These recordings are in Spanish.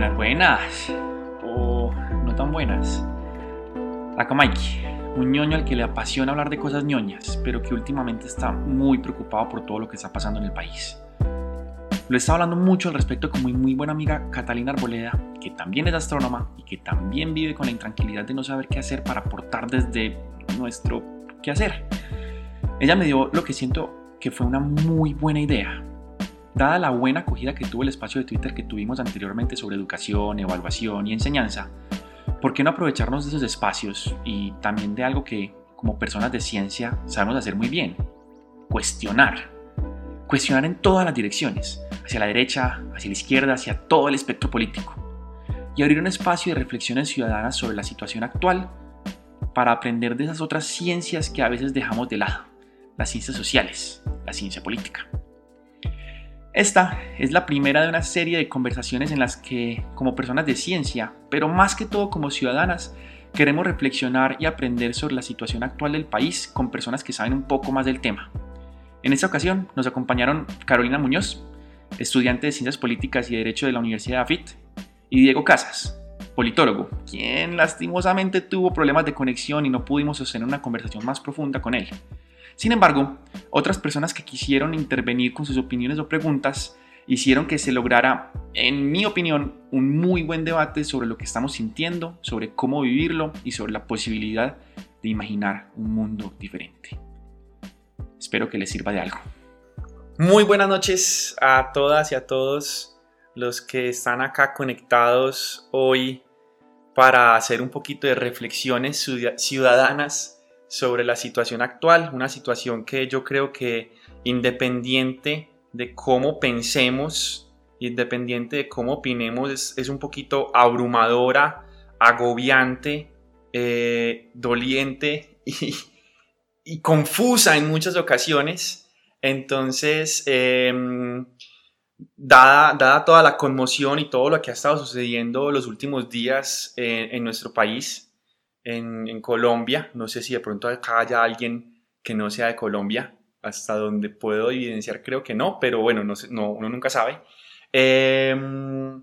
Buenas, buenas. O no tan buenas. Acá Mikey, un ñoño al que le apasiona hablar de cosas ñoñas, pero que últimamente está muy preocupado por todo lo que está pasando en el país. Lo está hablando mucho al respecto con mi muy buena amiga Catalina Arboleda, que también es astrónoma y que también vive con la intranquilidad de no saber qué hacer para aportar desde nuestro qué hacer. Ella me dio lo que siento que fue una muy buena idea. Dada la buena acogida que tuvo el espacio de Twitter que tuvimos anteriormente sobre educación, evaluación y enseñanza, ¿por qué no aprovecharnos de esos espacios y también de algo que, como personas de ciencia, sabemos hacer muy bien? Cuestionar. Cuestionar en todas las direcciones, hacia la derecha, hacia la izquierda, hacia todo el espectro político. Y abrir un espacio de reflexiones ciudadanas sobre la situación actual para aprender de esas otras ciencias que a veces dejamos de lado, las ciencias sociales, la ciencia política. Esta es la primera de una serie de conversaciones en las que, como personas de ciencia, pero más que todo como ciudadanas, queremos reflexionar y aprender sobre la situación actual del país con personas que saben un poco más del tema. En esta ocasión nos acompañaron Carolina Muñoz, estudiante de Ciencias Políticas y Derecho de la Universidad de AFIT, y Diego Casas, politólogo, quien lastimosamente tuvo problemas de conexión y no pudimos sostener una conversación más profunda con él. Sin embargo, otras personas que quisieron intervenir con sus opiniones o preguntas hicieron que se lograra, en mi opinión, un muy buen debate sobre lo que estamos sintiendo, sobre cómo vivirlo y sobre la posibilidad de imaginar un mundo diferente. Espero que les sirva de algo. Muy buenas noches a todas y a todos los que están acá conectados hoy para hacer un poquito de reflexiones ciudadanas sobre la situación actual, una situación que yo creo que independiente de cómo pensemos, independiente de cómo opinemos, es, un poquito abrumadora, agobiante, eh, doliente y, confusa en muchas ocasiones. Entonces, em, dada, dada, toda la conmoción y todo lo que ha estado sucediendo los últimos días en, nuestro país, en, Colombia, no sé si de pronto acá haya alguien que no sea de Colombia, hasta donde puedo evidenciar creo que no, pero bueno, no, no uno nunca sabe. Em,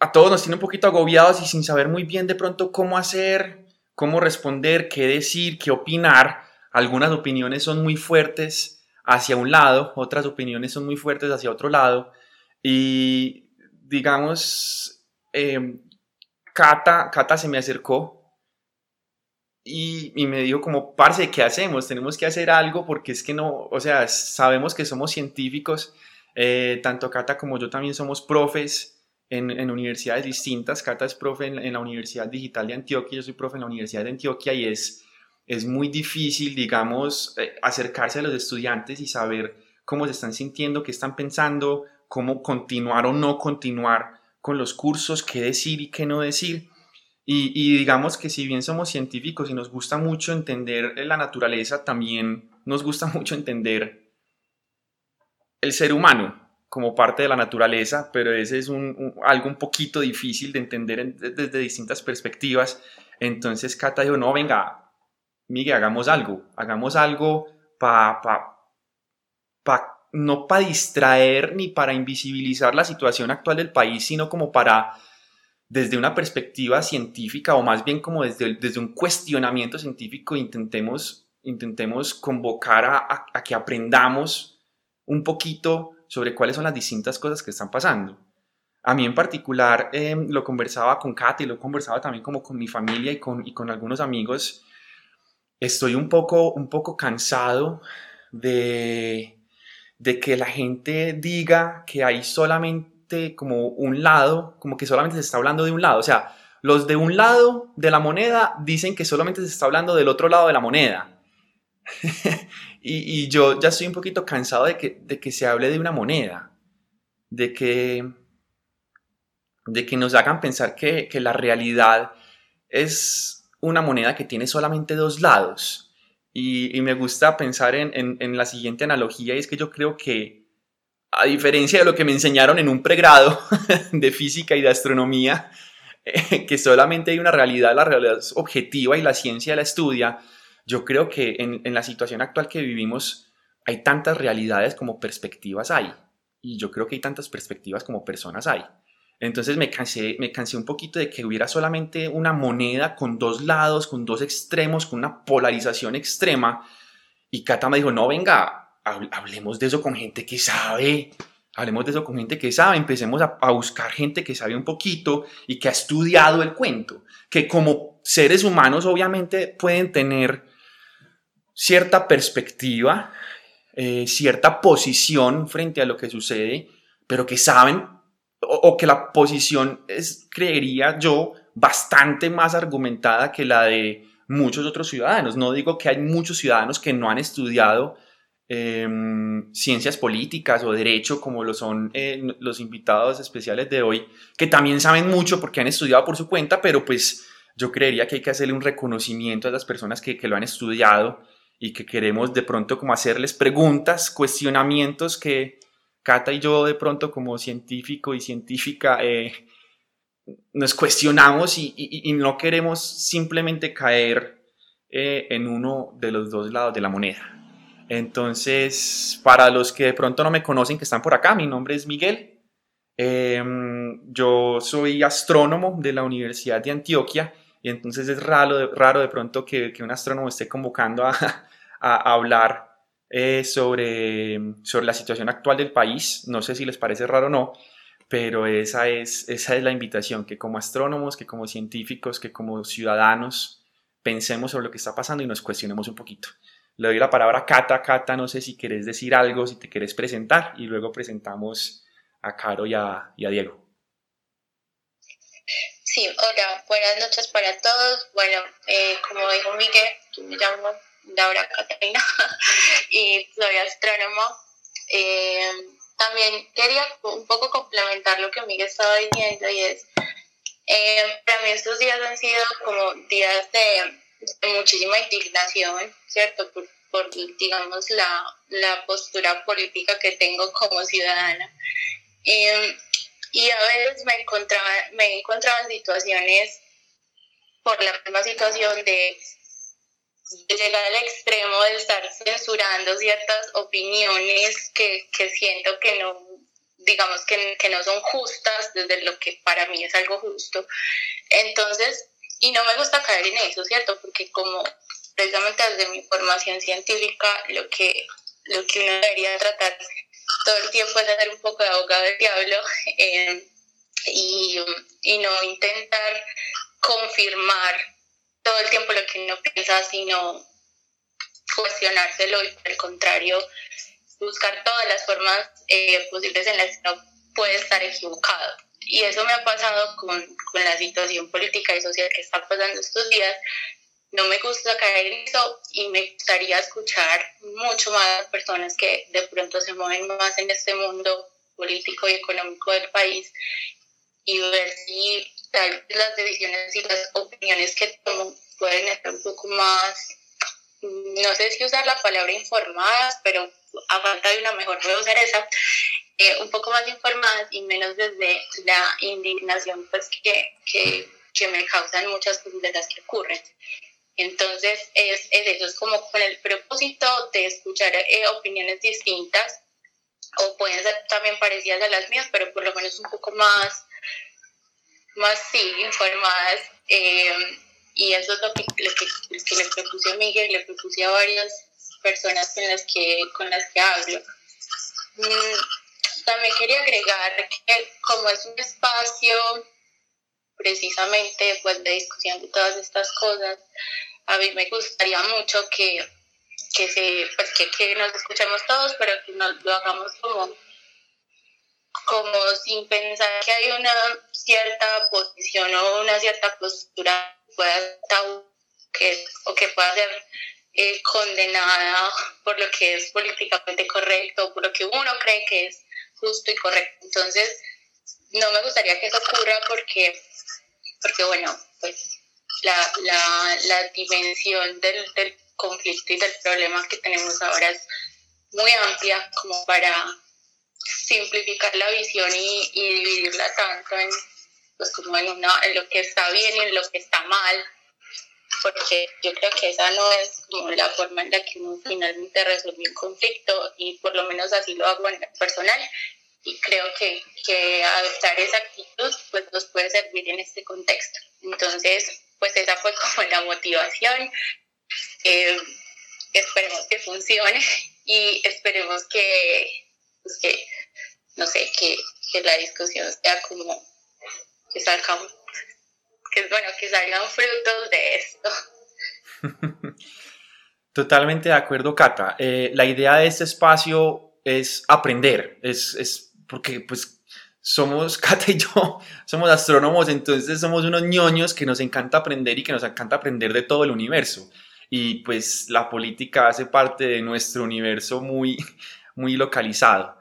a todos nos tiene un poquito agobiados y sin saber muy bien de pronto cómo hacer, cómo responder, qué decir, qué opinar. Algunas opiniones son muy fuertes hacia un lado, otras opiniones son muy fuertes hacia otro lado. Y digamos, eh, Cata, Cata se me acercó y, me dijo como, parce, ¿qué hacemos? Tenemos que hacer algo porque es que no, o sea, sabemos que somos científicos, eh, tanto Cata como yo también somos profes, en, universidades distintas. Cata es profe en, la Universidad Digital de Antioquia, yo soy profe en la Universidad de Antioquia y es, es muy difícil, digamos, eh, acercarse a los estudiantes y saber cómo se están sintiendo, qué están pensando, cómo continuar o no continuar con los cursos, qué decir y qué no decir. Y, digamos que si bien somos científicos y nos gusta mucho entender la naturaleza, también nos gusta mucho entender el ser humano, como parte de la naturaleza, pero ese es un, algo un poquito difícil de entender desde distintas perspectivas. Entonces Cata dijo, no, venga, Miguel, hagamos algo, hagamos algo para, pa, pa, no para distraer ni para invisibilizar la situación actual del país, sino como para, desde una perspectiva científica o más bien como desde, desde un cuestionamiento científico, intentemos, intentemos convocar a, que aprendamos un poquito sobre cuáles son las distintas cosas que están pasando. A mí en particular em, lo conversaba con Katy, lo conversaba también como con mi familia y con, y con algunos amigos. Estoy un poco, un poco cansado de, de que la gente diga que hay solamente como un lado, como que solamente se está hablando de un lado. O sea, los de un lado de la moneda dicen que solamente se está hablando del otro lado de la moneda. y, yo ya estoy un poquito cansado de que, de que se hable de una moneda, de que, de que nos hagan pensar que, la realidad es una moneda que tiene solamente dos lados. Y, me gusta pensar en, en, la siguiente analogía, y es que yo creo que, a diferencia de lo que me enseñaron en un pregrado de física y de astronomía, que solamente hay una realidad, la realidad es objetiva y la ciencia la estudia, yo creo que en, la situación actual que vivimos hay tantas realidades como perspectivas hay. y yo creo que hay tantas perspectivas como personas hay. Entonces me cansé, me cansé un poquito de que hubiera solamente una moneda con dos lados, con dos extremos, con una polarización extrema. Y Cata me dijo, no, venga, hablemos de eso con gente que sabe, hablemos de eso con gente que sabe, empecemos a, buscar gente que sabe un poquito y que ha estudiado el cuento, que como seres humanos obviamente pueden tener cierta perspectiva, eh, cierta posición frente a lo que sucede, pero que saben o, que la posición es, creería yo, bastante más argumentada que la de muchos otros ciudadanos. No digo que hay muchos ciudadanos que no han estudiado em, ciencias políticas o derecho, como lo son eh, los invitados especiales de hoy, que también saben mucho porque han estudiado por su cuenta, pero pues yo creería que hay que hacerle un reconocimiento a las personas que, que lo han estudiado y que queremos de pronto como hacerles preguntas, cuestionamientos que, Cata y yo de pronto como científico y científica eh, nos cuestionamos y, no queremos simplemente caer eh, en uno de los dos lados de la moneda. Entonces, para los que de pronto no me conocen, que están por acá, mi nombre es Miguel. Em, yo soy astrónomo de la Universidad de Antioquia y entonces es raro raro de pronto que, un astrónomo esté convocando a hablar eh, sobre, sobre la situación actual del país. No sé si les parece raro o no, pero esa es, esa es la invitación, que como astrónomos, que como científicos, que como ciudadanos pensemos sobre lo que está pasando y nos cuestionemos un poquito. Le doy la palabra a Cata. Cata, no sé si quieres decir algo, si te quieres presentar y luego presentamos a Caro y a, Diego. Sí, hola, buenas noches para todos. Bueno, eh, como dijo Miguel, me llamo Laura Catarina y soy astrónomo. Eh, también quería un poco complementar lo que Miguel estaba diciendo y es, eh, para mí estos días han sido como días de, muchísima indignación, ¿cierto? Por, digamos, la, la, postura política que tengo como ciudadana. Eh, y a veces me, encontraba, me he encontrado en situaciones por la misma situación de llegar al extremo de estar censurando ciertas opiniones que, que siento que no, digamos que, que, no son justas desde lo que para mí es algo justo. Entonces, y no me gusta caer en eso, ¿cierto? Porque como precisamente desde mi formación científica, lo que, lo que uno debería tratar todo el tiempo es hacer un poco de abogado del diablo eh, y, y no intentar confirmar todo el tiempo lo que uno piensa, sino cuestionárselo y por el contrario, buscar todas las formas eh, posibles en las que uno puede estar equivocado. Y eso me ha pasado con, con la situación política y social que está pasando estos días. No me gusta caer en eso y me gustaría escuchar mucho más personas que de pronto se mueven más en este mundo político y económico del país y ver si las decisiones y las opiniones que tomo pueden estar un poco más, no sé si usar la palabra informadas, pero a falta de una mejor voy a usar esa, eh, un poco más informadas y menos desde la indignación pues que, que, que me causan muchas cosas de las que ocurren. Entonces, es, es, eso, es como con el propósito de escuchar eh, opiniones distintas, o pueden ser también parecidas a las mías, pero por lo menos un poco más más sí, informadas. Eh, y eso es lo que, lo que, le propuse a Miguel, le propuse a varias personas con las que, con las que hablo. Mm, también quería agregar que como es un espacio precisamente pues, de discusión de todas estas cosas, a mí me gustaría mucho que, que, se, pues, que, que nos escuchemos todos, pero que nos lo hagamos como como sin pensar que hay una cierta posición o una cierta postura pueda que, o que pueda ser eh, condenada por lo que es políticamente correcto, por lo que uno cree que es justo y correcto. Entonces, no me gustaría que eso ocurra porque, porque bueno, pues la, la, la dimensión del, del conflicto y del problema que tenemos ahora es muy amplia como para simplificar la visión y, y dividirla tanto en, pues como en, una, en lo que está bien y en lo que está mal, porque yo creo que esa no es como la forma en la que uno finalmente resuelve un conflicto y por lo menos así lo hago en el personal. y creo que, que adoptar esa actitud pues nos puede servir en este contexto. Entonces, pues esa fue como la motivación. Eh, esperemos que funcione y esperemos que, pues que no sé, que, que, la discusión sea como que salgan, que bueno, que salgan frutos de esto. Totalmente de acuerdo, Cata. Eh, la idea de este espacio es aprender, es, es porque pues somos, Cata y yo, somos astrónomos, entonces somos unos ñoños que nos encanta aprender y que nos encanta aprender de todo el universo. Y pues la política hace parte de nuestro universo muy, muy localizado.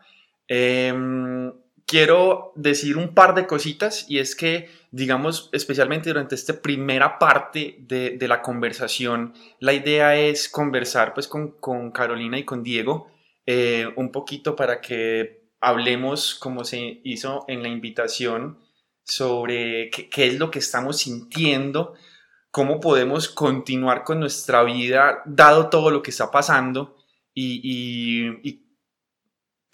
Em, quiero decir un par de cositas y es que, digamos, especialmente durante esta primera parte de, la conversación, la idea es conversar pues con, Carolina y con Diego eh, un poquito para que hablemos, como se hizo en la invitación, sobre qué, es lo que estamos sintiendo, cómo podemos continuar con nuestra vida dado todo lo que está pasando y,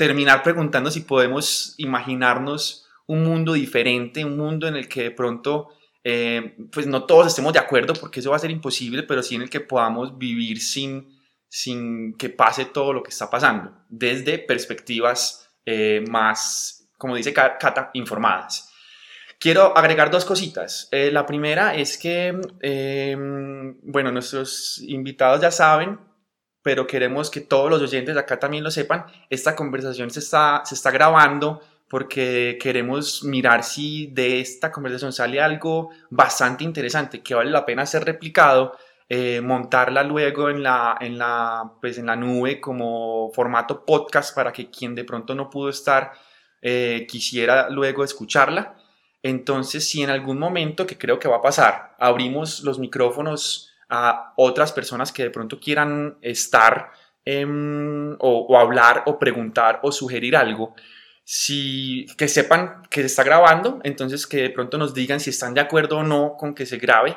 terminar preguntando si podemos imaginarnos un mundo diferente, un mundo en el que de pronto, eh, pues no todos estemos de acuerdo porque eso va a ser imposible, pero sí en el que podamos vivir sin, sin que pase todo lo que está pasando, desde perspectivas eh, más, como dice Cata, informadas. Quiero agregar dos cositas. Eh, la primera es que, em, bueno, nuestros invitados ya saben, pero queremos que todos los oyentes acá también lo sepan, esta conversación se está, se está grabando porque queremos mirar si de esta conversación sale algo bastante interesante que vale la pena ser replicado eh, montarla luego en la, en, la, pues en la nube como formato podcast para que quien de pronto no pudo estar eh, quisiera luego escucharla. Entonces, si en algún momento, que creo que va a pasar, abrimos los micrófonos a otras personas que de pronto quieran estar o, o, hablar o preguntar o sugerir algo, si, que sepan que se está grabando, entonces que de pronto nos digan si están de acuerdo o no con que se grabe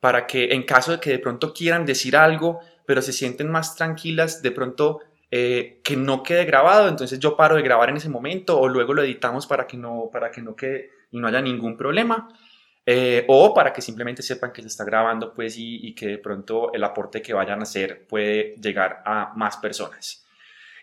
para que en caso de que de pronto quieran decir algo, pero se sienten más tranquilas, de pronto eh, que no quede grabado, entonces yo paro de grabar en ese momento o luego lo editamos para que no, para que no quede y no haya ningún problema. Eh, o para que simplemente sepan que se está grabando pues y, que de pronto el aporte que vayan a hacer puede llegar a más personas.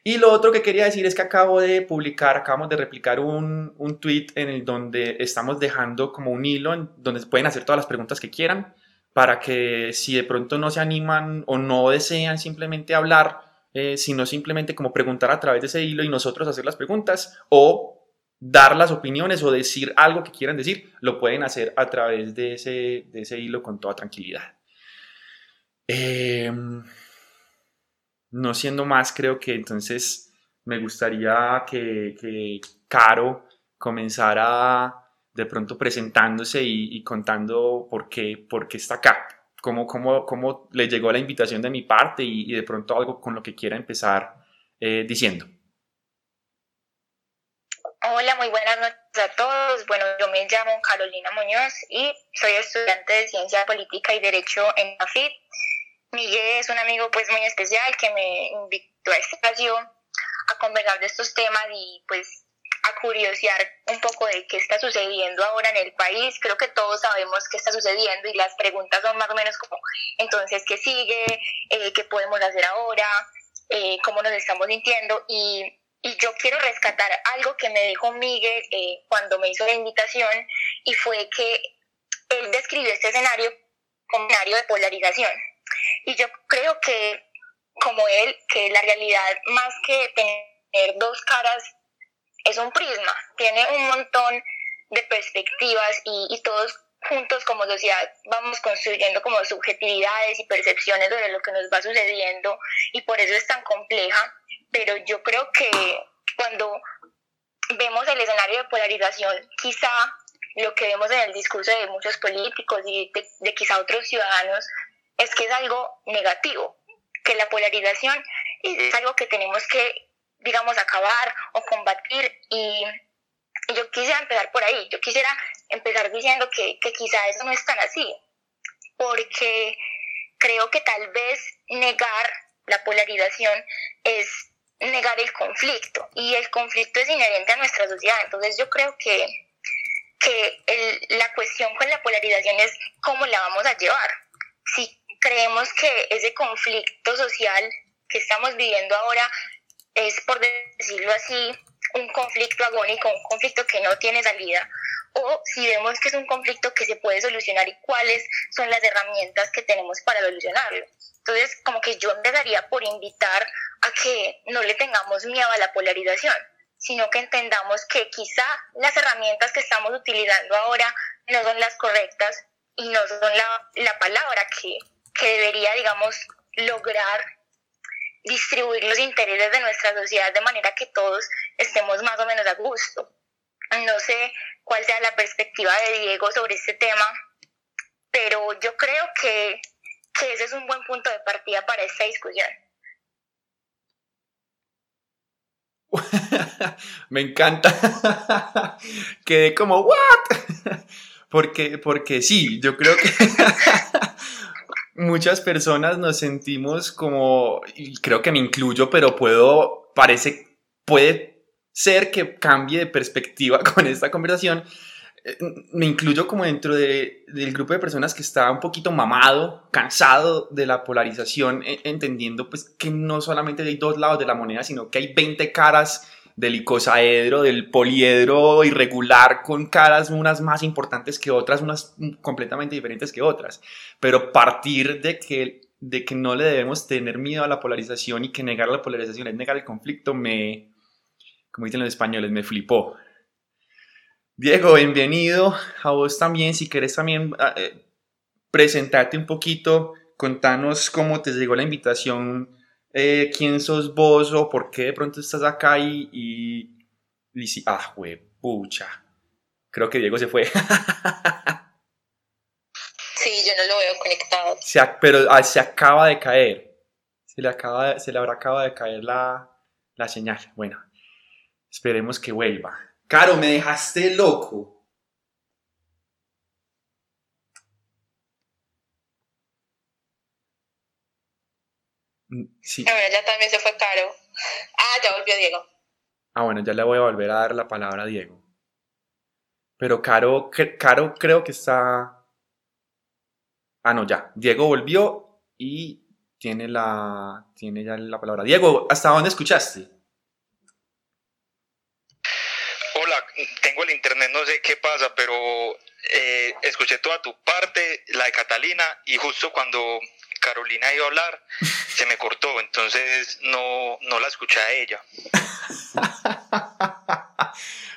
Y lo otro que quería decir es que acabo de publicar, acabamos de replicar un, un tweet en el donde estamos dejando como un hilo donde pueden hacer todas las preguntas que quieran para que si de pronto no se animan o no desean simplemente hablar, eh, sino simplemente como preguntar a través de ese hilo y nosotros hacer las preguntas o dar las opiniones o decir algo que quieran decir, lo pueden hacer a través de ese, de ese hilo con toda tranquilidad. Em, no siendo más, creo que entonces me gustaría que, que Caro comenzara de pronto presentándose y, contando por qué, por qué está acá, cómo, cómo, cómo, le llegó la invitación de mi parte y, de pronto algo con lo que quiera empezar eh, diciendo. Hola, muy buenas noches a todos. Bueno, yo me llamo Carolina Muñoz y soy estudiante de Ciencia Política y Derecho en AFID. Miguel es un amigo pues muy especial que me invitó a este espacio a conversar de estos temas y pues a curiosear un poco de qué está sucediendo ahora en el país. Creo que todos sabemos qué está sucediendo y las preguntas son más o menos como, entonces, ¿qué sigue? Eh, ¿Qué podemos hacer ahora? Eh, ¿Cómo nos estamos sintiendo? Y, y, yo quiero rescatar algo que me dijo Miguel eh, cuando me hizo la invitación y fue que él describió este escenario como un escenario de polarización. Y yo creo que, como él, que la realidad más que tener dos caras es un prisma, tiene un montón de perspectivas y, todos juntos como sociedad vamos construyendo como subjetividades y percepciones de lo que nos va sucediendo y por eso es tan compleja, pero yo creo que cuando vemos el escenario de polarización, quizá lo que vemos en el discurso de muchos políticos y de, de quizá otros ciudadanos es que es algo negativo, que la polarización es algo que tenemos que digamos, acabar o combatir. Y, yo quisiera empezar por ahí, yo quisiera empezar diciendo que, que quizá eso no es tan así, porque creo que tal vez negar la polarización es negar el conflicto y el conflicto es inherente a nuestra sociedad. Entonces yo creo que, que la cuestión con la polarización es cómo la vamos a llevar. Si creemos que ese conflicto social que estamos viviendo ahora es, por decirlo así, un conflicto agónico, un conflicto que no tiene salida, o si vemos que es un conflicto que se puede solucionar y cuáles son las herramientas que tenemos para solucionarlo. Entonces, como que yo empezaría por invitar a que no le tengamos miedo a la polarización, sino que entendamos que quizá las herramientas que estamos utilizando ahora no son las correctas y no son la, la palabra que, que debería, digamos, lograr distribuir los intereses de nuestra sociedad de manera que todos estemos más o menos a gusto. No sé cuál sea la perspectiva de Diego sobre este tema, pero yo creo que, que ese es un buen punto de partida para esta discusión. Me encanta. Quedé como, ¿what? Porque, porque sí, yo creo que muchas personas nos sentimos como, y creo que me incluyo, pero puedo, parece, puede ser que cambie de perspectiva con esta conversación. Eh, me incluyo como dentro de, del grupo de personas que está un poquito mamado, cansado de la polarización, e, entendiendo pues que no solamente hay dos lados de la moneda, sino que hay 20 caras del icosaedro, del poliedro irregular, con caras unas más importantes que otras, unas completamente diferentes que otras. Pero partir de que, de que no le debemos tener miedo a la polarización y que negar la polarización es negar el conflicto, me, como dicen los españoles, me flipó. Diego, bienvenido. A vos también, si querés también ah, eh, presentarte un poquito, contanos cómo te llegó la invitación eh, quién sos vos o por qué de pronto estás acá y, y, ah, güey, pucha, creo que Diego se fue. sí, yo no lo veo conectado. pero ah, se acaba de caer, se le, acaba se le habrá acabado de caer la, la señal. Bueno, esperemos que vuelva. Caro, me dejaste loco. Sí. Ah, ya también se fue Caro. Ah, ya volvió Diego. Ah, bueno, ya le voy a volver a dar la palabra a Diego. Pero Caro, Caro creo que está... Ah, no, ya. Diego volvió y tiene, la, tiene ya la palabra. Diego, ¿hasta dónde escuchaste? Hola, tengo el internet, no sé qué pasa, pero eh, escuché toda tu parte, la de Catalina, y justo cuando Carolina iba a hablar, se me cortó, entonces no, no la escuché a ella.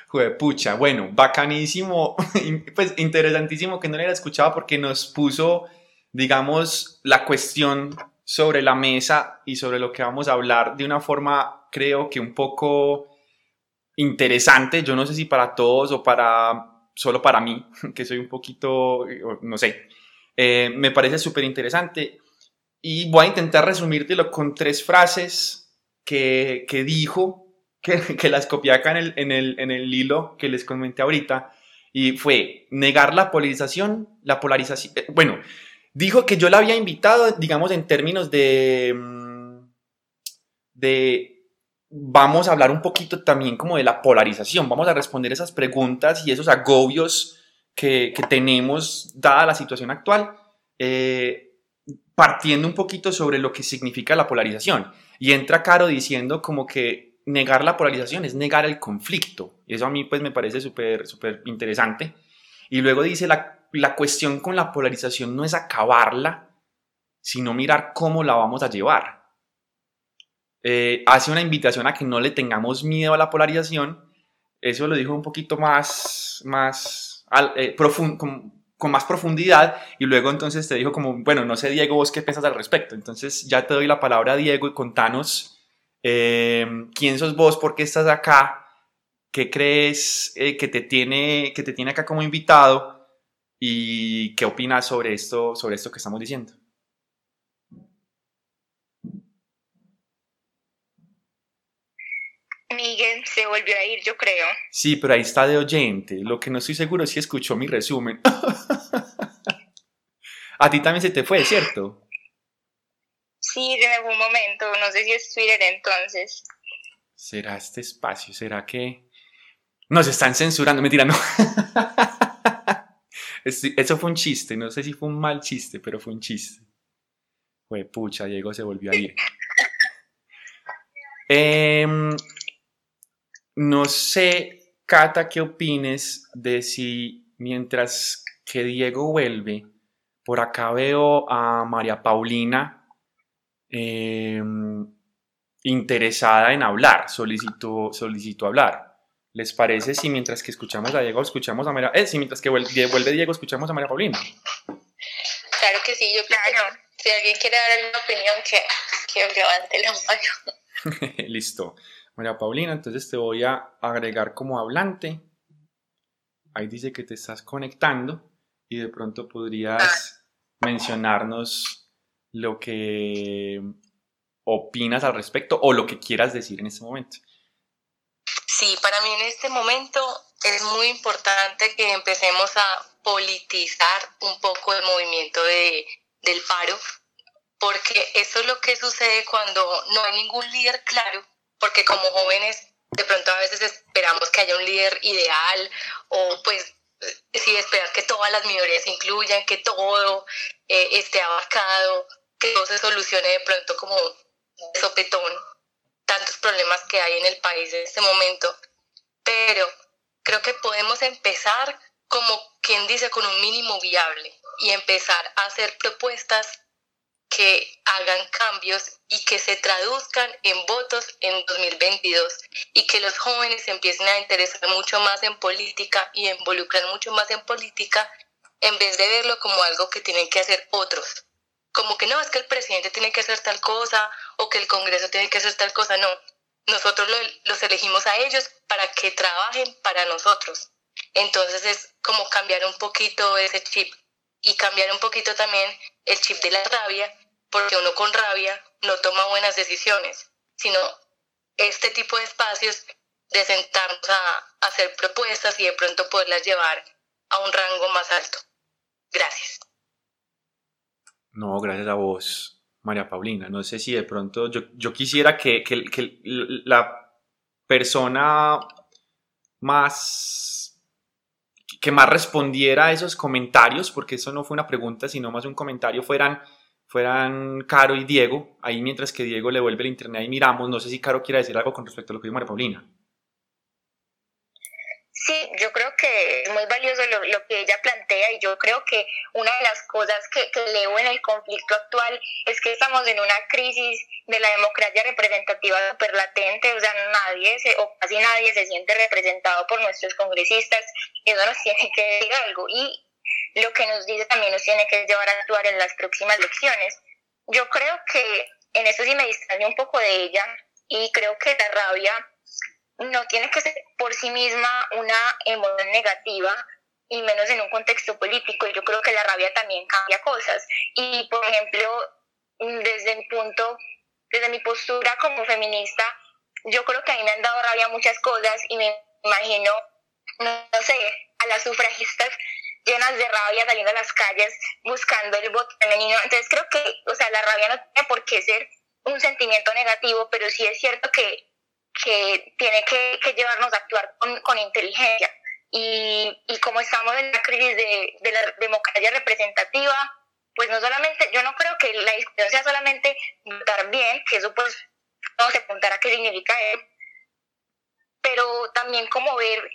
pucha, bueno, bacanísimo, pues interesantísimo que no la haya escuchado porque nos puso, digamos, la cuestión sobre la mesa y sobre lo que vamos a hablar de una forma, creo que un poco interesante, yo no sé si para todos o para solo para mí, que soy un poquito, no sé, eh, me parece súper interesante y voy a intentar resumírtelo con tres frases que, que dijo, que, que, las copié acá en el, en, el, en el hilo que les comenté ahorita. Y fue negar la polarización, la polarización. Eh, bueno, dijo que yo la había invitado, digamos, en términos de. Mm, de. Vamos a hablar un poquito también como de la polarización. Vamos a responder esas preguntas y esos agobios que, tenemos dada la situación actual. Eh, partiendo un poquito sobre lo que significa la polarización. Y entra Caro diciendo como que negar la polarización es negar el conflicto. Y eso a mí pues me parece súper, súper interesante. Y luego dice, la, la cuestión con la polarización no es acabarla, sino mirar cómo la vamos a llevar. Eh, hace una invitación a que no le tengamos miedo a la polarización. Eso lo dijo un poquito más, más eh, profundo, con más profundidad y luego entonces te dijo como, bueno, no sé Diego, vos qué piensas al respecto. Entonces ya te doy la palabra Diego y contanos eh, quién sos vos, por qué estás acá, qué crees eh, que, te tiene, que te tiene acá como invitado y qué opinas sobre esto, sobre esto que estamos diciendo. Miguel se volvió a ir, yo creo. Sí, pero ahí está de oyente. Lo que no estoy seguro es si escuchó mi resumen. a ti también se te fue, ¿cierto? Sí, en algún momento. No sé si es Twitter entonces. ¿Será este espacio? ¿Será que nos están censurando? Mentira, no. Eso fue un chiste, no sé si fue un mal chiste, pero fue un chiste. Fue pucha, Diego se volvió a ir. Em, no sé, Cata, qué opines de si mientras que Diego vuelve, por acá veo a María Paulina em, interesada en hablar, solicitó, solicitó hablar. ¿Les parece si mientras que escuchamos a Diego, escuchamos a María, eh, si mientras que vuelve, Diego, escuchamos a María Paulina? Claro que sí, yo claro. Si alguien quiere dar alguna opinión, que, que levante la mano. Listo. María Paulina, entonces te voy a agregar como hablante. Ahí dice que te estás conectando y de pronto podrías mencionarnos lo que opinas al respecto o lo que quieras decir en este momento. Sí, para mí en este momento es muy importante que empecemos a politizar un poco el movimiento de, del paro, porque eso es lo que sucede cuando no hay ningún líder claro, porque como jóvenes de pronto a veces esperamos que haya un líder ideal o pues sí esperar que todas las minorías se incluyan, que todo eh, esté abarcado, que todo se solucione de pronto como de sopetón, tantos problemas que hay en el país en este momento, pero creo que podemos empezar como quien dice con un mínimo viable y empezar a hacer propuestas que hagan cambios y que se traduzcan en votos en 2022 y que los jóvenes empiecen a interesar mucho más en política y involucrar mucho más en política en vez de verlo como algo que tienen que hacer otros. Como que no, es que el presidente tiene que hacer tal cosa o que el Congreso tiene que hacer tal cosa, no. Nosotros los elegimos a ellos para que trabajen para nosotros. Entonces es como cambiar un poquito ese chip y cambiar un poquito también el chip de la rabia, porque uno con rabia no toma buenas decisiones, sino este tipo de espacios de sentarnos a, hacer propuestas y de pronto poderlas llevar a un rango más alto. Gracias. No, gracias a vos, María Paulina. No sé si de pronto yo, yo quisiera que, que, que la persona más que más respondiera a esos comentarios, porque eso no fue una pregunta, sino más un comentario, fueran, fueran Caro y Diego, ahí mientras que Diego le vuelve el internet y miramos, no sé si Caro quiere decir algo con respecto a lo que dijo María Paulina. Sí, yo creo que es muy valioso lo, lo, que ella plantea y yo creo que una de las cosas que, que leo en el conflicto actual es que estamos en una crisis de la democracia representativa super latente, o sea, nadie se, o casi nadie se siente representado por nuestros congresistas y eso nos tiene que decir algo y lo que nos dice también nos tiene que llevar a actuar en las próximas elecciones. Yo creo que en eso sí me distrae un poco de ella y creo que la rabia no tiene que ser por sí misma una emoción negativa y menos en un contexto político. Yo creo que la rabia también cambia cosas. Y, por ejemplo, desde mi punto, desde mi postura como feminista, yo creo que a mí me han dado rabia muchas cosas y me imagino, no, sé, a las sufragistas llenas de rabia saliendo a las calles buscando el voto femenino. Entonces creo que, o sea, la rabia no tiene por qué ser un sentimiento negativo, pero sí es cierto que que tiene que, llevarnos a actuar con, inteligencia. Y, y, como estamos en la crisis de, la democracia representativa, pues no solamente, yo no creo que la discusión sea solamente votar bien, que eso pues no se apuntará qué significa eso, pero también como ver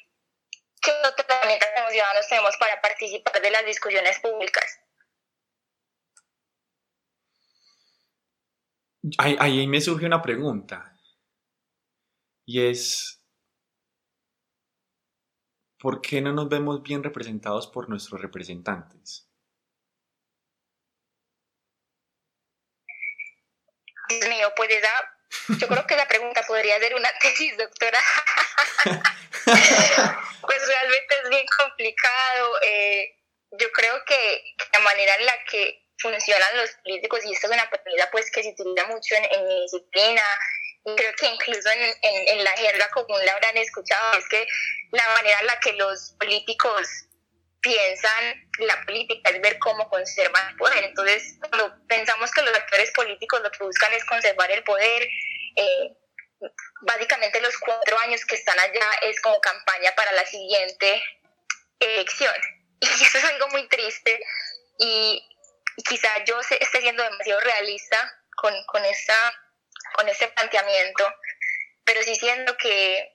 qué otras herramientas como ciudadanos tenemos para participar de las discusiones públicas. Ahí me surge una pregunta y es, ¿por qué no nos vemos bien representados por nuestros representantes? Dios mío, pues esa, yo creo que la pregunta podría ser una tesis, doctora. pues realmente es bien complicado. Eh, yo creo que la manera en la que funcionan los políticos, y esta es una pregunta pues que se utiliza mucho en, en mi disciplina, creo que incluso en, en, la jerga común la habrán escuchado, es que la manera en la que los políticos piensan la política es ver cómo conservan el poder. Entonces, cuando pensamos que los actores políticos lo que buscan es conservar el poder, eh, básicamente los cuatro años que están allá es como campaña para la siguiente elección. Y eso es algo muy triste y quizá yo esté siendo demasiado realista con, con, esa, con ese planteamiento, pero sí siento que,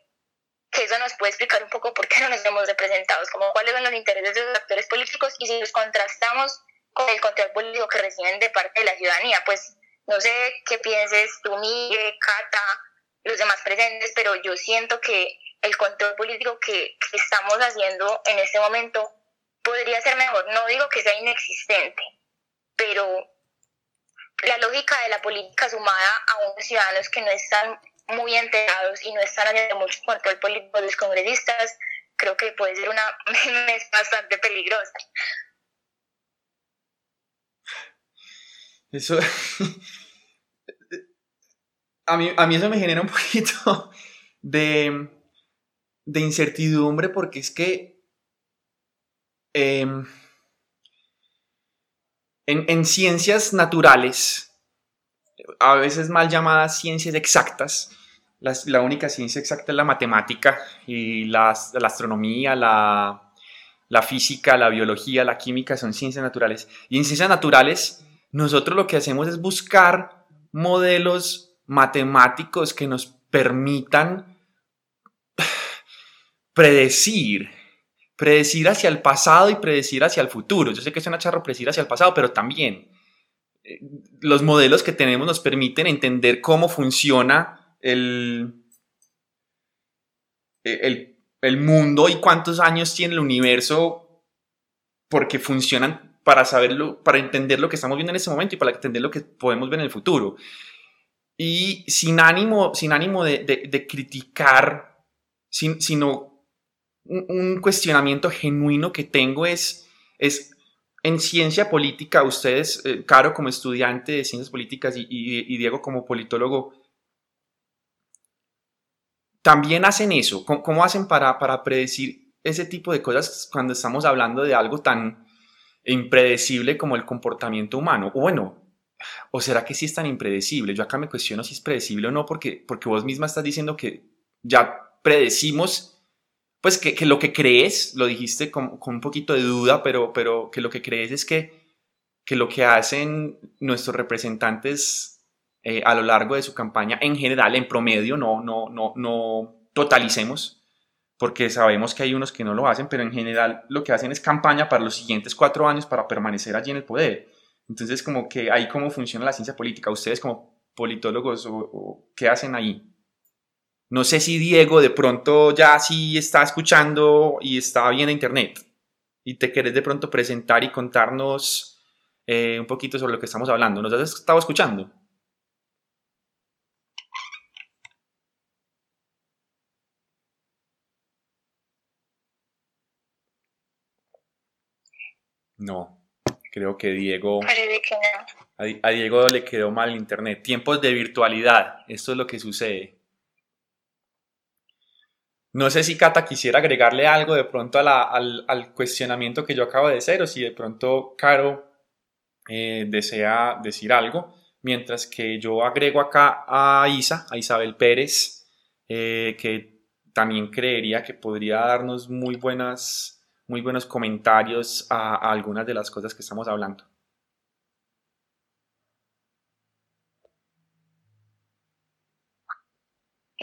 que eso nos puede explicar un poco por qué no nos vemos representados, como cuáles son los intereses de los actores políticos y si los contrastamos con el control político que reciben de parte de la ciudadanía. Pues no sé qué pienses tú, Miguel, Cata, los demás presentes, pero yo siento que el control político que, que estamos haciendo en este momento podría ser mejor. No digo que sea inexistente, pero la lógica de la política sumada a unos ciudadanos que no están muy enterados y no están haciendo mucho control político de los congresistas, creo que puede ser una mes bastante peligrosa. Eso. a, mí, a mí eso me genera un poquito de, de incertidumbre porque es que. Em, en, ciencias naturales, a veces mal llamadas ciencias exactas, la única ciencia exacta es la matemática y la astronomía, la, la, física, la biología, la química son ciencias naturales. Y en ciencias naturales, nosotros lo que hacemos es buscar modelos matemáticos que nos permitan predecir predecir hacia el pasado y predecir hacia el futuro. Yo sé que es una charro predecir hacia el pasado, pero también eh, los modelos que tenemos nos permiten entender cómo funciona el, el, el mundo y cuántos años tiene el universo porque funcionan para saberlo, para entender lo que estamos viendo en ese momento y para entender lo que podemos ver en el futuro. Y sin ánimo, sin ánimo de, de, criticar, sin, sino un, cuestionamiento genuino que tengo es, es en ciencia política, ustedes, eh, Caro como estudiante de ciencias políticas y, Diego como politólogo, también hacen eso. ¿Cómo, hacen para, para, predecir ese tipo de cosas cuando estamos hablando de algo tan impredecible como el comportamiento humano? O bueno, ¿o será que sí es tan impredecible? Yo acá me cuestiono si es predecible o no, porque, porque vos misma estás diciendo que ya predecimos pues que, lo que crees, lo dijiste con, un poquito de duda, pero, pero que lo que crees es que, que lo que hacen nuestros representantes eh, a lo largo de su campaña, en general, en promedio, no, no, no, no totalicemos, porque sabemos que hay unos que no lo hacen, pero en general lo que hacen es campaña para los siguientes cuatro años para permanecer allí en el poder. Entonces, como que ahí cómo funciona la ciencia política. Ustedes como politólogos, ¿qué hacen ahí? No sé si Diego de pronto ya sí está escuchando y está bien a internet y te querés de pronto presentar y contarnos eh, un poquito sobre lo que estamos hablando. ¿Nos has estado escuchando? No, creo que Diego... A Diego le quedó mal el internet. Tiempos de virtualidad, esto es lo que sucede. No sé si Cata quisiera agregarle algo de pronto al, cuestionamiento que yo acabo de hacer o si de pronto Caro eh, desea decir algo, mientras que yo agrego acá a Isa, a Isabel Pérez, eh, que también creería que podría darnos muy, buenas, muy buenos comentarios a, algunas de las cosas que estamos hablando.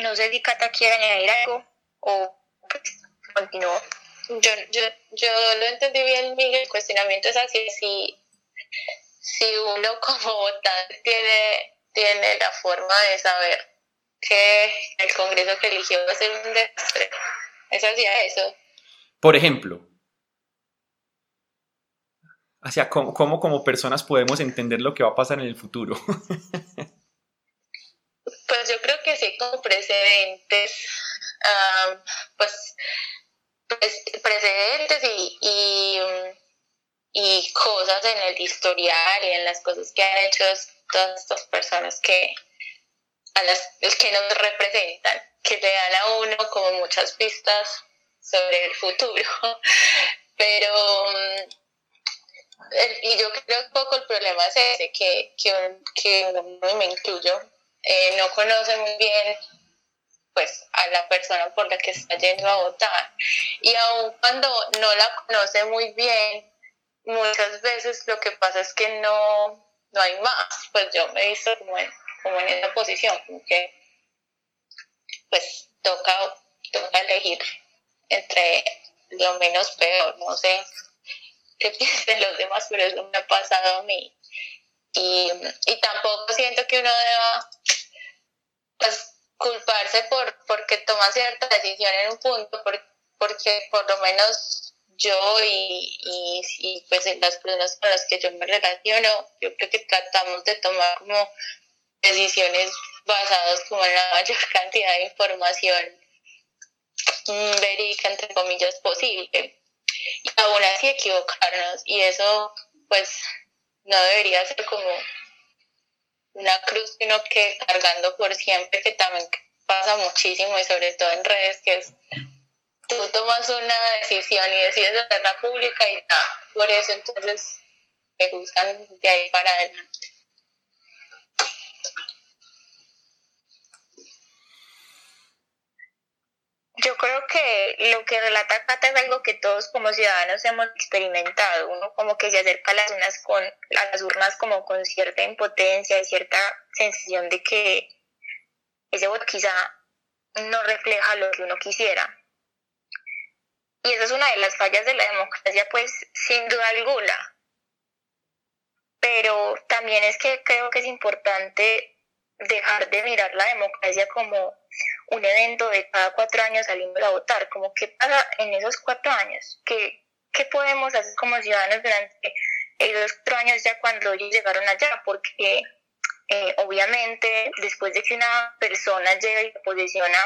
No sé si Cata quiere añadir algo o pues, continúo. Yo, yo, yo lo entendí bien, Miguel, el cuestionamiento es así, si, si uno como votante tiene, tiene la forma de saber que el Congreso que eligió va a ser un desastre. Eso hacía eso. Por ejemplo, hacia cómo, cómo, como personas podemos entender lo que va a pasar en el futuro. pues yo creo que sí, como precedentes pues, precedentes y, y, cosas en el historial y en las cosas que han hecho todas estas personas que, a las que nos representan, que le dan a uno como muchas pistas sobre el futuro. Pero, y yo creo que un poco el problema es ese, que, que, que me incluyo, eh, no conoce muy bien pues a la persona por la que está yendo a votar. Y aun cuando no la conoce muy bien, muchas veces lo que pasa es que no, no hay más. Pues yo me he visto como en, como en esa posición, como que pues toca, toca elegir entre lo menos peor, no sé qué piensen los demás, pero eso me ha pasado a mí. Y, y tampoco siento que uno deba pues, culparse por porque toma cierta decisión en un punto, porque por lo menos yo y, y, pues las personas con las que yo me relaciono, yo creo que tratamos de tomar como decisiones basadas como en la mayor cantidad de información mm, verídica, entre comillas, posible. Y aún así equivocarnos, y eso pues no debería ser como una cruz sino que cargando por siempre, que también pasa muchísimo y sobre todo en redes, que es tú tomas una decisión y decides hacerla pública y nada, por eso entonces me gustan de ahí para adelante. Yo creo que lo que relata Cata es algo que todos como ciudadanos hemos experimentado. Uno como que se acerca a las urnas con las urnas como con cierta impotencia, cierta sensación de que ese voto quizá no refleja lo que uno quisiera. Y esa es una de las fallas de la democracia, pues sin duda alguna. Pero también es que creo que es importante dejar de mirar la democracia como un evento de cada cuatro años saliendo a votar, como qué pasa en esos cuatro años, qué, qué podemos hacer como ciudadanos durante esos cuatro años ya cuando ellos llegaron allá, porque eh, obviamente después de que una persona llega y se posiciona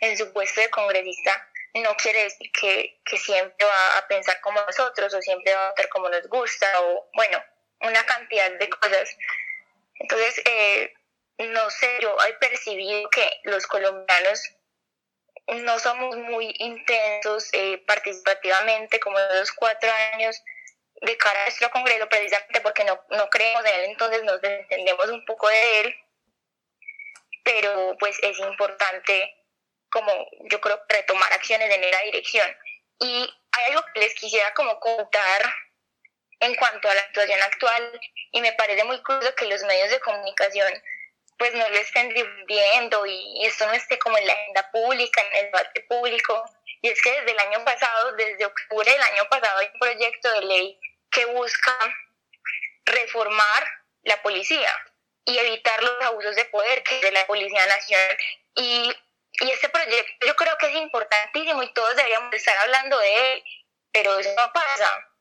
en su puesto de congresista, no quiere decir que, que siempre va a pensar como nosotros o siempre va a votar como nos gusta o bueno, una cantidad de cosas. Entonces, eh, no sé, yo he percibido que los colombianos no somos muy intensos eh, participativamente como en los cuatro años de cara a nuestro Congreso, precisamente porque no, no creemos en él, entonces nos desentendemos un poco de él, pero pues es importante como yo creo retomar acciones en esa dirección. Y hay algo que les quisiera como contar en cuanto a la situación actual y me parece muy curioso que los medios de comunicación pues no lo estén difundiendo y esto no esté como en la agenda pública, en el debate público. Y es que desde el año pasado, desde octubre del año pasado, hay un proyecto de ley que busca reformar la policía y evitar los abusos de poder que es de la Policía Nacional. Y, y este proyecto yo creo que es importantísimo y todos deberíamos estar hablando de él, pero eso no pasa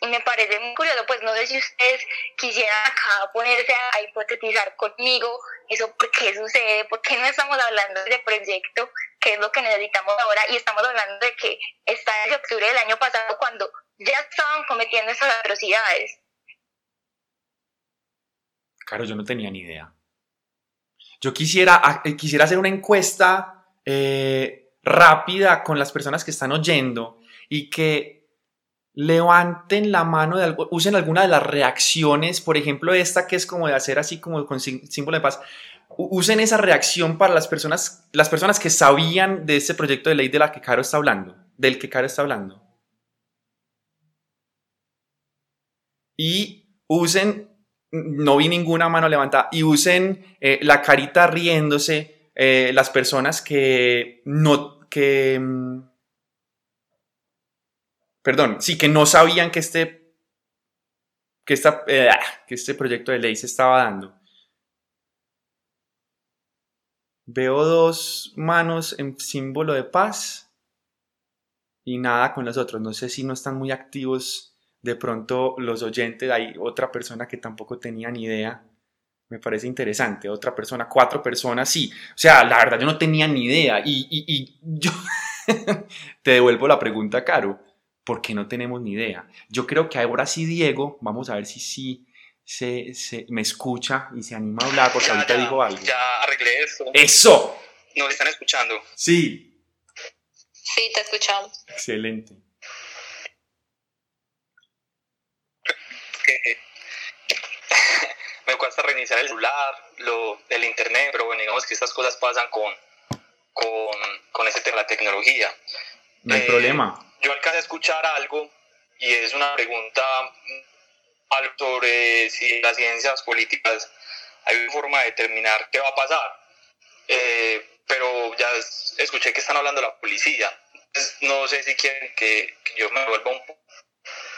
y me parece muy curioso, pues no sé si ustedes quisieran acá ponerse a, hipotetizar conmigo eso, por qué sucede, por qué no estamos hablando de proyecto, qué es lo que necesitamos ahora, y estamos hablando de que está desde octubre del año pasado cuando ya estaban cometiendo esas atrocidades. Claro, yo no tenía ni idea. Yo quisiera, eh, quisiera hacer una encuesta eh, rápida con las personas que están oyendo y que levanten la mano, de algo, usen alguna de las reacciones, por ejemplo esta que es como de hacer así como con símbolo de paz, usen esa reacción para las personas, las personas que sabían de ese proyecto de ley de la que Caro está hablando, del que Caro está hablando. Y usen, no vi ninguna mano levantada, y usen eh, la carita riéndose eh, las personas que no, que mm, perdón, sí, que no sabían que este, que, eh, que este proyecto de ley se estaba dando. Veo dos manos en símbolo de paz y nada con los otros. No sé si no están muy activos de pronto los oyentes. Hay otra persona que tampoco tenía ni idea. Me parece interesante. Otra persona, cuatro personas, sí. O sea, la verdad yo no tenía ni idea. Y, y, y yo te devuelvo la pregunta, Caro porque no tenemos ni idea. Yo creo que ahora sí, Diego, vamos a ver si sí se, se, me escucha y se anima a hablar, porque ahorita digo algo. Ya arreglé eso. ¡Eso! ¿Nos están escuchando? Sí. Sí, te escuchamos. Excelente. me cuesta reiniciar el celular, lo, el internet, pero bueno, digamos que estas cosas pasan con, con, con ese tema de la tecnología. No hay problema. Yo alcancé a escuchar algo y es una pregunta sobre si las ciencias políticas hay una forma de determinar qué va a pasar. Eh, pero ya escuché que están hablando de la policía. no sé si quieren que, yo me vuelva un poco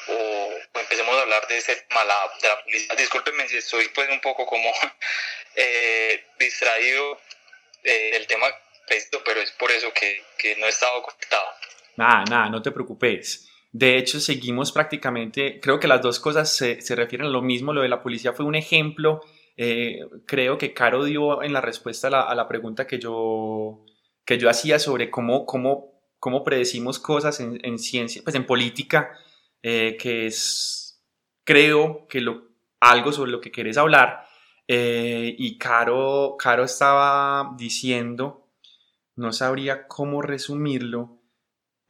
o, empecemos a hablar de ese tema de la policía. Discúlpenme si estoy pues un poco como eh, distraído eh, del tema, pero es por eso que, que no he estado conectado. Nada, nada, no te preocupes. De hecho, seguimos prácticamente, creo que las dos cosas se, se refieren a lo mismo. Lo de la policía fue un ejemplo. Eh, creo que Caro dio en la respuesta a la, a la, pregunta que yo, que yo hacía sobre cómo, cómo, cómo predecimos cosas en, en ciencia, pues en política, eh, que es, creo que lo, algo sobre lo que querés hablar. Eh, y Caro, Caro estaba diciendo, no sabría cómo resumirlo,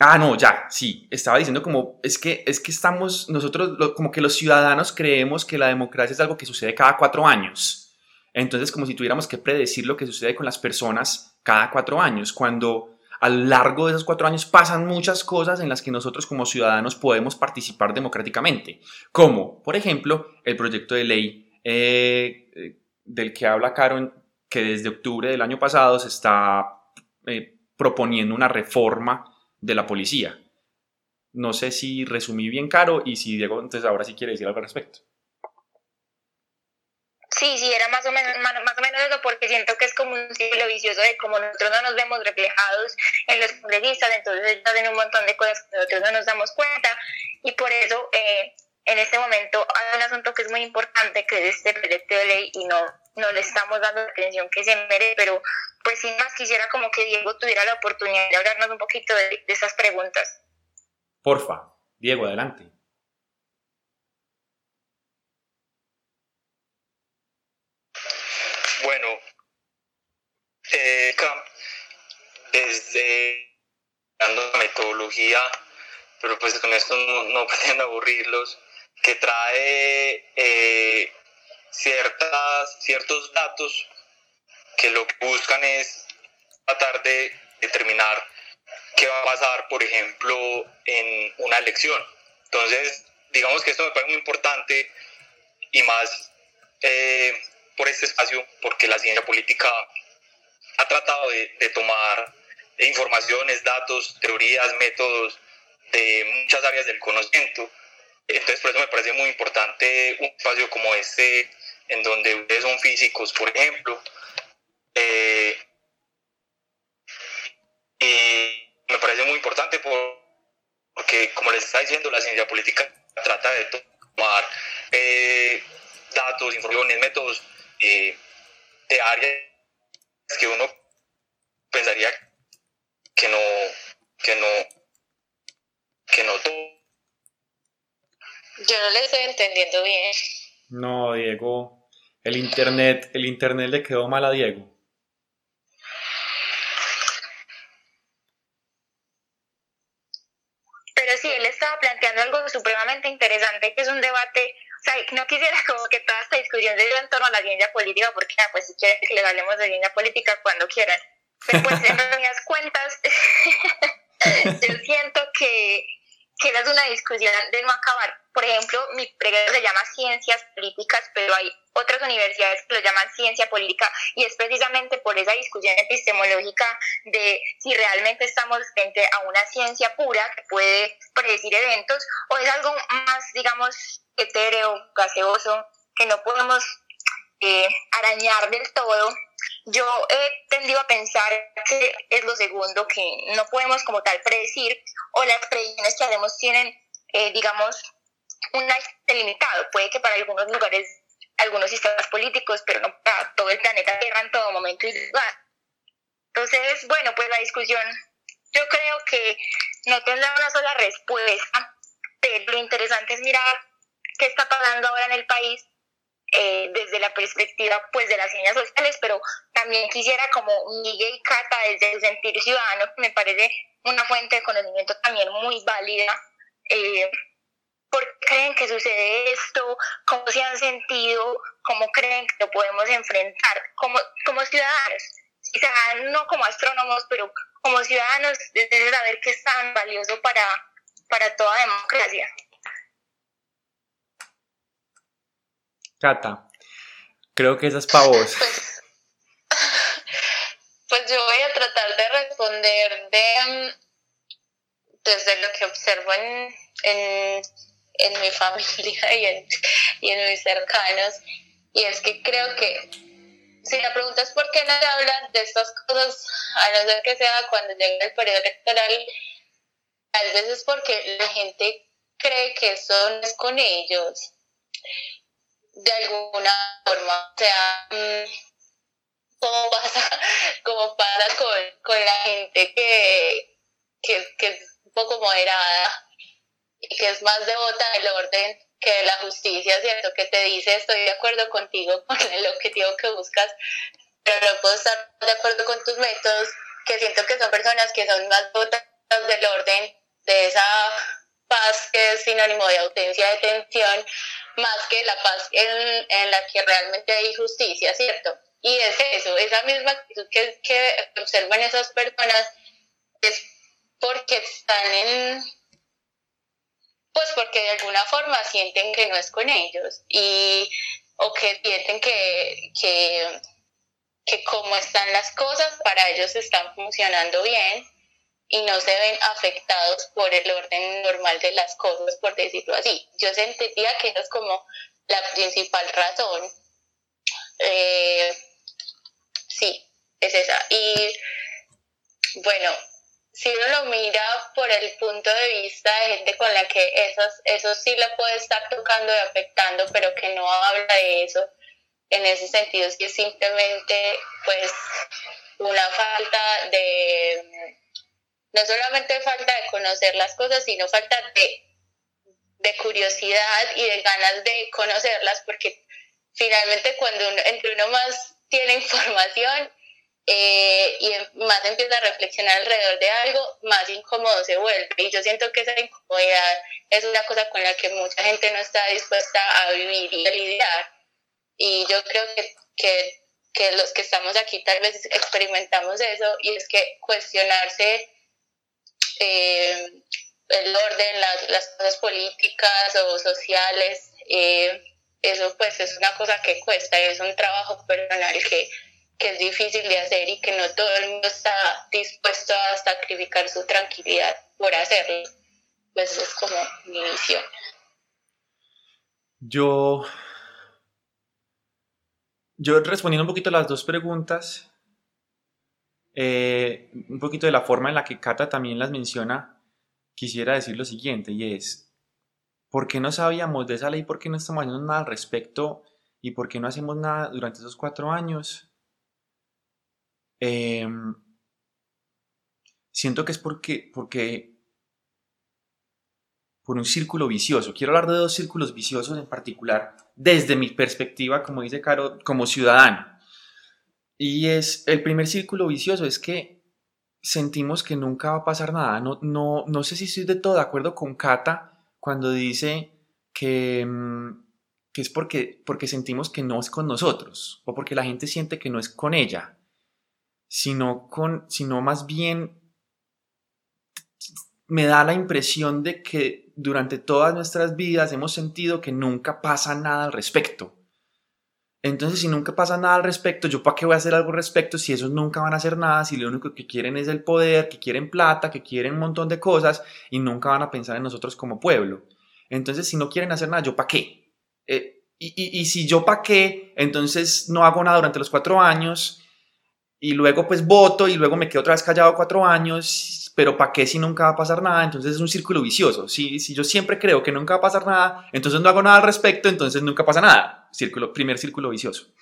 Ah, no, ya, sí, estaba diciendo como, es que, es que estamos, nosotros, como que los ciudadanos creemos que la democracia es algo que sucede cada cuatro años. Entonces, como si tuviéramos que predecir lo que sucede con las personas cada cuatro años, cuando a lo largo de esos cuatro años pasan muchas cosas en las que nosotros como ciudadanos podemos participar democráticamente, como, por ejemplo, el proyecto de ley eh, eh, del que habla Karen, que desde octubre del año pasado se está eh, proponiendo una reforma de la policía. No sé si resumí bien caro y si Diego, entonces ahora sí quiere decir algo al respecto. Sí, sí, era más o menos más, o menos eso, porque siento que es como un ciclo vicioso de como nosotros no nos vemos reflejados en los congresistas, entonces hacen un montón de cosas que nosotros no nos damos cuenta, y por eso eh, en este momento hay un asunto que es muy importante, que es este proyecto de ley, y no, no le estamos dando la atención que se merece, pero pues sin más quisiera como que Diego tuviera la oportunidad de hablarnos un poquito de, de esas preguntas. Porfa, Diego, adelante. Bueno, eh, desde dando la metodología, pero pues con esto no, no pretendo aburrirlos, que trae eh, ciertas, ciertos datos que lo que buscan es tratar de determinar qué va a pasar, por ejemplo, en una elección. Entonces, digamos que esto me parece muy importante y más eh, por este espacio, porque la ciencia política ha tratado de, de tomar informaciones, datos, teorías, métodos de muchas áreas del conocimiento. Entonces, por eso me parece muy importante un espacio como este, en donde ustedes son físicos, por ejemplo, eh, y me parece muy importante porque, como les está diciendo, la ciencia política trata de tomar eh, datos, informaciones, métodos eh, de áreas que uno pensaría que no, que no, que no todo. Yo no le estoy entendiendo bien. No, Diego. El internet, el internet le quedó mal a Diego. planteando algo supremamente interesante, que es un debate, o sea, no quisiera como que toda esta discusión se en torno a la ciencia política, porque ah, pues si quieren que les hablemos de ciencia política cuando quieran. Pero pues en mis cuentas, yo siento que, que es una discusión de no acabar. Por ejemplo, mi pregrado se llama Ciencias Políticas, pero hay otras universidades que lo llaman ciencia política y es precisamente por esa discusión epistemológica de si realmente estamos frente a una ciencia pura que puede predecir eventos o es algo más, digamos, etéreo, gaseoso, que no podemos eh, arañar del todo. Yo he tendido a pensar que es lo segundo, que no podemos como tal predecir o las predicciones que hacemos tienen, eh, digamos, un alcance limitado. Puede que para algunos lugares algunos sistemas políticos, pero no para todo el planeta Tierra en todo momento y lugar. Entonces, bueno, pues la discusión yo creo que no tendrá una sola respuesta, pero lo interesante es mirar qué está pasando ahora en el país eh, desde la perspectiva pues de las ciencias sociales, pero también quisiera como Miguel y Cata desde el sentir ciudadano, que me parece una fuente de conocimiento también muy válida, eh, ¿Por qué creen que sucede esto? ¿Cómo se han sentido? ¿Cómo creen que lo podemos enfrentar como, como ciudadanos? sea, no como astrónomos, pero como ciudadanos, deben saber que es tan valioso para, para toda democracia. Cata, creo que esa es para vos. Pues, pues, yo voy a tratar de responder de, desde lo que observo en, en, en mi familia y en, y en mis cercanos. Y es que creo que si la pregunta es por qué no se hablan de estas cosas, a no ser que sea cuando llegue el periodo electoral, a veces es porque la gente cree que eso no es con ellos, de alguna forma. O sea, mm, como pasa, como pasa con, con la gente que, que, que es un poco moderada y que es más devota del orden que la justicia, ¿cierto? Que te dice, estoy de acuerdo contigo con el objetivo que buscas, pero no puedo estar de acuerdo con tus métodos, que siento que son personas que son más dotadas del orden, de esa paz que es sinónimo de ausencia de tensión, más que la paz en, en la que realmente hay justicia, ¿cierto? Y es eso, esa misma actitud que, que observan esas personas es porque están en pues porque de alguna forma sienten que no es con ellos y o que sienten que, que, que como están las cosas para ellos están funcionando bien y no se ven afectados por el orden normal de las cosas, por decirlo así. Yo sentía que esa es como la principal razón. Eh, sí, es esa. Y bueno, si uno lo mira por el punto de vista de gente con la que esos, eso sí le puede estar tocando y afectando, pero que no habla de eso, en ese sentido es que simplemente pues una falta de, no solamente falta de conocer las cosas, sino falta de, de curiosidad y de ganas de conocerlas, porque finalmente cuando uno, entre uno más tiene información, eh, y más empieza a reflexionar alrededor de algo, más incómodo se vuelve. Y yo siento que esa incomodidad es una cosa con la que mucha gente no está dispuesta a vivir y a lidiar. Y yo creo que, que, que los que estamos aquí tal vez experimentamos eso y es que cuestionarse eh, el orden, las, las, cosas políticas o sociales, eh, eso pues es una cosa que cuesta, es un trabajo personal que que es difícil de hacer y que no todo el mundo está dispuesto a sacrificar su tranquilidad por hacerlo. Pues es como mi visión. Yo, yo respondiendo un poquito a las dos preguntas, eh, un poquito de la forma en la que Cata también las menciona, quisiera decir lo siguiente, y es, ¿por qué no sabíamos de esa ley? ¿Por qué no estamos haciendo nada al respecto? ¿Y por qué no hacemos nada durante esos cuatro años? Em, siento que es porque, porque por un círculo vicioso. Quiero hablar de dos círculos viciosos en particular desde mi perspectiva, como dice Caro, como ciudadano. Y es el primer círculo vicioso es que sentimos que nunca va a pasar nada. No, no, no sé si estoy de todo de acuerdo con Cata cuando dice que, mm, que es porque, porque sentimos que no es con nosotros o porque la gente siente que no es con ella sino, con, sino más bien me da la impresión de que durante todas nuestras vidas hemos sentido que nunca pasa nada al respecto. Entonces, si nunca pasa nada al respecto, ¿yo para qué voy a hacer algo al respecto si esos nunca van a hacer nada? Si lo único que quieren es el poder, que quieren plata, que quieren un montón de cosas y nunca van a pensar en nosotros como pueblo. Entonces, si no quieren hacer nada, ¿yo para qué? Eh, y, y, si yo para qué, entonces no hago nada durante los cuatro años y luego pues voto y luego me quedo otra vez callado cuatro años, pero ¿para qué si nunca va a pasar nada? Entonces es un círculo vicioso. Si, si yo siempre creo que nunca va a pasar nada, entonces no hago nada al respecto, entonces nunca pasa nada. Círculo, primer círculo vicioso.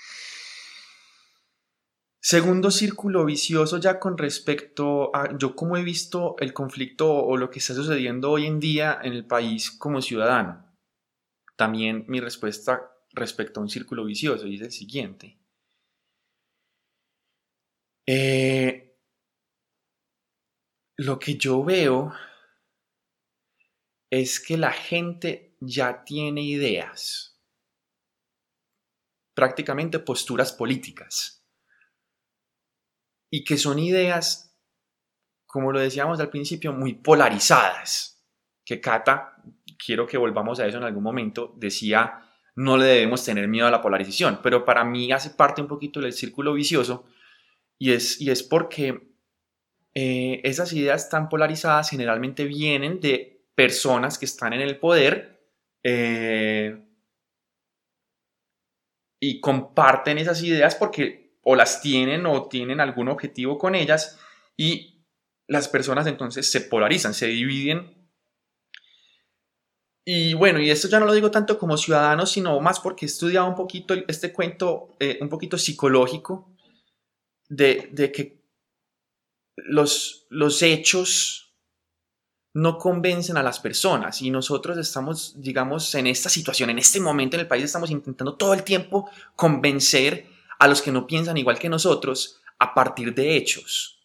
Segundo círculo vicioso ya con respecto a yo cómo he visto el conflicto o lo que está sucediendo hoy en día en el país como ciudadano. También mi respuesta respecto a un círculo vicioso y es el siguiente. Eh, lo que yo veo es que la gente ya tiene ideas, prácticamente posturas políticas. y que son ideas, como lo decíamos al principio, muy polarizadas, que Cata, quiero que volvamos a eso en algún momento, decía, no le debemos tener miedo a la polarización, pero para mí hace parte un poquito del círculo vicioso y es, y es porque eh, esas ideas tan polarizadas generalmente vienen de personas que están en el poder eh, y comparten esas ideas porque o las tienen o tienen algún objetivo con ellas y las personas entonces se polarizan, se dividen. Y bueno, y esto ya no lo digo tanto como ciudadano, sino más porque he estudiado un poquito este cuento, eh, un poquito psicológico, de, de que los, los hechos no convencen a las personas y nosotros estamos, digamos, en esta situación, en este momento en el país estamos intentando todo el tiempo convencer a los que no piensan igual que nosotros a partir de hechos.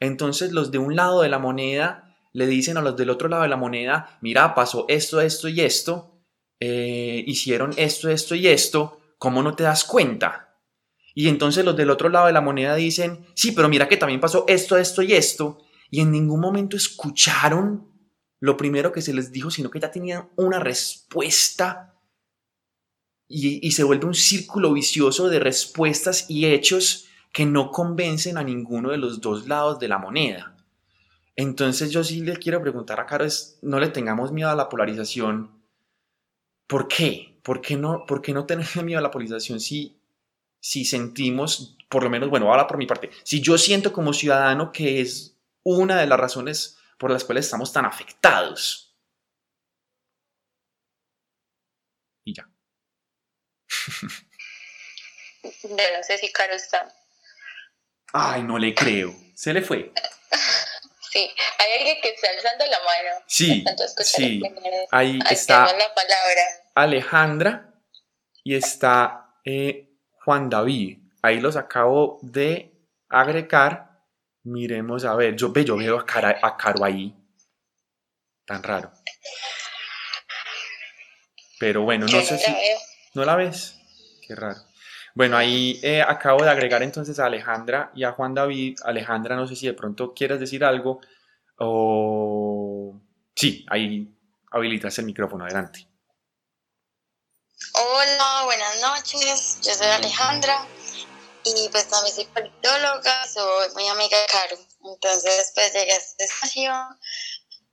Entonces los de un lado de la moneda le dicen a los del otro lado de la moneda, mira, pasó esto, esto y esto, eh, hicieron esto, esto y esto, ¿cómo no te das cuenta? Y entonces los del otro lado de la moneda dicen, sí, pero mira que también pasó esto, esto y esto, y en ningún momento escucharon lo primero que se les dijo, sino que ya tenían una respuesta y, se vuelve un círculo vicioso de respuestas y hechos que no convencen a ninguno de los dos lados de la moneda. Entonces yo sí le quiero preguntar a Caro es, no le tengamos miedo a la polarización. ¿Por qué? ¿Por qué no, por qué no tener miedo a la polarización si, si sentimos, por lo menos, bueno, ahora por mi parte, si yo siento como ciudadano que es una de las razones por las cuales estamos tan afectados. Y ya. no sé si Caro está. Ay, no le creo. Se le fue. Sí, hay alguien que está alzando la mano. Sí, sí. Ahí está la palabra. Alejandra y está eh, Juan David. Ahí los acabo de agregar Miremos, a ver, yo, yo veo a, cara, a Caro ahí. Tan raro. Pero bueno, no sé si... ¿No la ves? Qué raro. Bueno, ahí eh, acabo de agregar entonces a Alejandra y a Juan David. Alejandra, no sé si de pronto quieres decir algo o... Sí, ahí habilitas el micrófono, adelante. Hola, buenas noches, yo soy Alejandra y pues también soy politóloga, soy muy amiga de Caro. Entonces pues llegué a esta estación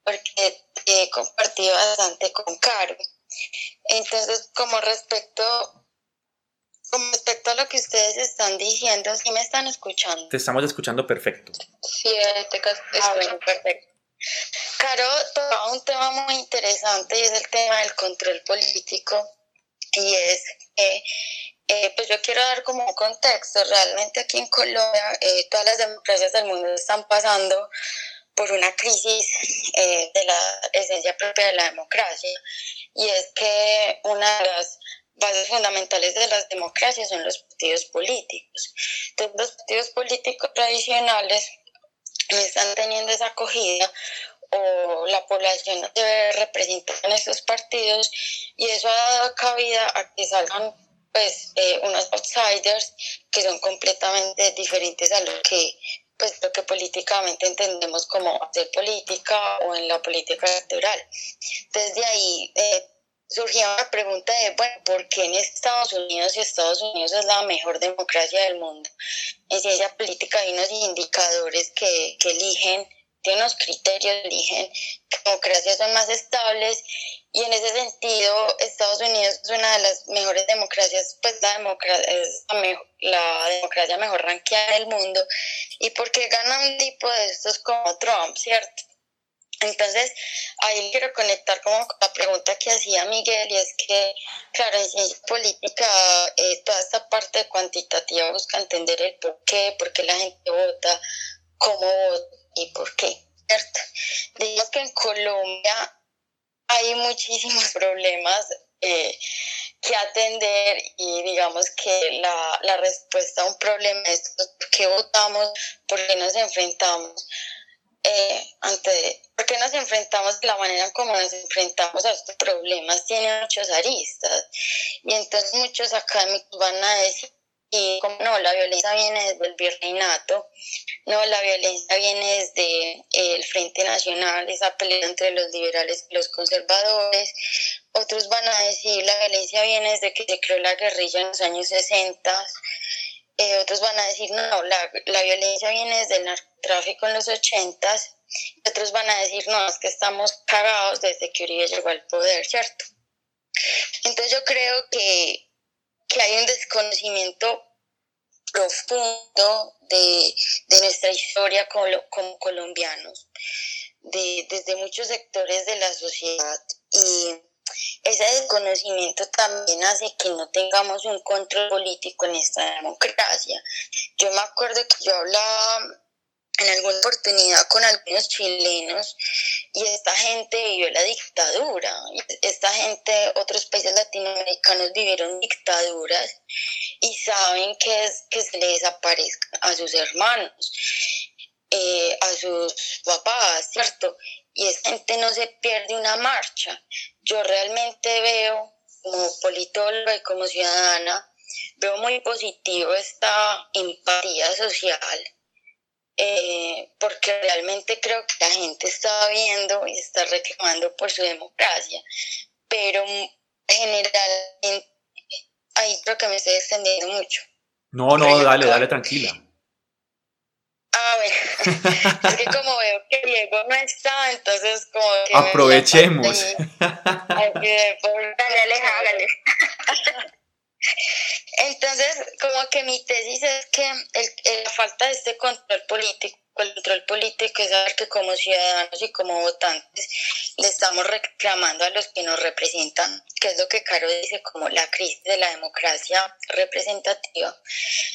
porque he compartido bastante con Caro. Entonces como respecto, como respecto a lo que ustedes están diciendo, ¿sí me están escuchando? Te estamos escuchando perfecto. Sí, te escucho perfecto. Caro tocaba un tema muy interesante y es el tema del control político y es que eh, pues yo quiero dar como un contexto. Realmente aquí en Colombia eh, todas las democracias del mundo están pasando por una crisis eh, de la esencia propia de la democracia y es que una de las bases fundamentales de las democracias son los partidos políticos. Entonces los partidos políticos tradicionales no están teniendo esa acogida o la población no debe representar en esos partidos y eso ha dado cabida a que salgan pues eh, unos outsiders que son completamente diferentes a lo que pues lo que políticamente entendemos como hacer política o en la política electoral. Desde ahí eh, surgía una pregunta de, bueno, ¿por qué en Estados Unidos, si Estados Unidos es la mejor democracia del mundo, en ciencia política hay unos indicadores que, que eligen tiene unos criterios, eligen que democracias son más estables y en ese sentido Estados Unidos es una de las mejores democracias, pues la democracia es la, democracia mejor ranqueada del mundo y porque gana un tipo de estos como Trump, ¿cierto? Entonces, ahí quiero conectar como con la pregunta que hacía Miguel, y es que, claro, en ciencia política, eh, toda esta parte cuantitativa busca entender el por qué, por qué la gente vota, cómo vota, y por qué, ¿cierto? Digamos que en Colombia hay muchísimos problemas eh, que atender y digamos que la, la, respuesta a un problema es por qué votamos, por qué nos enfrentamos. Eh, ante, ¿Por qué nos enfrentamos de la manera como nos enfrentamos a estos problemas? Tiene muchos aristas y entonces muchos académicos van a decir no, la violencia viene desde el virreinato, no, la violencia viene desde eh, el Frente Nacional, esa pelea entre los liberales y los conservadores. Otros van a decir la violencia viene desde que se creó la guerrilla en los años 60. Eh, otros van a decir no, la, la violencia viene desde el narcotráfico en los 80. Otros van a decir no, es que estamos cagados desde que Uribe llegó al poder, ¿cierto? Entonces yo creo que, que hay un desconocimiento profundo de, de nuestra historia como, como colombianos, de, desde muchos sectores de la sociedad. Y ese desconocimiento también hace que no tengamos un control político en esta democracia. Yo me acuerdo que yo hablaba en alguna oportunidad con algunos chilenos y esta gente vivió la dictadura. Esta gente, otros países latinoamericanos vivieron dictaduras y saben que es que se les desaparezca a sus hermanos, eh, a sus papás, ¿cierto? Y esta gente no se pierde una marcha. Yo realmente veo, como politóloga y como ciudadana, veo muy positivo esta empatía social eh, porque realmente creo que la gente está viendo y está reclamando por su democracia, pero generalmente, ahí creo que me estoy extendiendo mucho. No, no, dale, dale, tranquila. A ver, es que como veo que Diego no está, entonces como que... Aprovechemos. dale, dale. Entonces, como que mi tesis es que el, la falta de este control político, el control político es saber que como ciudadanos y como votantes le estamos reclamando a los que nos representan, que es lo que Caro dice como la crisis de la democracia representativa,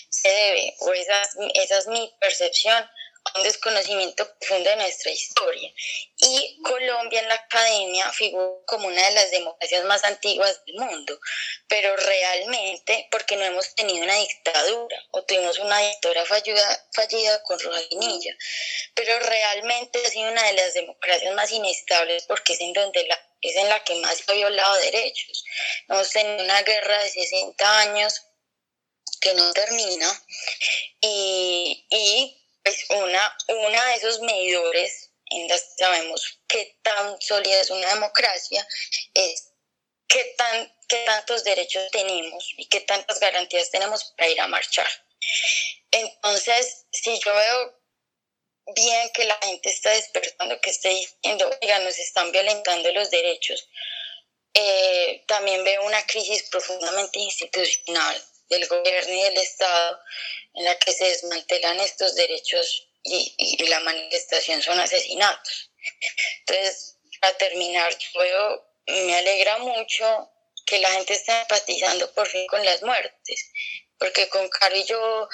se debe, o esa, esa es mi percepción, un desconocimiento profundo de nuestra historia. Y Colombia en la academia figura como una de las democracias más antiguas del mundo, pero realmente porque no hemos tenido una dictadura o tuvimos una dictadura fallida, fallida con Rojalinilla, pero realmente ha sido una de las democracias más inestables porque es en donde la es en la que más se ha violado derechos. Hemos tenido una guerra de 60 años que no termina y, y pues una, una de esos medidores en las sabemos qué tan sólida es una democracia es qué, tan, qué tantos derechos tenemos y qué tantas garantías tenemos para ir a marchar. Entonces, si yo veo bien que la gente está despertando, que está diciendo, oiga, nos están violentando los derechos, eh, también veo una crisis profundamente institucional del gobierno y del Estado en la que se desmantelan estos derechos y, y, la manifestación son asesinatos. Entonces, para terminar, yo me alegra mucho que la gente esté empatizando por fin con las muertes, porque con Caro y yo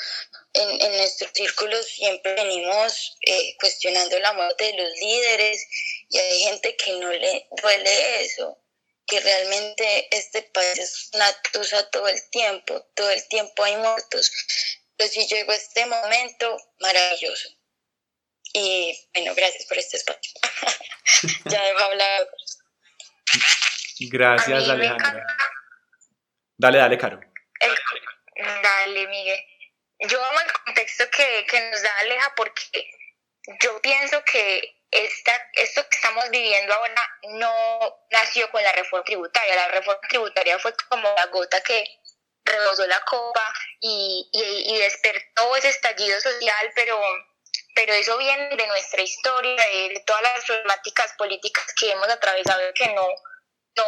en, en nuestros círculos siempre venimos eh, cuestionando la muerte de los líderes y hay gente que no le duele eso que realmente este país es una tusa todo el tiempo, todo el tiempo hay muertos. Pero si llegó este momento, maravilloso. Y bueno, gracias por este espacio. ya dejo hablar. Gracias, Alejandra. Dale, dale, Caro. dale, Miguel. Yo amo el contexto que, que nos da Aleja porque yo pienso que esta, esto que estamos viviendo ahora no nació con la reforma tributaria. La reforma tributaria fue como la gota que rebosó la copa y, y, despertó ese estallido social, pero, pero eso viene de nuestra historia, de, todas las problemáticas políticas que hemos atravesado y que no, no,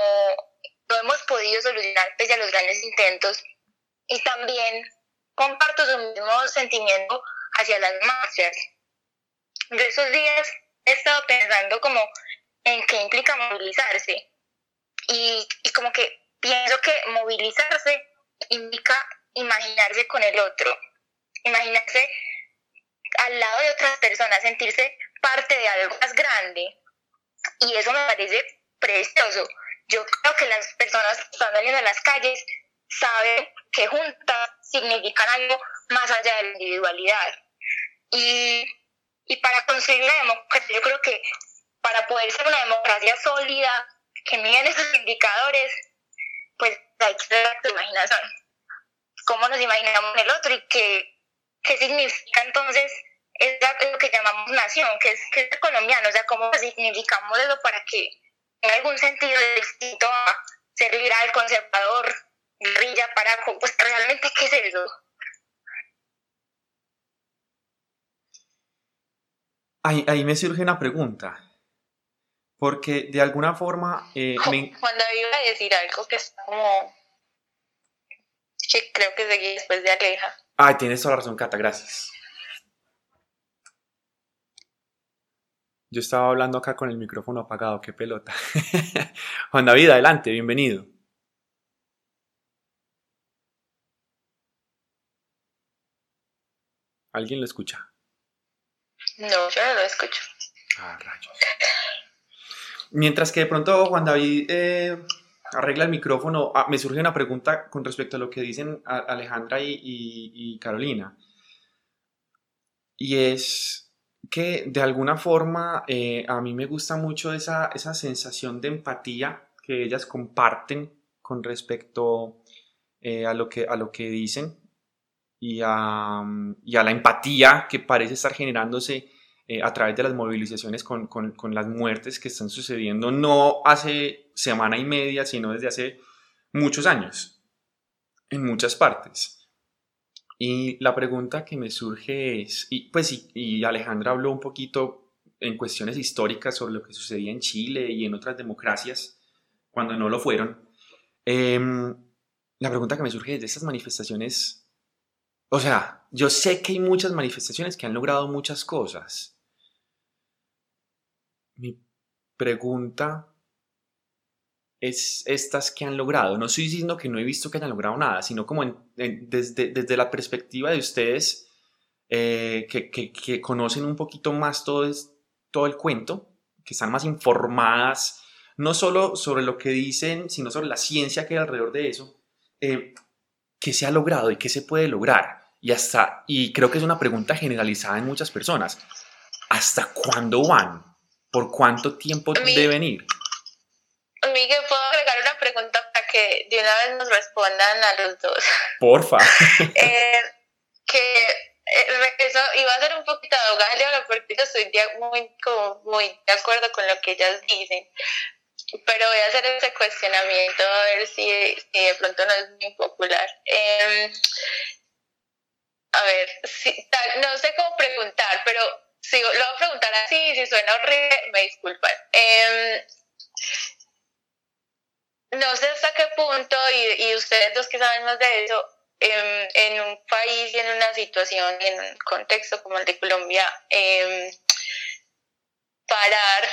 no hemos podido solucionar pese a los grandes intentos. Y también comparto su mismo sentimiento hacia las marchas. De esos días he estado pensando como en qué implica movilizarse. Y, como que pienso que movilizarse implica imaginarse con el otro, imaginarse al lado de otras personas, sentirse parte de algo más grande. Y eso me parece precioso. Yo creo que las personas que están saliendo a las calles saben que juntas significan algo más allá de la individualidad. Y y para construir una democracia, yo creo que para poder ser una democracia sólida, que miren esos indicadores, pues hay que tener tu imaginación. cómo nos imaginamos el otro y qué, qué significa entonces es lo que llamamos nación, que es, que colombiano, o sea, cómo significamos eso para que tenga algún sentido distinto a ser liberal, conservador, guerrilla, para, pues realmente, ¿qué es eso? Ahí, ahí me surge una pregunta. Porque de alguna forma... Eh, Cuando iba a decir algo que está como... que creo que seguí después de Aleja. Ay, tienes toda la razón, Cata, gracias. Yo estaba hablando acá con el micrófono apagado, qué pelota. Juan David, adelante, bienvenido. ¿Alguien lo escucha? No, yo no lo escucho. Ah, rayos. Mientras que de pronto Juan David eh, arregla el micrófono, ah, me surge una pregunta con respecto a lo que dicen Alejandra y, Carolina. Y es que de alguna forma eh, a mí me gusta mucho esa, sensación de empatía que ellas comparten con respecto eh, a, lo que, a lo que dicen y a, y a la empatía que parece estar generándose eh, a través de las movilizaciones con, con, con, las muertes que están sucediendo no hace semana y media, sino desde hace muchos años, en muchas partes. Y la pregunta que me surge es, y pues y, y Alejandra habló un poquito en cuestiones históricas sobre lo que sucedía en Chile y en otras democracias cuando no lo fueron. Em, la pregunta que me surge es de estas manifestaciones, o sea, yo sé que hay muchas manifestaciones que han logrado muchas cosas, mi pregunta es estas que han logrado. No estoy diciendo que no he visto que hayan logrado nada, sino como desde, desde, la perspectiva de ustedes eh, que, que, conocen un poquito más todo, todo el cuento, que están más informadas, no solo sobre lo que dicen, sino sobre la ciencia que hay alrededor de eso, eh, ¿qué se ha logrado y qué se puede lograr? Y hasta, y creo que es una pregunta generalizada en muchas personas, ¿hasta cuándo van? ¿Por cuánto tiempo deben ir? Miguel, ¿puedo agregar una pregunta para que de una vez nos respondan a los dos? Porfa. eh, que eh, eso iba a ser un poquito abogada porque yo estoy muy, como, muy de acuerdo con lo que ellas dicen. Pero voy a hacer ese cuestionamiento a ver si, si de pronto no es muy popular. Eh, a ver, si, no sé cómo preguntar, pero Sí, lo voy a preguntar así, si suena horrible, me disculpan. Em, no sé hasta qué punto, y, y, ustedes los que saben más de eso, em, en un país y en una situación y en un contexto como el de Colombia, em, parar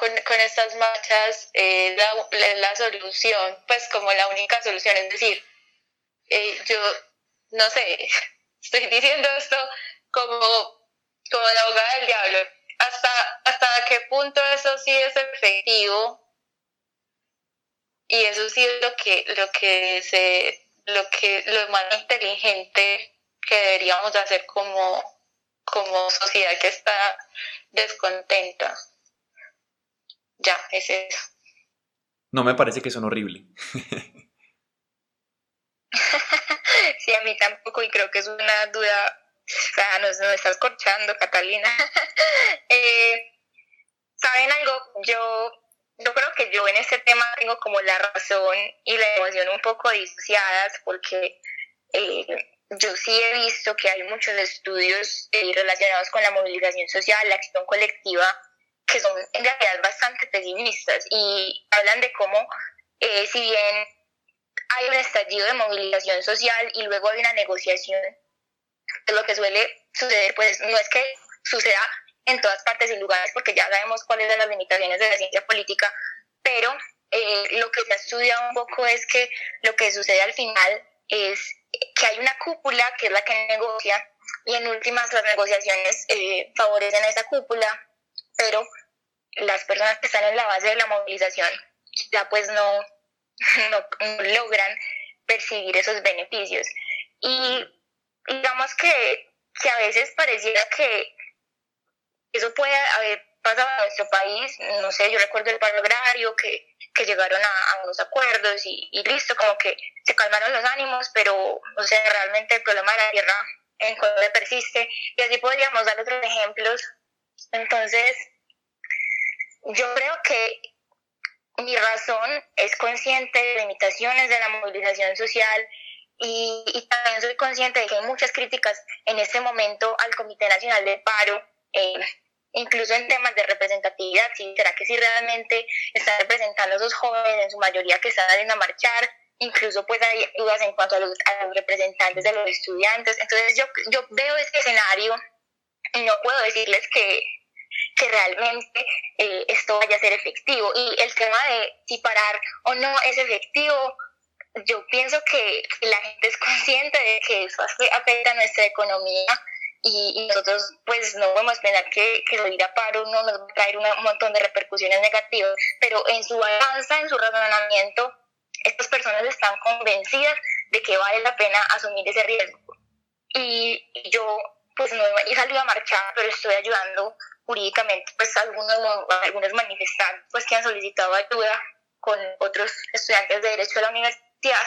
con, con, estas marchas es la, la, solución, pues como la única solución, es decir, eh, yo no sé, estoy diciendo esto como como la abogada del diablo, hasta, hasta qué punto eso sí es efectivo y eso sí es lo que, lo que se, lo que, lo más inteligente que deberíamos hacer como, como sociedad que está descontenta. Ya, es eso. No me parece que son horrible. sí, a mí tampoco, y creo que es una duda o sea, nos, estás corchando, Catalina. Eh, ¿Saben algo? Yo, yo creo que yo en este tema tengo como la razón y la emoción un poco disociadas porque eh, yo sí he visto que hay muchos estudios eh, relacionados con la movilización social, la acción colectiva, que son en realidad bastante pesimistas y hablan de cómo, si bien hay un estallido de movilización social y luego hay una negociación lo que suele suceder, pues no es que suceda en todas partes y lugares, porque ya sabemos cuáles son las limitaciones de la ciencia política, pero eh, lo que se ha estudiado un poco es que lo que sucede al final es que hay una cúpula que es la que negocia y en últimas las negociaciones eh, favorecen a esa cúpula, pero las personas que están en la base de la movilización ya pues no, no, no logran percibir esos beneficios. Y digamos que, que a veces pareciera que eso puede haber pasaba en nuestro país, no sé, yo recuerdo el paro agrario, que, que llegaron a, unos acuerdos y, y, listo, como que se calmaron los ánimos, pero, o sea, realmente el problema de la tierra en Colombia persiste y así podríamos dar otros ejemplos. Entonces, yo creo que mi razón es consciente de limitaciones de la movilización social y, y, también soy consciente de que hay muchas críticas en este momento al Comité Nacional de Paro, eh, incluso en temas de representatividad, ¿sí? ¿será que si realmente están representando a esos jóvenes en su mayoría que están saliendo a marchar? Incluso pues hay dudas en cuanto a los, representantes de los estudiantes. Entonces yo, yo veo este escenario y no puedo decirles que, que realmente eh, esto vaya a ser efectivo. Y el tema de si parar o no es efectivo, yo pienso que la gente es consciente de que eso afecta a nuestra economía y, nosotros pues no podemos pensar que, que ir a paro no nos va a traer un montón de repercusiones negativas, pero en su balanza, en su razonamiento, estas personas están convencidas de que vale la pena asumir ese riesgo. Y yo pues no he salido a marchar, pero estoy ayudando jurídicamente pues algunos, algunos manifestantes pues que han solicitado ayuda con otros estudiantes de Derecho de la universidad.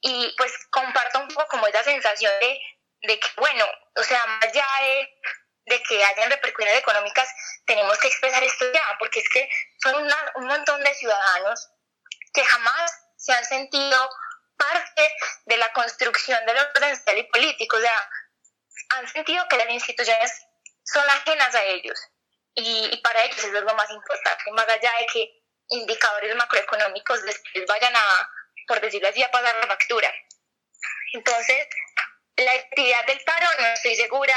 Y pues comparto un poco como esa sensación de, de que bueno, o sea, más allá de, de que hayan repercusiones económicas, tenemos que expresar esto ya, porque es que son un montón de ciudadanos que jamás se han sentido parte de la construcción del orden social y político, o sea, han sentido que las instituciones son ajenas a ellos y, para ellos eso es lo más importante, más allá de que indicadores macroeconómicos después vayan a, por decirlo así, a pasar la factura. Entonces, la efectividad del paro no estoy segura,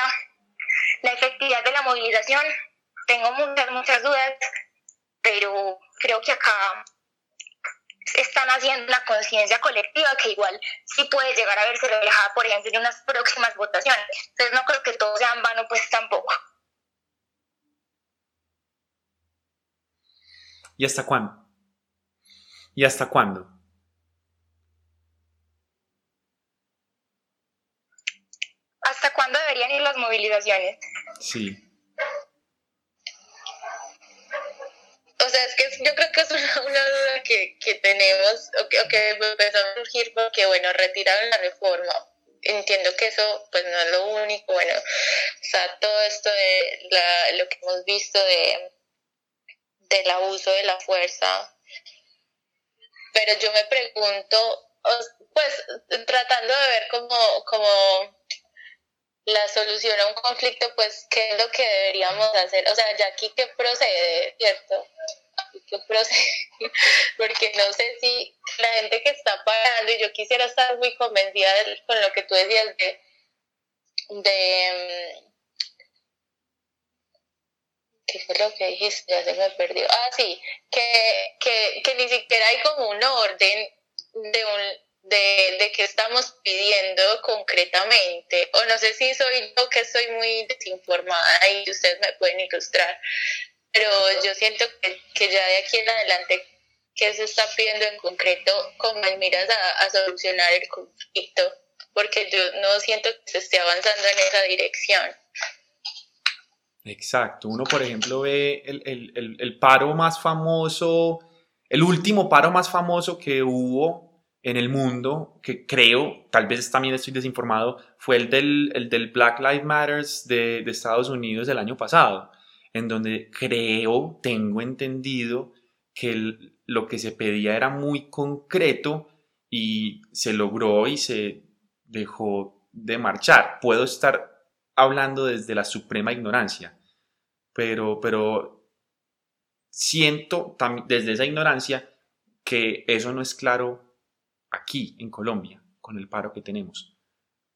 la efectividad de la movilización, tengo muchas, muchas dudas, pero creo que acá están haciendo una conciencia colectiva que igual sí puede llegar a verse reflejada, por ejemplo, en unas próximas votaciones. Entonces no creo que todo sea en vano, pues tampoco. ¿Y hasta cuándo? ¿Y hasta cuándo? ¿Hasta cuándo deberían ir las movilizaciones? Sí. O sea, es que yo creo que es una, duda que, que tenemos o que, o que, empezó a surgir porque, bueno, retiraron la reforma. Entiendo que eso pues no es lo único, bueno, o sea, todo esto de la, lo que hemos visto de del abuso de la fuerza. Pero yo me pregunto, pues tratando de ver como, como la solución a un conflicto, pues, ¿qué es lo que deberíamos hacer? O sea, ya aquí qué procede, ¿cierto? ¿Qué procede? Porque no sé si la gente que está pagando, y yo quisiera estar muy convencida con lo que tú decías de, de ¿qué fue lo que dijiste? Ya se me perdió. Ah, sí, que, que, que ni siquiera hay como un orden de un de, de qué estamos pidiendo concretamente. O no sé si soy yo que estoy muy desinformada y ustedes me pueden ilustrar, pero yo siento que, que ya de aquí en adelante, ¿qué se está pidiendo en concreto con miras a, a solucionar el conflicto? Porque yo no siento que se esté avanzando en esa dirección. Exacto. Uno, por ejemplo, ve el, el, el, paro más famoso, el último paro más famoso que hubo en el mundo, que creo, tal vez también estoy desinformado, fue el del, el del Black Lives Matters de, de, Estados Unidos del año pasado, en donde creo, tengo entendido que lo que se pedía era muy concreto y se logró y se dejó de marchar. Puedo estar hablando desde la suprema ignorancia, pero, pero siento desde esa ignorancia que eso no es claro aquí en Colombia con el paro que tenemos.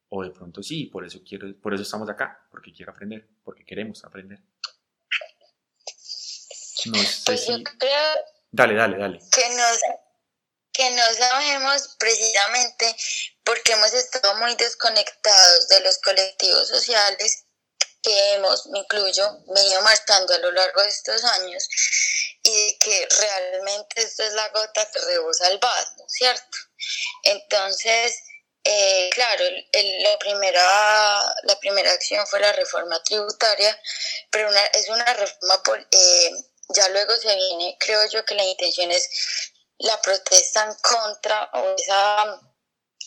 O de pronto sí, por eso quiero, por eso estamos acá, porque quiero aprender, porque queremos aprender. No sé pues si... creo dale, dale, dale. Que nos, que no sabemos precisamente porque hemos estado muy desconectados de los colectivos sociales que hemos, me incluyo, venido marchando a lo largo de estos años y que realmente esto es la gota que rebosa el vaso, ¿cierto? Entonces, eh, claro, la, primera, la primera acción fue la reforma tributaria, pero una, es una reforma, por, eh, ya luego se viene, creo yo que la intención es la protesta en contra o esa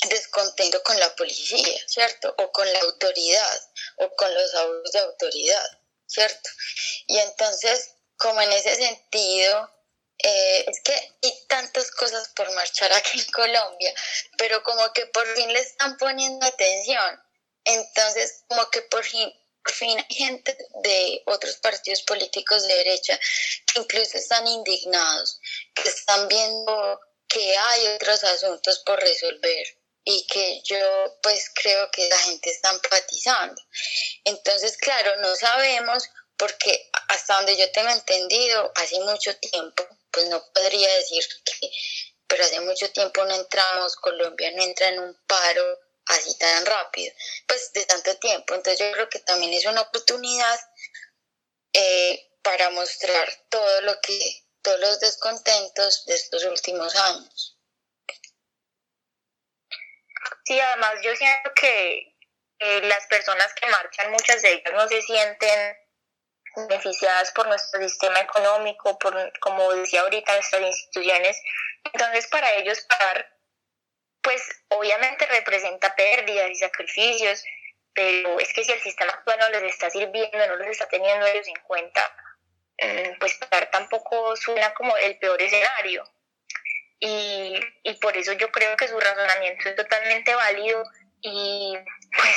descontento con la policía, ¿cierto? O con la autoridad, o con los abusos de autoridad, ¿cierto? Y entonces, como en ese sentido, eh, es que hay tantas cosas por marchar aquí en Colombia, pero como que por fin le están poniendo atención. Entonces, como que por fin, fin hay gente de otros partidos políticos de derecha que incluso están indignados, que están viendo que hay otros asuntos por resolver y que yo pues creo que la gente está empatizando. Entonces, claro, no sabemos porque hasta donde yo tengo entendido, hace mucho tiempo, pues no podría decir que, pero hace mucho tiempo no entramos, Colombia no entra en un paro así tan rápido, pues de tanto tiempo. Entonces yo creo que también es una oportunidad eh, para mostrar todo lo que, todos los descontentos de estos últimos años. Sí, además yo siento que eh, las personas que marchan, muchas de ellas no se sienten beneficiadas por nuestro sistema económico, por, como decía ahorita, nuestras instituciones. Entonces, para ellos pagar, pues obviamente representa pérdidas y sacrificios, pero es que si el sistema actual no les está sirviendo, no les está teniendo ellos en cuenta, mm, pues tampoco suena como el peor escenario. Y, y por eso yo creo que su razonamiento es totalmente válido y pues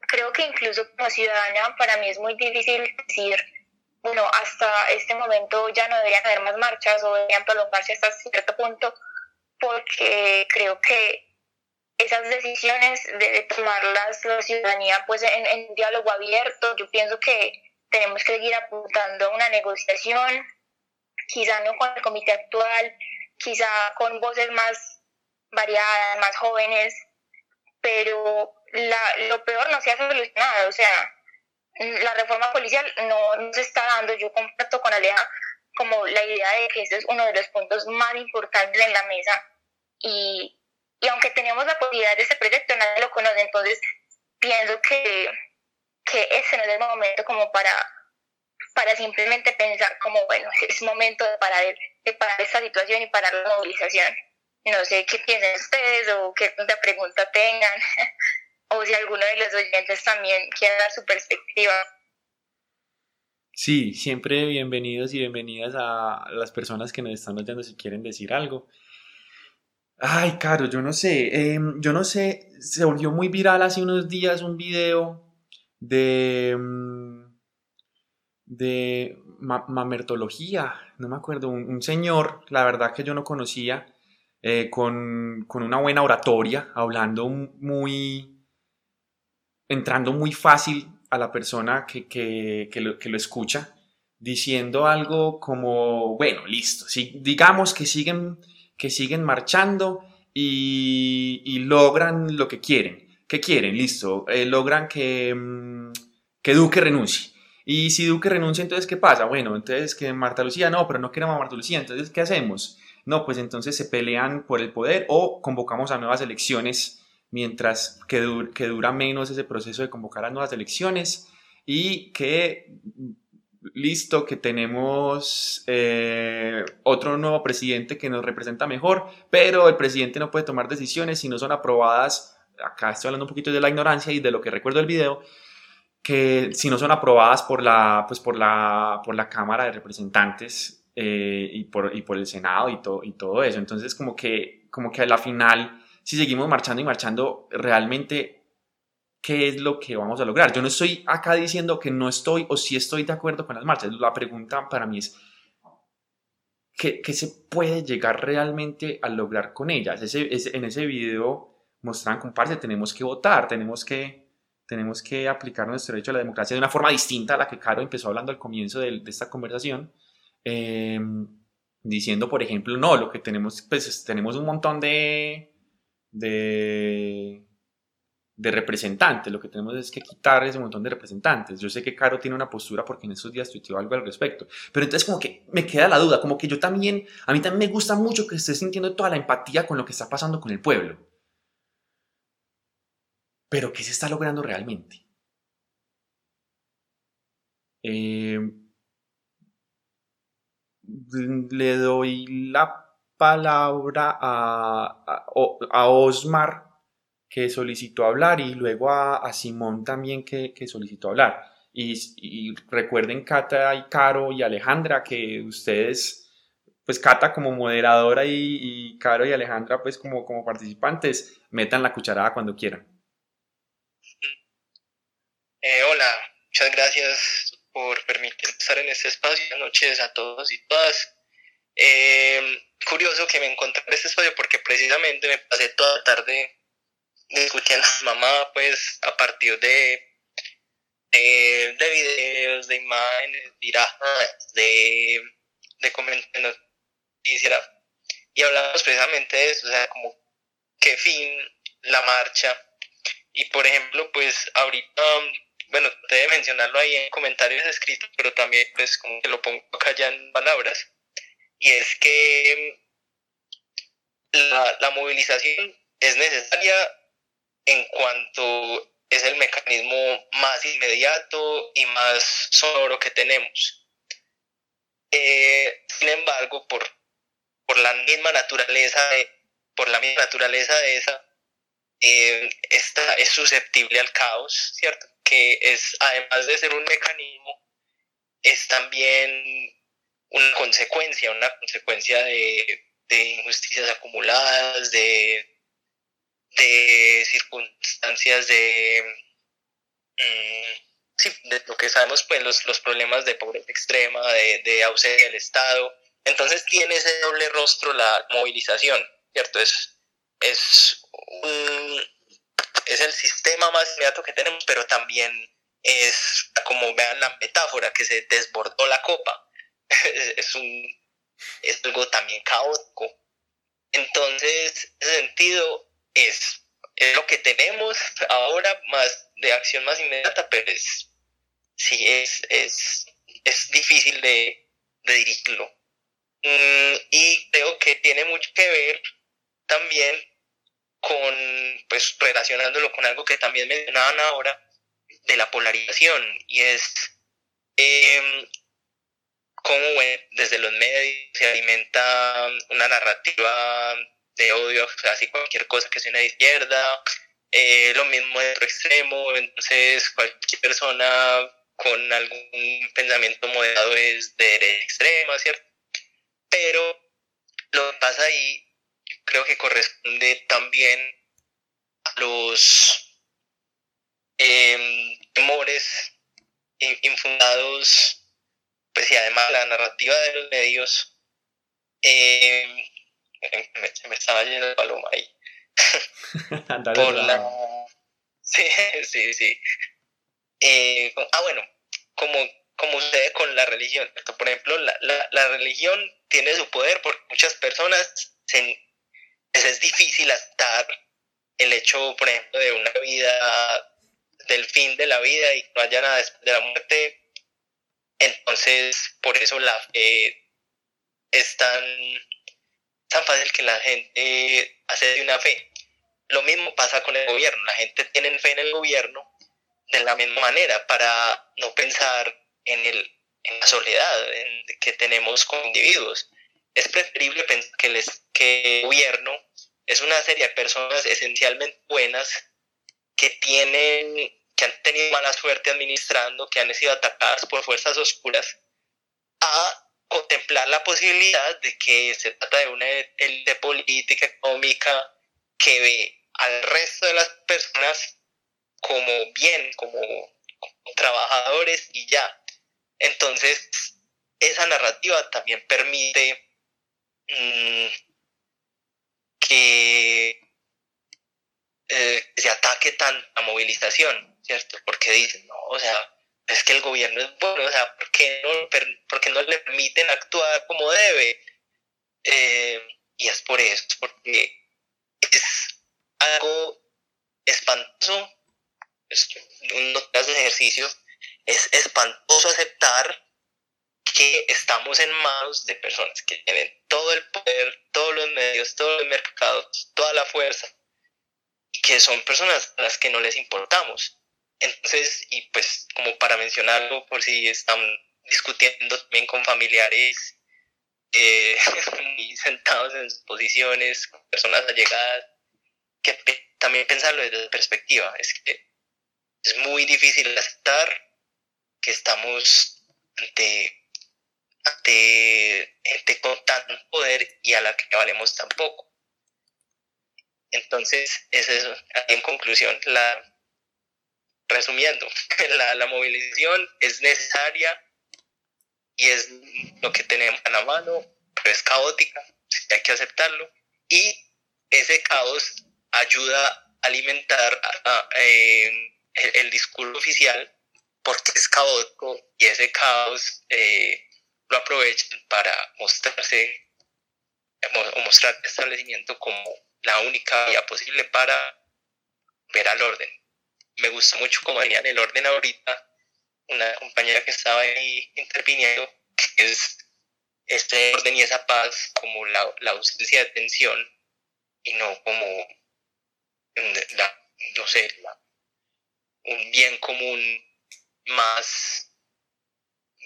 creo que incluso como ciudadana para mí es muy difícil decir, bueno, hasta este momento ya no deberían haber más marchas o deberían prolongarse hasta cierto punto, porque creo que esas decisiones debe tomarlas la ciudadanía pues en, diálogo abierto. Yo pienso que tenemos que seguir apuntando a una negociación, quizá no con el comité actual, quizá con voces más variadas, más jóvenes, pero la, lo peor no se ha solucionado, o sea, la reforma policial no, nos se está dando, yo comparto con Aleja como la idea de que ese es uno de los puntos más importantes en la mesa y, y aunque tenemos la posibilidad de ese proyecto, nadie lo conoce, entonces pienso que, que ese no es el momento como para, para simplemente pensar como, bueno, es momento de parar, de parar esta situación y parar la movilización. No sé qué piensan ustedes o qué pregunta tengan. o si alguno de los oyentes también quiere dar su perspectiva. Sí, siempre bienvenidos y bienvenidas a las personas que nos están oyendo si quieren decir algo. Ay, Caro, yo no sé, em, yo no sé, se volvió muy viral hace unos días un video de, mm, de mamertología, no me acuerdo, un, señor, la verdad que yo no conocía, eh, con, con, una buena oratoria, hablando muy, entrando muy fácil a la persona que, que, que, lo, que lo, escucha, diciendo algo como, bueno, listo, si, digamos que siguen, que siguen marchando y, logran lo que quieren. ¿Qué quieren? Listo, eh, logran que, mm, que Duque renuncie. Y si Duque renuncia, entonces, ¿qué pasa? Bueno, entonces que Marta Lucía, no, pero no queremos a Marta Lucía, entonces, ¿qué hacemos? No, pues entonces se pelean por el poder o convocamos a nuevas elecciones mientras que, que dura menos ese proceso de convocar a nuevas elecciones y que listo, que tenemos eh, otro nuevo presidente que nos representa mejor, pero el presidente no puede tomar decisiones si no son aprobadas, acá estoy hablando un poquito de la ignorancia y de lo que recuerdo del video, que si no son aprobadas por la, pues por la, por la Cámara de Representantes eh, y, por, y por el Senado y, todo y todo eso. Entonces como que, como que a la final si seguimos marchando y marchando, realmente, ¿qué es lo que vamos a lograr? Yo no estoy acá diciendo que no estoy o si estoy de acuerdo con las marchas. La pregunta para mí es, ¿qué, qué se puede llegar realmente a lograr con ellas? Ese, en ese video mostraban, comparse, tenemos que votar, tenemos que, tenemos que aplicar nuestro derecho a la democracia de una forma distinta a la que Caro empezó hablando al comienzo de, de esta conversación. Em, diciendo, por ejemplo, no, lo que tenemos, pues tenemos un montón de, de, de representantes. Lo que tenemos es que quitar ese montón de representantes. Yo sé que Caro tiene una postura porque en esos días tuiteó algo al respecto. Pero entonces como que me queda la duda, como que yo también, a mí también me gusta mucho que esté sintiendo toda la empatía con lo que está pasando con el pueblo. Pero ¿qué se está logrando realmente? Eh, le doy la palabra a, a, Osmar que solicitó hablar y luego a, Simón también que, solicitó hablar. Y, recuerden, Cata y Caro y Alejandra, que ustedes, pues Cata como moderadora y, y Caro y Alejandra, pues como, como participantes, metan la cucharada cuando quieran. Eh, hola, muchas gracias por permitirme estar en este espacio. Buenas noches a todos y todas. Eh, curioso que me encontré en este espacio porque precisamente me pasé toda la tarde discutiendo con mamá, pues a partir de, de, de videos, de imágenes, de, de comentarios, y hablamos precisamente de eso, o sea, como qué fin la marcha. Y por ejemplo, pues ahorita bueno, debe mencionarlo ahí en comentarios escritos, pero también pues como que lo pongo acá ya en palabras, y es que la, la movilización es necesaria en cuanto es el mecanismo más inmediato y más sonoro que tenemos. Eh, sin embargo, por, por la misma naturaleza de, por la misma naturaleza de esa, eh, esta, es susceptible al caos, ¿cierto? que es, además de ser un mecanismo, es también una consecuencia, una consecuencia de, injusticias acumuladas, de, de circunstancias de, mm, de lo que sabemos, pues los, los problemas de pobreza extrema, de, de, ausencia del Estado. Entonces tiene ese doble rostro la movilización, ¿cierto? Es, es es el sistema más inmediato que tenemos, pero también es, como vean la metáfora, que se desbordó la copa. es, un, es algo también caótico. Entonces, en ese sentido, es, es lo que tenemos ahora, más de acción más inmediata, pero es, sí, es, es, es difícil de, de dirigirlo. Mm, y creo que tiene mucho que ver también con, pues relacionándolo con algo que también mencionaban ahora, de la polarización, y es eh, cómo desde los medios se alimenta una narrativa de odio así cualquier cosa que sea de izquierda, eh, lo mismo de otro extremo, entonces cualquier persona con algún pensamiento moderado es de derecha extrema, ¿cierto? Pero lo que pasa ahí creo que corresponde también a los em, temores infundados, pues y además la narrativa de los medios, eh, me, me, estaba yendo el paloma ahí. Por la... Sí, sí, sí. Eh, ah, bueno, como, como sucede con la religión. Por ejemplo, la, la, la religión tiene su poder porque muchas personas se, es difícil aceptar el hecho, por ejemplo, de una vida, del fin de la vida y no haya nada después de la muerte. Entonces, por eso la fe es tan, tan fácil que la gente hace de una fe. Lo mismo pasa con el gobierno. La gente tiene fe en el gobierno de la misma manera para no pensar en, el, en la soledad que tenemos como individuos es preferible pensar que, les, que el gobierno es una serie de personas esencialmente buenas que tienen que han tenido mala suerte administrando, que han sido atacadas por fuerzas oscuras, a contemplar la posibilidad de que se trata de una élite política económica que ve al resto de las personas como bien, como, trabajadores y ya. Entonces, esa narrativa también permite Mm, que eh, se ataque tan a movilización, ¿cierto? Porque dicen, no, o sea, es que el gobierno es bueno, o sea, ¿por qué no, no le permiten actuar como debe? Eh, y es por eso, porque es algo espantoso, es, uno hace ejercicio, es espantoso aceptar que estamos en manos de personas que tienen todo el poder, todos los medios, todos los mercados, toda la fuerza, y que son personas a las que no les importamos. Entonces, y pues como para mencionarlo, por si están discutiendo también con familiares eh, sentados en posiciones, con personas allegadas, que también pensarlo desde la perspectiva, es que es muy difícil aceptar que estamos ante, ante gente con tanto poder y a la que valemos tan poco. Entonces, es eso. En conclusión, la, resumiendo, la, la movilización es necesaria y es lo que tenemos a la mano, pero es caótica, hay que aceptarlo. Y ese caos ayuda a alimentar el, discurso oficial porque es caótico y ese caos eh, lo aprovechan para mostrarse o mostrar el establecimiento como la única vía posible para ver al orden. Me gusta mucho cómo en el orden ahorita, una compañera que estaba ahí interviniendo, que es este orden y esa paz como la, la ausencia de tensión y no como la, no sé, un bien común más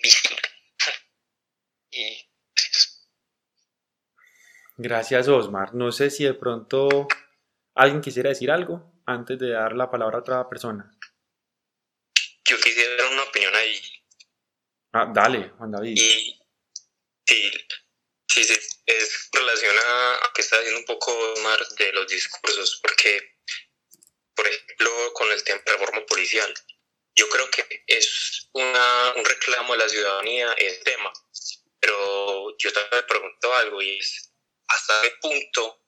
visible. y pues, Gracias, Osmar. No sé si de pronto alguien quisiera decir algo antes de dar la palabra a otra persona. Yo quisiera dar una opinión ahí. Ah, dale, Juan David. Y, sí, sí, sí, es relación a, que está diciendo un poco Osmar de los discursos, porque por ejemplo, con el tema de reforma policial. Yo creo que es una, un reclamo de la ciudadanía el tema, pero yo también me pregunto algo y es, ¿hasta qué punto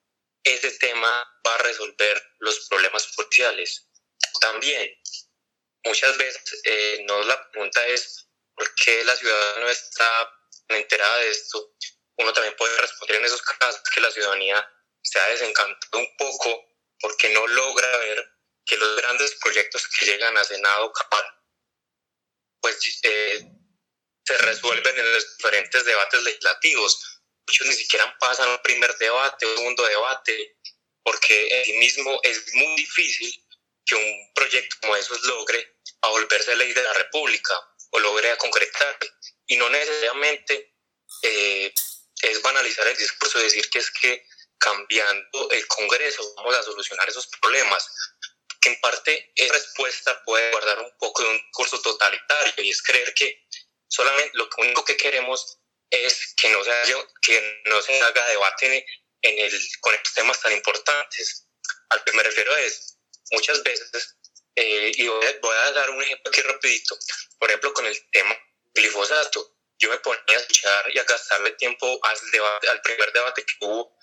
ese tema va a resolver los problemas policiales? También, muchas veces eh, no la pregunta es por qué la ciudadanía no está enterada de esto. Uno también puede responder en esos casos que la ciudadanía se ha desencantado un poco porque no logra ver que los grandes proyectos que llegan a Senado Capal, pues eh, se resuelven en los diferentes debates legislativos. Muchos ni siquiera pasan un primer debate, un segundo debate, porque en sí mismo es muy difícil que un proyecto como esos logre a volverse ley de la República o logre a concretar. Y no necesariamente eh, es banalizar el discurso, decir que es que cambiando el Congreso vamos a solucionar esos problemas en parte esa respuesta puede guardar un poco de un curso totalitario y es creer que solamente lo único que queremos es que no se, que no se haga debate en el, con estos temas tan importantes. Al que me refiero es, muchas veces, eh, y voy a, dar un ejemplo aquí rapidito, por ejemplo con el tema glifosato, yo me ponía a escuchar y a gastarle tiempo al, debate, al primer debate que hubo,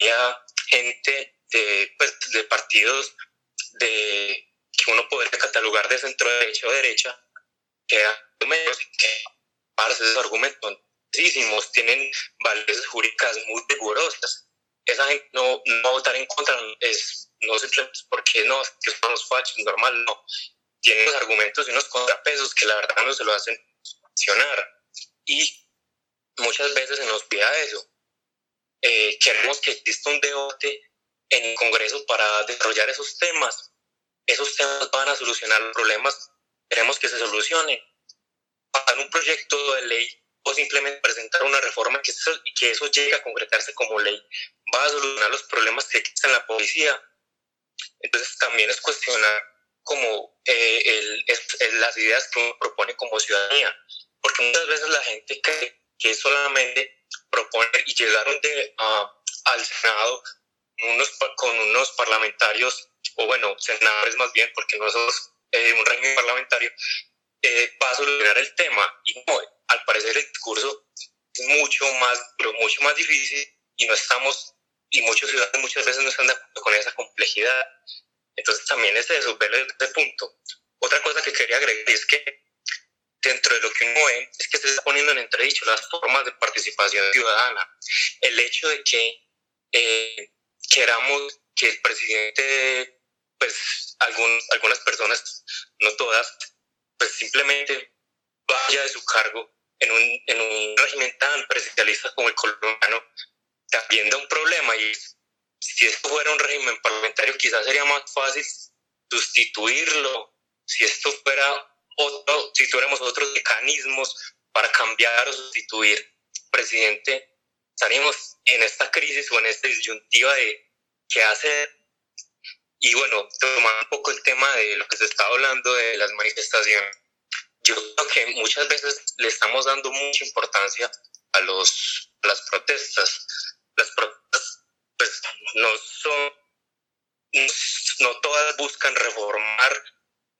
había gente de, pues, de partidos de que uno podría catalogar de centro derecha o derecha, que menos que parece esos argumentos tienen valores jurídicas muy rigurosas. Esa gente no, no va a votar en contra, es no simplemente porque no, que son los fachos, normal, no. Tienen unos argumentos y unos contrapesos que la verdad no se lo hacen funcionar. Y muchas veces se nos pida eso. Eh, queremos que exista un debate en el Congreso para desarrollar esos temas. Esos temas van a solucionar los problemas, queremos que se solucione. Para un proyecto de ley o simplemente presentar una reforma que eso, que eso llegue a concretarse como ley, va a solucionar los problemas que existen en la policía. Entonces también es cuestionar como eh, el, las ideas que uno propone como ciudadanía, porque muchas veces la gente cree que solamente proponer y llegaron de, al Senado unos, con unos parlamentarios, o bueno, senadores más bien, porque no somos eh, un régimen parlamentario, eh, va a solucionar el tema. Y no, al parecer el discurso es mucho más, pero mucho más difícil y no estamos, y muchos ciudadanos muchas veces no están de acuerdo con esa complejidad. Entonces también es eso, ver ese punto. Otra cosa que quería agregar es que dentro de lo que uno ve es que se está poniendo en entredicho las formas de participación ciudadana. El hecho de que eh, queramos que el presidente, pues algunas personas, no todas, pues simplemente vaya de su cargo en un, en un régimen tan presidencialista como el colombiano, también da un problema y si esto fuera un régimen parlamentario quizás sería más fácil sustituirlo, si esto fuera otro, si tuviéramos otros mecanismos para cambiar o sustituir presidente, estaríamos en esta crisis o en esta disyuntiva de qué hacer. Y bueno, tomando un poco el tema de lo que se está hablando de las manifestaciones, yo creo que muchas veces le estamos dando mucha importancia a, los, las protestas. Las protestas pues, no son, no todas buscan reformar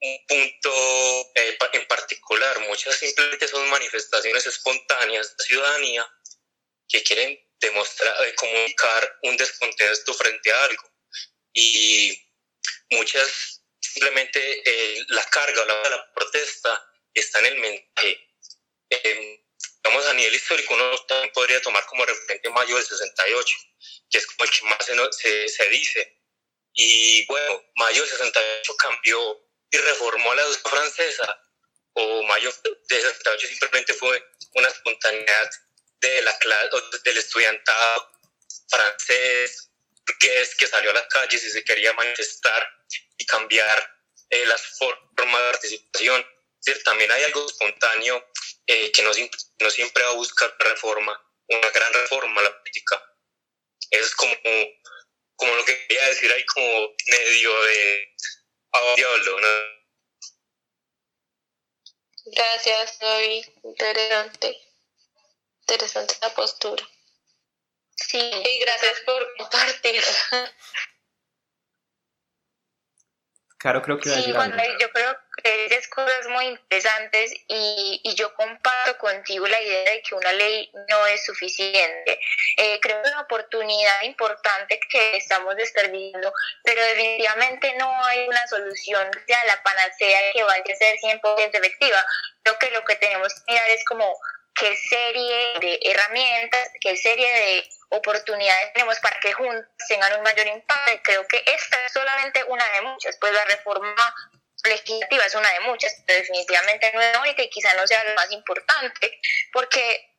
un punto eh, en particular, muchas simplemente son manifestaciones espontáneas de ciudadanía que quieren demostrar, eh, comunicar un descontento frente a algo. Y muchas simplemente eh, la carga la, la protesta está en el mensaje. Eh, vamos a nivel histórico, uno también podría tomar como referente mayo del 68, que es como el que más se, se, dice. Y bueno, mayo del 68 cambió y reformó la sociedad francesa, o mayo del 68 simplemente fue una espontaneidad de la clase, del estudiantado francés, es que salió a las calles y se quería manifestar y cambiar eh, las formas de participación. También hay algo espontáneo eh, que no, no, siempre va a buscar reforma, una gran reforma a la política. Es como, como lo que quería decir ahí, como medio de diablo, ¿no? Gracias, soy interesante. Interesante la postura. Sí. Y gracias por compartir. Claro, creo que sí, yo creo que es cosas muy interesantes y, y, yo comparto contigo la idea de que una ley no es suficiente. Eh, creo que es una oportunidad importante que estamos desperdiciando, pero definitivamente no hay una solución sea la panacea que vaya a ser 100% efectiva. Creo que lo que tenemos que mirar es como qué serie de herramientas, qué serie de oportunidades tenemos para que juntos tengan un mayor impacto. creo que esta es solamente una de muchas, pues la reforma legislativa es una de muchas, pero definitivamente no es la única y quizá no sea lo más importante, porque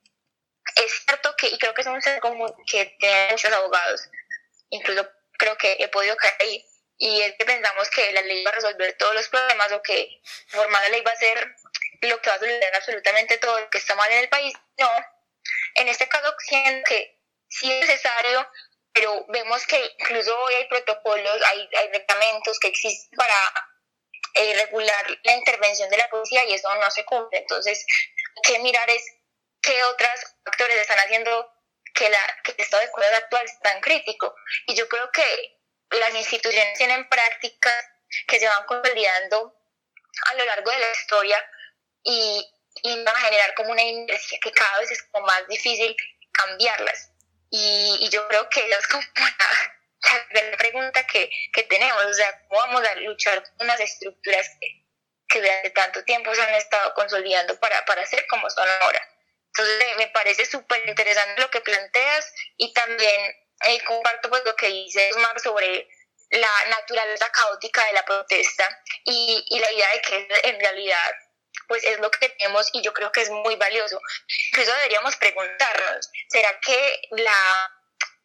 es cierto que, y creo que es un ser común que tienen muchos abogados, incluso creo que he podido caer ahí, y es que pensamos que la ley va a resolver todos los problemas o que formar la ley va a ser lo que va a solucionar absolutamente todo lo que está mal en el país. No, en este caso siento que sí es necesario, pero vemos que incluso hoy hay protocolos, hay, hay reglamentos que existen para eh, regular la intervención de la policía y eso no se cumple. Entonces, hay que mirar es qué otros factores están haciendo que, la, que el estado de cosas actual es tan crítico. Y yo creo que las instituciones tienen prácticas que se van consolidando a lo largo de la historia y, y van a generar como una inercia que cada vez es como más difícil cambiarlas. Y, y yo creo que es como la, pregunta que, que, tenemos, o sea, ¿cómo vamos a luchar con unas estructuras que, que durante tanto tiempo se han estado consolidando para, para ser como son ahora? Entonces me parece súper interesante lo que planteas y también eh, comparto pues lo que dice Osmar sobre la naturaleza caótica de la protesta y, y la idea de que en realidad pues es lo que tenemos y yo creo que es muy valioso. Incluso deberíamos preguntarnos, ¿será que la,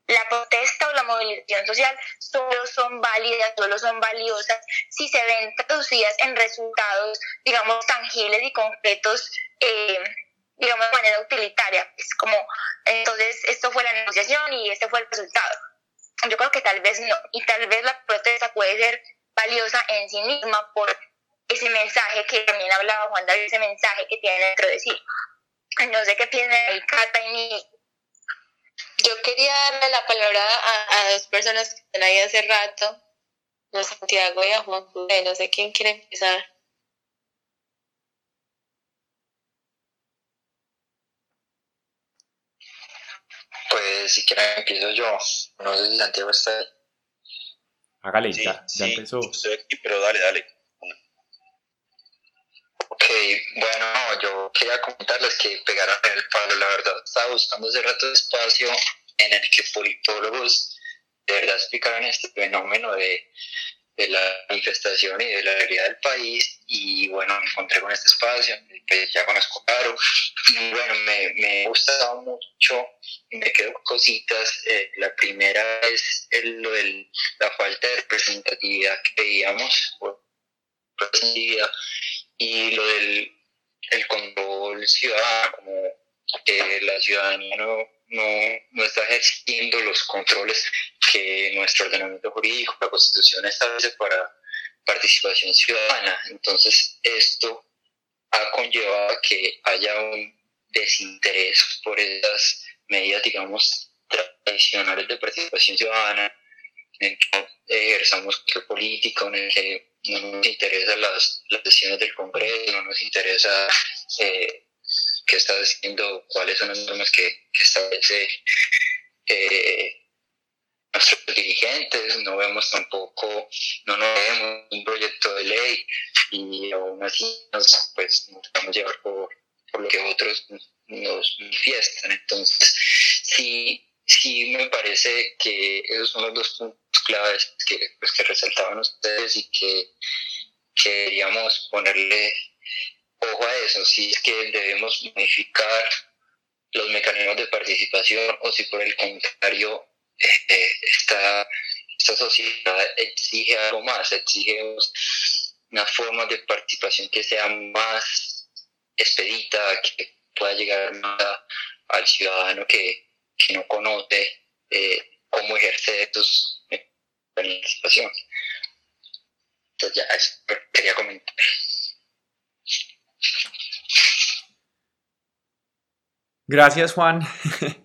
la protesta o la movilización social solo son válidas, solo son valiosas si se ven traducidas en resultados, digamos, tangibles y concretos, eh, digamos, de manera utilitaria? Es como, entonces, esto fue la negociación y este fue el resultado. Yo creo que tal vez no, y tal vez la protesta puede ser valiosa en sí misma por ese mensaje que también hablaba Juan David, ese mensaje que tiene dentro de sí. No sé qué piensa el Cata y. Yo quería darle la palabra a, dos personas que están ahí hace rato, a Santiago y a Juan José, no sé quién quiere empezar. Pues si quieren empiezo yo, no sé si Santiago está ahí. Hágale, ya, ya empezó. Estoy aquí, pero dale, dale. Ok, bueno, yo quería comentarles que pegaron en el palo, la verdad. Estaba buscando hace rato espacio en el que politólogos de verdad explicaron este fenómeno de, de la manifestación y de la realidad del país y bueno, me encontré con este espacio, pues ya conozco Caro y bueno, me, me gusta mucho y me quedo con cositas. Eh, la primera es el, lo de la falta de representatividad que veíamos, y lo del el control ciudadano, como que la ciudadanía no, no, no está ejerciendo los controles que nuestro ordenamiento jurídico, la Constitución establece para participación ciudadana. Entonces, esto ha conllevado a que haya un desinterés por esas medidas, digamos, tradicionales de participación ciudadana, en que ejerzamos político, en el que no nos interesan las, las decisiones del Congreso, no nos interesa eh, qué está haciendo, cuáles son las normas que, que establece eh, nuestros dirigentes, no vemos tampoco, no nos vemos un proyecto de ley y aún así nos, pues, nos vamos a llevar por, por lo que otros nos manifiestan. Entonces, sí, sí me parece que esos son los dos puntos claves que, pues, que resaltaban ustedes y que, que deberíamos ponerle ojo a eso, si es que debemos modificar los mecanismos de participación o si por el contrario este, esta, esta sociedad exige algo más, exige una forma de participación que sea más expedita, que pueda llegar más al ciudadano que, que no conoce eh, cómo ejercer estos participación. Entonces ya eso quería comentar. Gracias Juan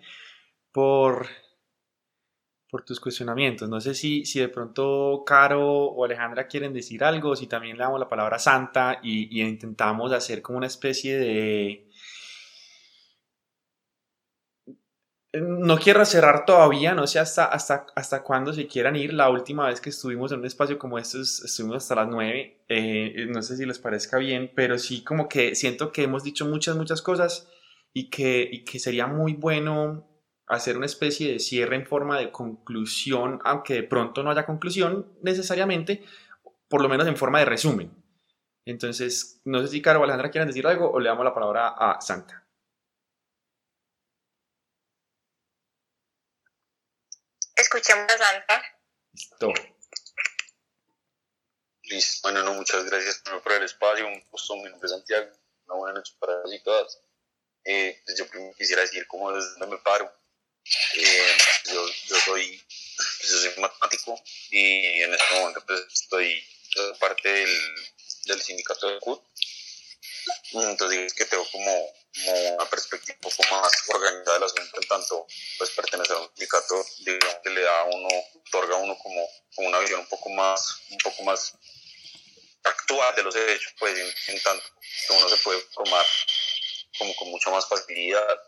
por por tus cuestionamientos. No sé si, si de pronto Caro o Alejandra quieren decir algo, si también le damos la palabra santa y, intentamos hacer como una especie de... No quiero cerrar todavía, no sé hasta, hasta, hasta cuándo se quieran ir. La última vez que estuvimos en un espacio como este estuvimos hasta las 9. Eh, no sé si les parezca bien, pero sí como que siento que hemos dicho muchas, muchas cosas y que, que sería muy bueno hacer una especie de cierre en forma de conclusión, aunque de pronto no haya conclusión necesariamente, por lo menos en forma de resumen. Entonces, no sé si Caro o Alejandra quieran decir algo o le damos la palabra a Santa. Escuchemos a Santa. Listo. Listo. Bueno, no, muchas gracias por el espacio. Un gusto, mi nombre es Santiago. Una buena noche para todos y todas. Eh, pues yo primero quisiera decir cómo desde me paro eh, yo, yo, soy, pues, yo soy matemático y en este momento pues, estoy parte del, del sindicato de CUT. Entonces que tengo como, como, una perspectiva un poco más organizada del asunto, en tanto pues pertenecer a un sindicato digamos, que le da a uno, otorga a uno como, como, una visión un poco más, un poco más actual de los hechos, pues en, en tanto que uno se puede formar como con mucha más facilidad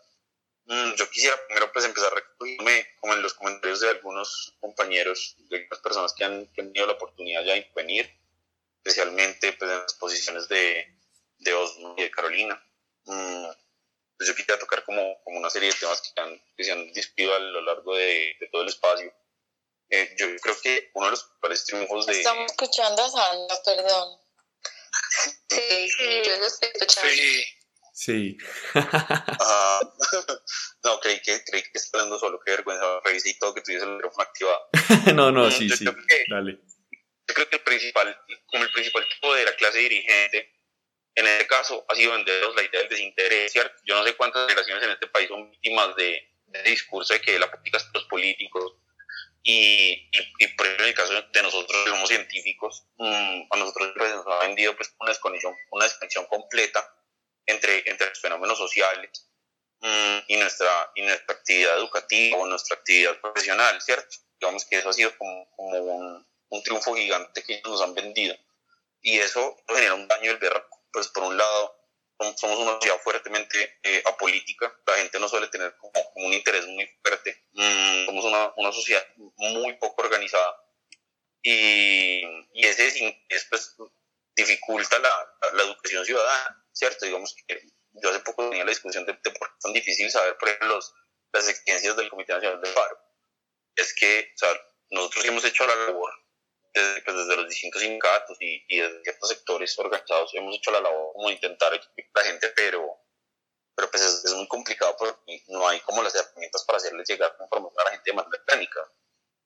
Mm, yo quisiera primero pues empezar recogiéndome como en los comentarios de algunos compañeros, de algunas personas que han tenido la oportunidad ya de venir, especialmente pues en las posiciones de, de Osmo y de Carolina. Mm, pues yo quisiera tocar como, como una serie de temas que, han, que se han discutido a lo largo de, de todo el espacio. Eh, yo creo que uno de los principales triunfos de... Estamos escuchando a Sandra, perdón. Sí, sí, yo lo estoy escuchando. Sí. Sí. no, creí que, creí que estaba hablando solo, qué vergüenza. Revisé todo que tuviese el micrófono activado. no, no, mm, sí, sí. Dale. Yo creo que el principal, como el principal tipo de la clase dirigente, en este caso, ha sido venderos la idea del desinterés, ¿cierto? Yo no sé cuántas generaciones en este país son víctimas de, de discurso de que la política es de los políticos. Y, y, por ejemplo, en el caso de nosotros, que somos científicos, mmm, a nosotros nos ha vendido pues, una desconexión, una desconexión completa entre, entre los fenómenos sociales mm, y, nuestra, y nuestra actividad educativa o nuestra actividad profesional, ¿cierto? Digamos que eso ha sido como, como un, un, triunfo gigante que nos han vendido. Y eso genera un daño del berraco. Pues por un lado, somos una sociedad fuertemente eh, apolítica, la gente no suele tener como, un interés muy fuerte, mm, somos una, una, sociedad muy poco organizada y, y ese pues, dificulta la, la, educación ciudadana. ¿cierto? Digamos que yo hace poco tenía la discusión de, por qué es tan difícil saber, por ejemplo, los, las exigencias del Comité Nacional del Paro. Es que, o sea, nosotros hemos hecho la labor desde, pues, desde los distintos sindicatos y, y, desde ciertos sectores organizados hemos hecho la labor como de intentar explicar a la gente, pero, pero pues es, muy complicado porque no hay como las herramientas para hacerles llegar información a la gente de manera técnica.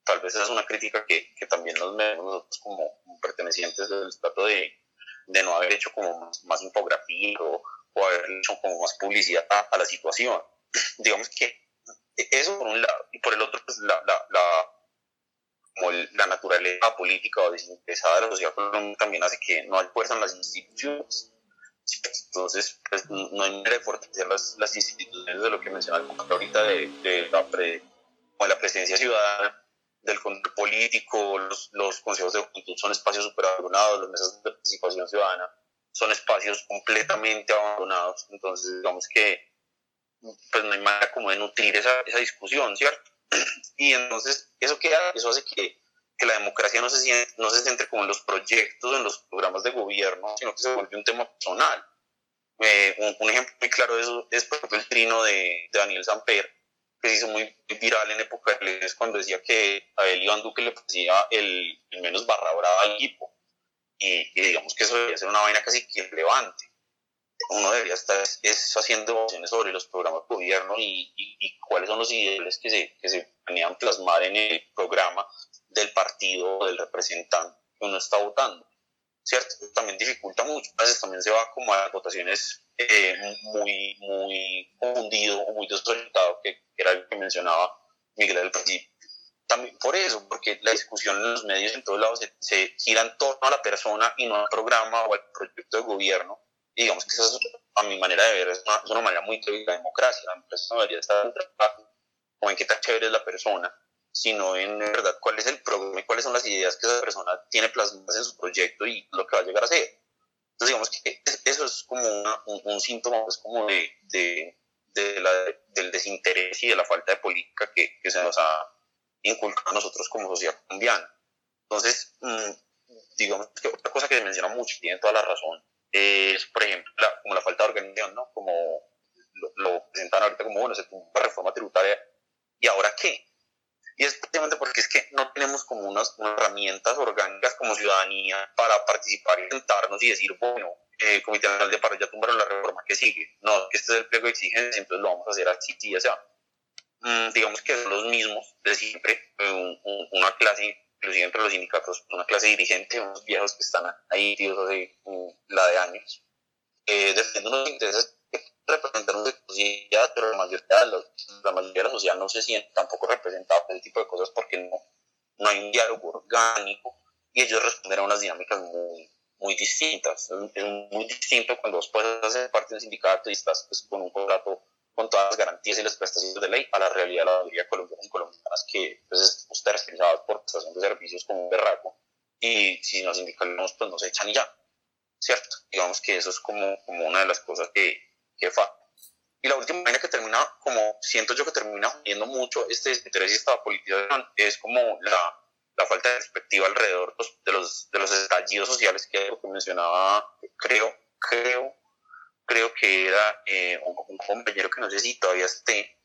Tal vez esa es una crítica que, que también nos vemos nosotros como, pertenecientes del estado de, de no haber hecho como más, más infografía o, o, haber hecho como más publicidad a, la situación. Digamos que eso por un lado, y por el otro, pues la, la, la como la naturaleza política o desinteresada de la sociedad colombiana también hace que no hay fuerza en las instituciones. Entonces, pues, no hay manera de fortalecer las, las instituciones de lo que mencionaba ahorita de, de, la, pre, la presencia ciudadana, del control político, los, los consejos de juventud son espacios super abandonados, las mesas de participación ciudadana son espacios completamente abandonados. Entonces, digamos que pues no hay manera como de nutrir esa, esa discusión, ¿cierto? Y entonces, ¿eso hace? Eso hace que, que la democracia no se, no se centre como en los proyectos, en los programas de gobierno, sino que se vuelve un tema personal. Eh, un, ejemplo muy claro de eso es, por ejemplo, el trino de, de Daniel Samper, que se hizo muy viral en época de cuando decía que a él Iván Duque le parecía el, menos barra brava al equipo. Y, y, digamos que eso debería ser una vaina casi que relevante uno debería estar es, haciendo emociones sobre los programas de gobierno y, y, cuáles son los ideales que se, que se planean plasmar en el programa del partido o del representante que uno está votando. ¿Cierto? También dificulta mucho. A veces también se va como a votaciones eh, muy, muy confundido o muy desorientado, que, era el que mencionaba Miguel al principio. También por eso, porque la discusión en los medios en todos lados se, se gira en torno a la persona y no al programa o al proyecto de gobierno y digamos que eso es, a mi manera de ver, es una, manera muy teórica de democracia. La empresa no debería estar o en qué tan chévere es la persona, sino en verdad cuál es el programa y cuáles son las ideas que esa persona tiene plasmadas en su proyecto y lo que va a llegar a ser. Entonces, digamos que eso es como un, síntoma pues, como de, de, de la, del desinterés y de la falta de política que, que, se nos ha inculcado a nosotros como sociedad colombiana. Entonces, mm, digamos que otra cosa que se menciona mucho, tiene toda la razón, es, por ejemplo, la, como la falta de organización, ¿no? Como lo, lo, presentan ahorita como, bueno, se tuvo una reforma tributaria, ¿y ahora qué? Y es precisamente porque es que no tenemos como unas, herramientas orgánicas como ciudadanía para participar y sentarnos y decir, bueno, eh, Comité Nacional de Paro ya tumbaron la reforma que sigue. No, este es el pliego de exigencia, entonces lo vamos a hacer así, y ya sea. Mm, digamos que son los mismos de siempre, eh, una clase inclusive entre los sindicatos, una clase dirigente, unos viejos que están ahí, tíos, hace la de años, eh, defendiendo unos intereses que representan una sociedad, pero la mayoría, de la, la mayoría de la sociedad no se siente tampoco representada por ese tipo de cosas porque no, no hay un diálogo orgánico y ellos responden a unas dinámicas muy, muy distintas. Es muy distinto cuando vos puedes hacer parte de un sindicato y estás pues, con un contrato con todas las garantías y las prestaciones de ley a la realidad de la mayoría colombiana y colombianas que pues, estamos tercerizados por prestación de servicios como un berraco y si nos indicamos pues nos echan y ya, ¿cierto? Digamos que eso es como, como una de las cosas que, que falta. Y la última vaina que termina, como siento yo que termina viendo mucho este desinterés y esta politización, es como la, la falta de perspectiva alrededor pues, de, los, de los estallidos sociales que, que mencionaba, creo, creo creo que era eh, un, compañero que no sé si todavía esté,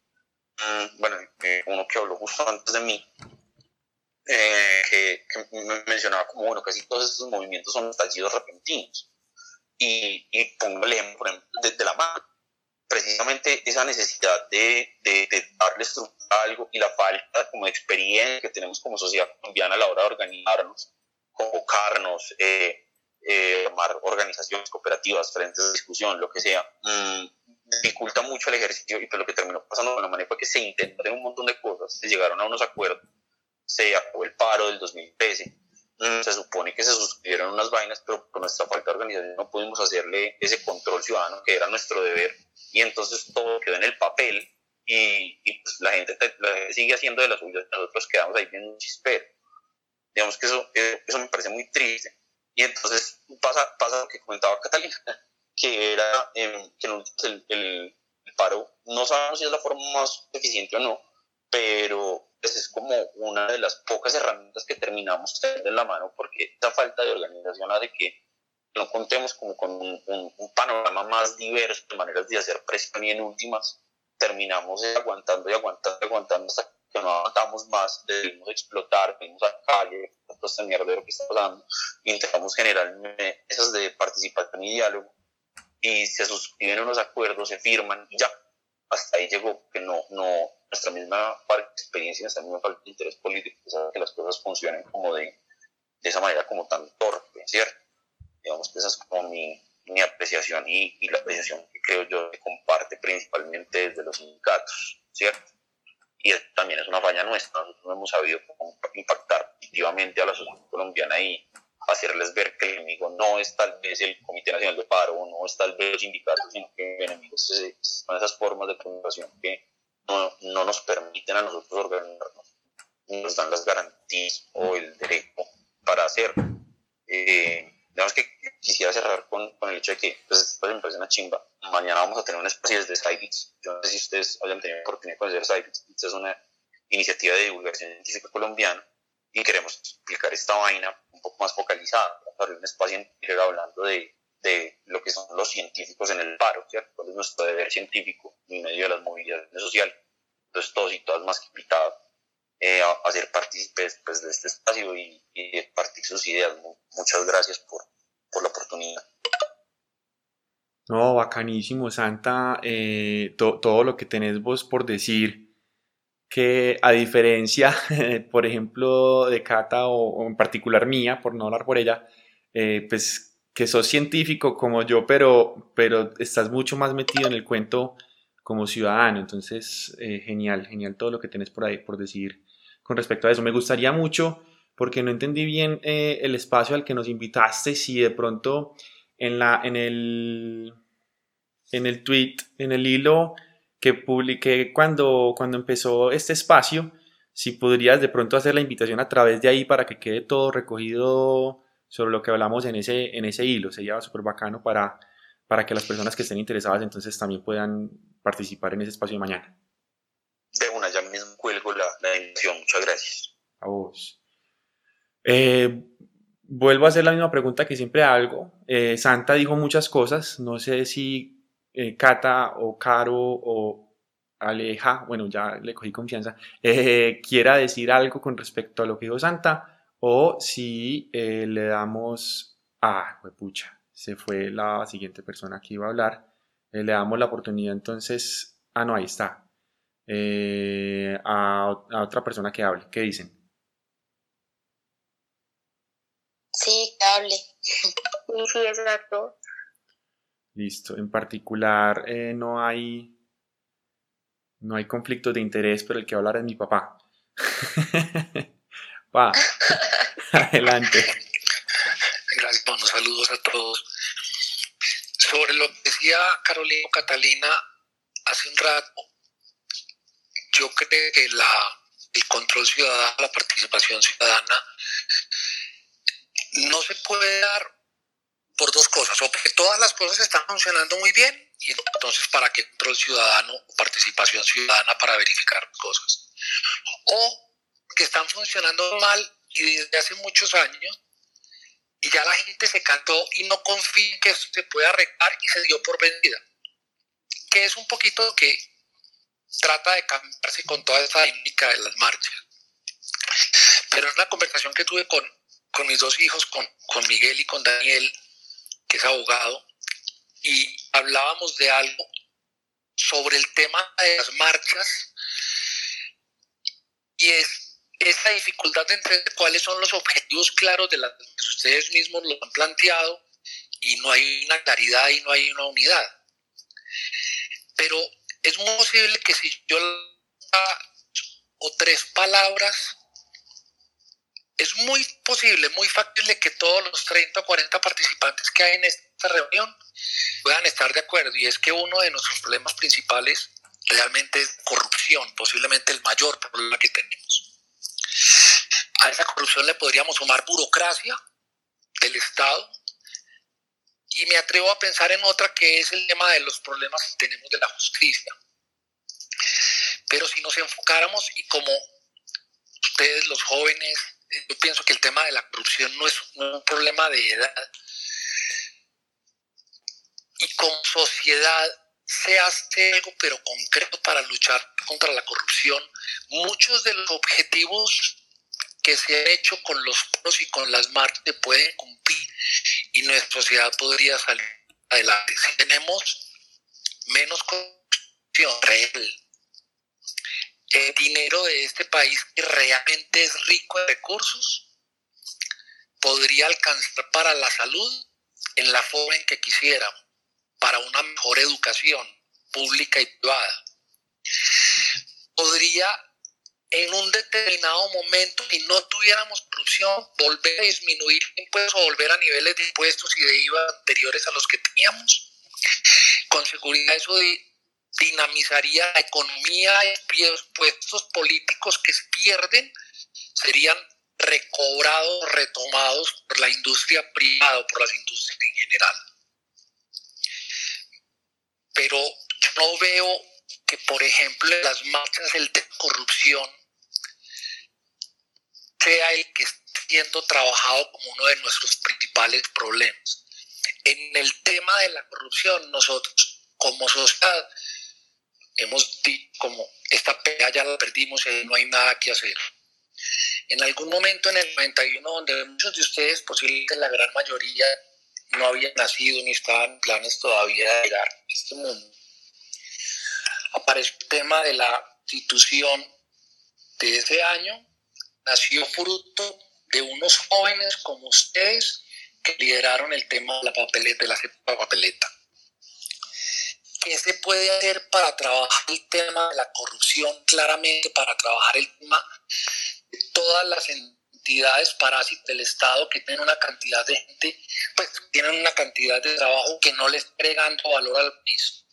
mm, bueno, eh, uno que habló justo antes de mí, eh, que, me mencionaba como, bueno, casi todos estos movimientos son estallidos repentinos. Y, y pongo el ejemplo, por ejemplo, de, la mano. Precisamente esa necesidad de, de, de, darle estructura a algo y la falta como de experiencia que tenemos como sociedad colombiana a la hora de organizarnos, convocarnos, eh, eh, formar organizaciones cooperativas, frentes de discusión, lo que sea, mm, dificulta mucho el ejercicio y pues lo que terminó pasando con la manera fue que se intentaron un montón de cosas, se llegaron a unos acuerdos, se acabó el paro del 2013, mm, se supone que se suscribieron unas vainas, pero con nuestra falta de organización no pudimos hacerle ese control ciudadano que era nuestro deber y entonces todo quedó en el papel y, y pues la, gente, sigue haciendo de las suyas, nosotros quedamos ahí viendo un chispero. Digamos que eso, eso me parece muy triste y entonces pasa, pasa lo que comentaba Catalina, que era em, que el, paro, no sabemos si es la forma más eficiente o no, pero pues es como una de las pocas herramientas que terminamos teniendo en la mano, porque esta falta de organización hace que no contemos como con un, un, panorama más diverso de maneras de hacer presión y en últimas terminamos aguantando y aguantando y aguantando hasta que no aguantamos más, debemos explotar, venimos a la calle, todo este mierdero que está pasando, intentamos generar mesas de participación y diálogo, y se suscriben unos acuerdos, se firman, y ya, hasta ahí llegó, que no, no, nuestra misma experiencia, nuestra misma falta de interés político, que las cosas funcionen como de, de esa manera como tan torpe, ¿cierto? Digamos que esa es como mi, mi apreciación y, y, la apreciación que creo yo que comparte principalmente desde los sindicatos, ¿cierto? Y también es una falla nuestra, nosotros no hemos sabido impactar positivamente a la sociedad colombiana y hacerles ver que el enemigo no es tal vez el Comité Nacional de Paro, no es tal vez los sindicatos, sino que el enemigo son esas formas de comunicación que no, no nos permiten a nosotros organizarnos, nos dan las garantías o el derecho para hacerlo. Eh, quisiera cerrar con, el hecho de que pues, pues, me parece una chimba. Mañana vamos a tener un espacio de Cybits. Yo no sé si ustedes hayan tenido oportunidad de conocer Cybits. Esta es una iniciativa de divulgación científica colombiana y queremos explicar esta vaina un poco más focalizada. Vamos a abrir un espacio hablando de, de lo que son los científicos en el paro, ¿cierto? ¿Cuál es nuestro deber científico en medio de las movilidades sociales? Entonces, todos y todas más que invitados eh, a, ser partícipes pues, de este espacio y, y de partir sus ideas. Muchas gracias por, por la oportunidad. No, bacanísimo, Santa, eh, todo lo que tenés vos por decir, que a diferencia, por ejemplo, de Cata o, en particular mía, por no hablar por ella, eh, pues que sos científico como yo, pero, pero estás mucho más metido en el cuento como ciudadano, entonces eh, genial, genial todo lo que tenés por ahí por decir con respecto a eso. Me gustaría mucho, porque no entendí bien el espacio al que nos invitaste, si de pronto en, la, en el en el tweet, en el hilo que publiqué cuando, cuando empezó este espacio, si podrías de pronto hacer la invitación a través de ahí para que quede todo recogido sobre lo que hablamos en ese, en ese hilo. Sería súper bacano para, para que las personas que estén interesadas entonces también puedan participar en ese espacio de mañana. De una, ya mismo cuelgo la, Muchas gracias. A vos. Eh, vuelvo a hacer la misma pregunta que siempre hago. Eh, Santa dijo muchas cosas. No sé si eh, Cata o Caro o Aleja, bueno, ya le cogí confianza, quiera decir algo con respecto a lo que dijo Santa o si le damos... Ah, pucha, se fue la siguiente persona que iba a hablar. le damos la oportunidad entonces... Ah, no, ahí está. A, a, otra persona que hable. ¿Qué dicen? Sí, que hable. Sí, sí, exacto. Listo. En particular, eh, no hay. No hay conflictos de interés, pero el que va a hablar es mi papá. Va. Adelante. Gracias, buenos saludos a todos. Sobre lo que decía Carolina Catalina hace un rato, yo creo que el control ciudadano, la participación ciudadana, no se puede dar por dos cosas, o porque todas las cosas están funcionando muy bien y entonces para qué control ciudadano o participación ciudadana para verificar cosas, o que están funcionando mal y desde hace muchos años y ya la gente se cantó y no confía que esto se pueda arreglar y se dio por vendida, que es un poquito que trata de cambiarse con toda esta dinámica de las marchas. Pero es una conversación que tuve con, con mis dos hijos, con, con Miguel y con Daniel, que es abogado, y hablábamos de algo sobre el tema de las marchas y es esa dificultad de entender cuáles son los objetivos claros de las que ustedes mismos lo han planteado y no hay una claridad y no hay una unidad. Pero es muy posible que si yo o tres palabras es muy posible, muy factible que todos los 30 o 40 participantes que hay en esta reunión puedan estar de acuerdo. Y es que uno de nuestros problemas principales realmente es corrupción, posiblemente el mayor problema que tenemos. A esa corrupción le podríamos sumar burocracia del Estado. Y me atrevo a pensar en otra que es el tema de los problemas que tenemos de la justicia. Pero si nos enfocáramos y como ustedes los jóvenes yo pienso que el tema de la corrupción no es un problema de edad. Y como sociedad se hace algo, pero concreto para luchar contra la corrupción, muchos de los objetivos que se han hecho con los pros y con las marcas se pueden cumplir y nuestra sociedad podría salir adelante. Si tenemos menos corrupción real, el dinero de este país que realmente es rico en recursos, podría alcanzar para la salud en la forma en que quisiera, para una mejor educación pública y privada. Podría en un determinado momento, si no tuviéramos corrupción, volver a disminuir impuestos o volver a niveles de impuestos y de IVA anteriores a los que teníamos. Con seguridad eso dinamizaría la economía y los puestos políticos que se pierden serían recobrados, retomados por la industria privada o por las industrias en general. Pero yo no veo que, por ejemplo, en las marchas el de corrupción sea el que esté siendo trabajado como uno de nuestros principales problemas. En el tema de la corrupción, nosotros como sociedad hemos dicho como esta pelea ya la perdimos y no hay nada que hacer. En algún momento en el 91, donde muchos de ustedes, posiblemente la gran mayoría, no habían nacido ni estaban planes todavía de llegar a este mundo, apareció el tema de la institución de ese año, nació fruto de unos jóvenes como ustedes que lideraron el tema de la papeleta, de la papeleta. ¿Qué se puede hacer para trabajar el tema de la corrupción? Claramente para trabajar el tema de todas las entidades parásitas del Estado que tienen una cantidad de gente, pues tienen una cantidad de trabajo que no les está agregando valor al país.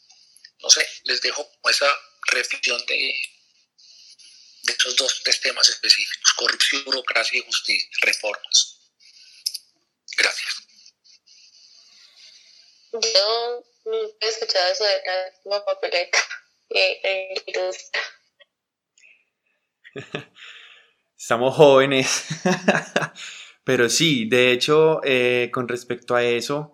No sé, les dejo esa reflexión de, de esos dos tres temas específicos, corrupción, burocracia y justicia, reformas. Gracias. Yo nunca he escuchado eso de la papeleta Estamos jóvenes. Pero sí, de hecho, eh, con respecto a eso,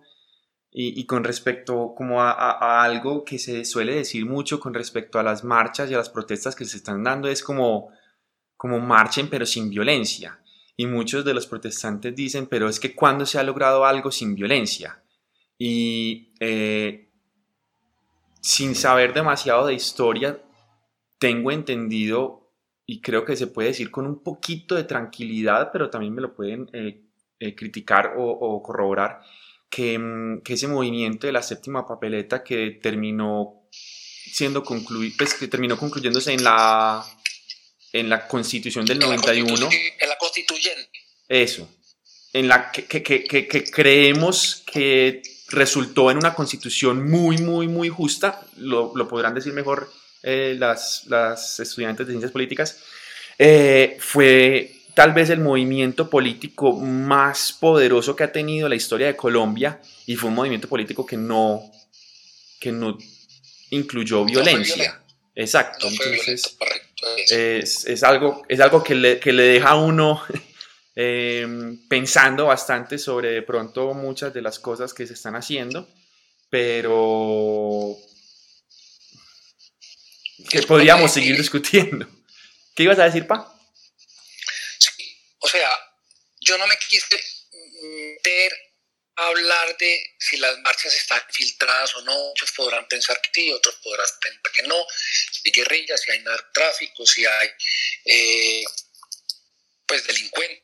y, con respecto como a, algo que se suele decir mucho con respecto a las marchas y a las protestas que se están dando, es como, como marchen pero sin violencia. Y muchos de los protestantes dicen, pero es que cuando se ha logrado algo sin violencia. Y eh, sin saber demasiado de historia, tengo entendido y creo que se puede decir con un poquito de tranquilidad, pero también me lo pueden eh, eh, criticar o, corroborar, mm, que, ese movimiento de la séptima papeleta que terminó siendo concluido, pues que terminó concluyéndose en la, en la constitución del 91. en la constituyente. Eso. En la que, que, que, que creemos que resultó en una constitución muy, muy, muy justa, lo, lo podrán decir mejor eh, las, las, estudiantes de ciencias políticas, eh, fue tal vez el movimiento político más poderoso que ha tenido la historia de Colombia y fue un movimiento político que no, que no incluyó violencia. Exacto, entonces es, es, algo, es algo que le, que le deja a uno Em, pensando bastante sobre de pronto muchas de las cosas que se están haciendo, pero que podríamos seguir discutiendo. ¿Qué ibas a decir, Pa? O sea, yo no me quise meter a hablar de si las marchas están filtradas o no. Muchos podrán pensar que sí, otros podrán pensar que no. Si hay guerrillas, si hay narcotráfico, si hay eh, pues delincuentes.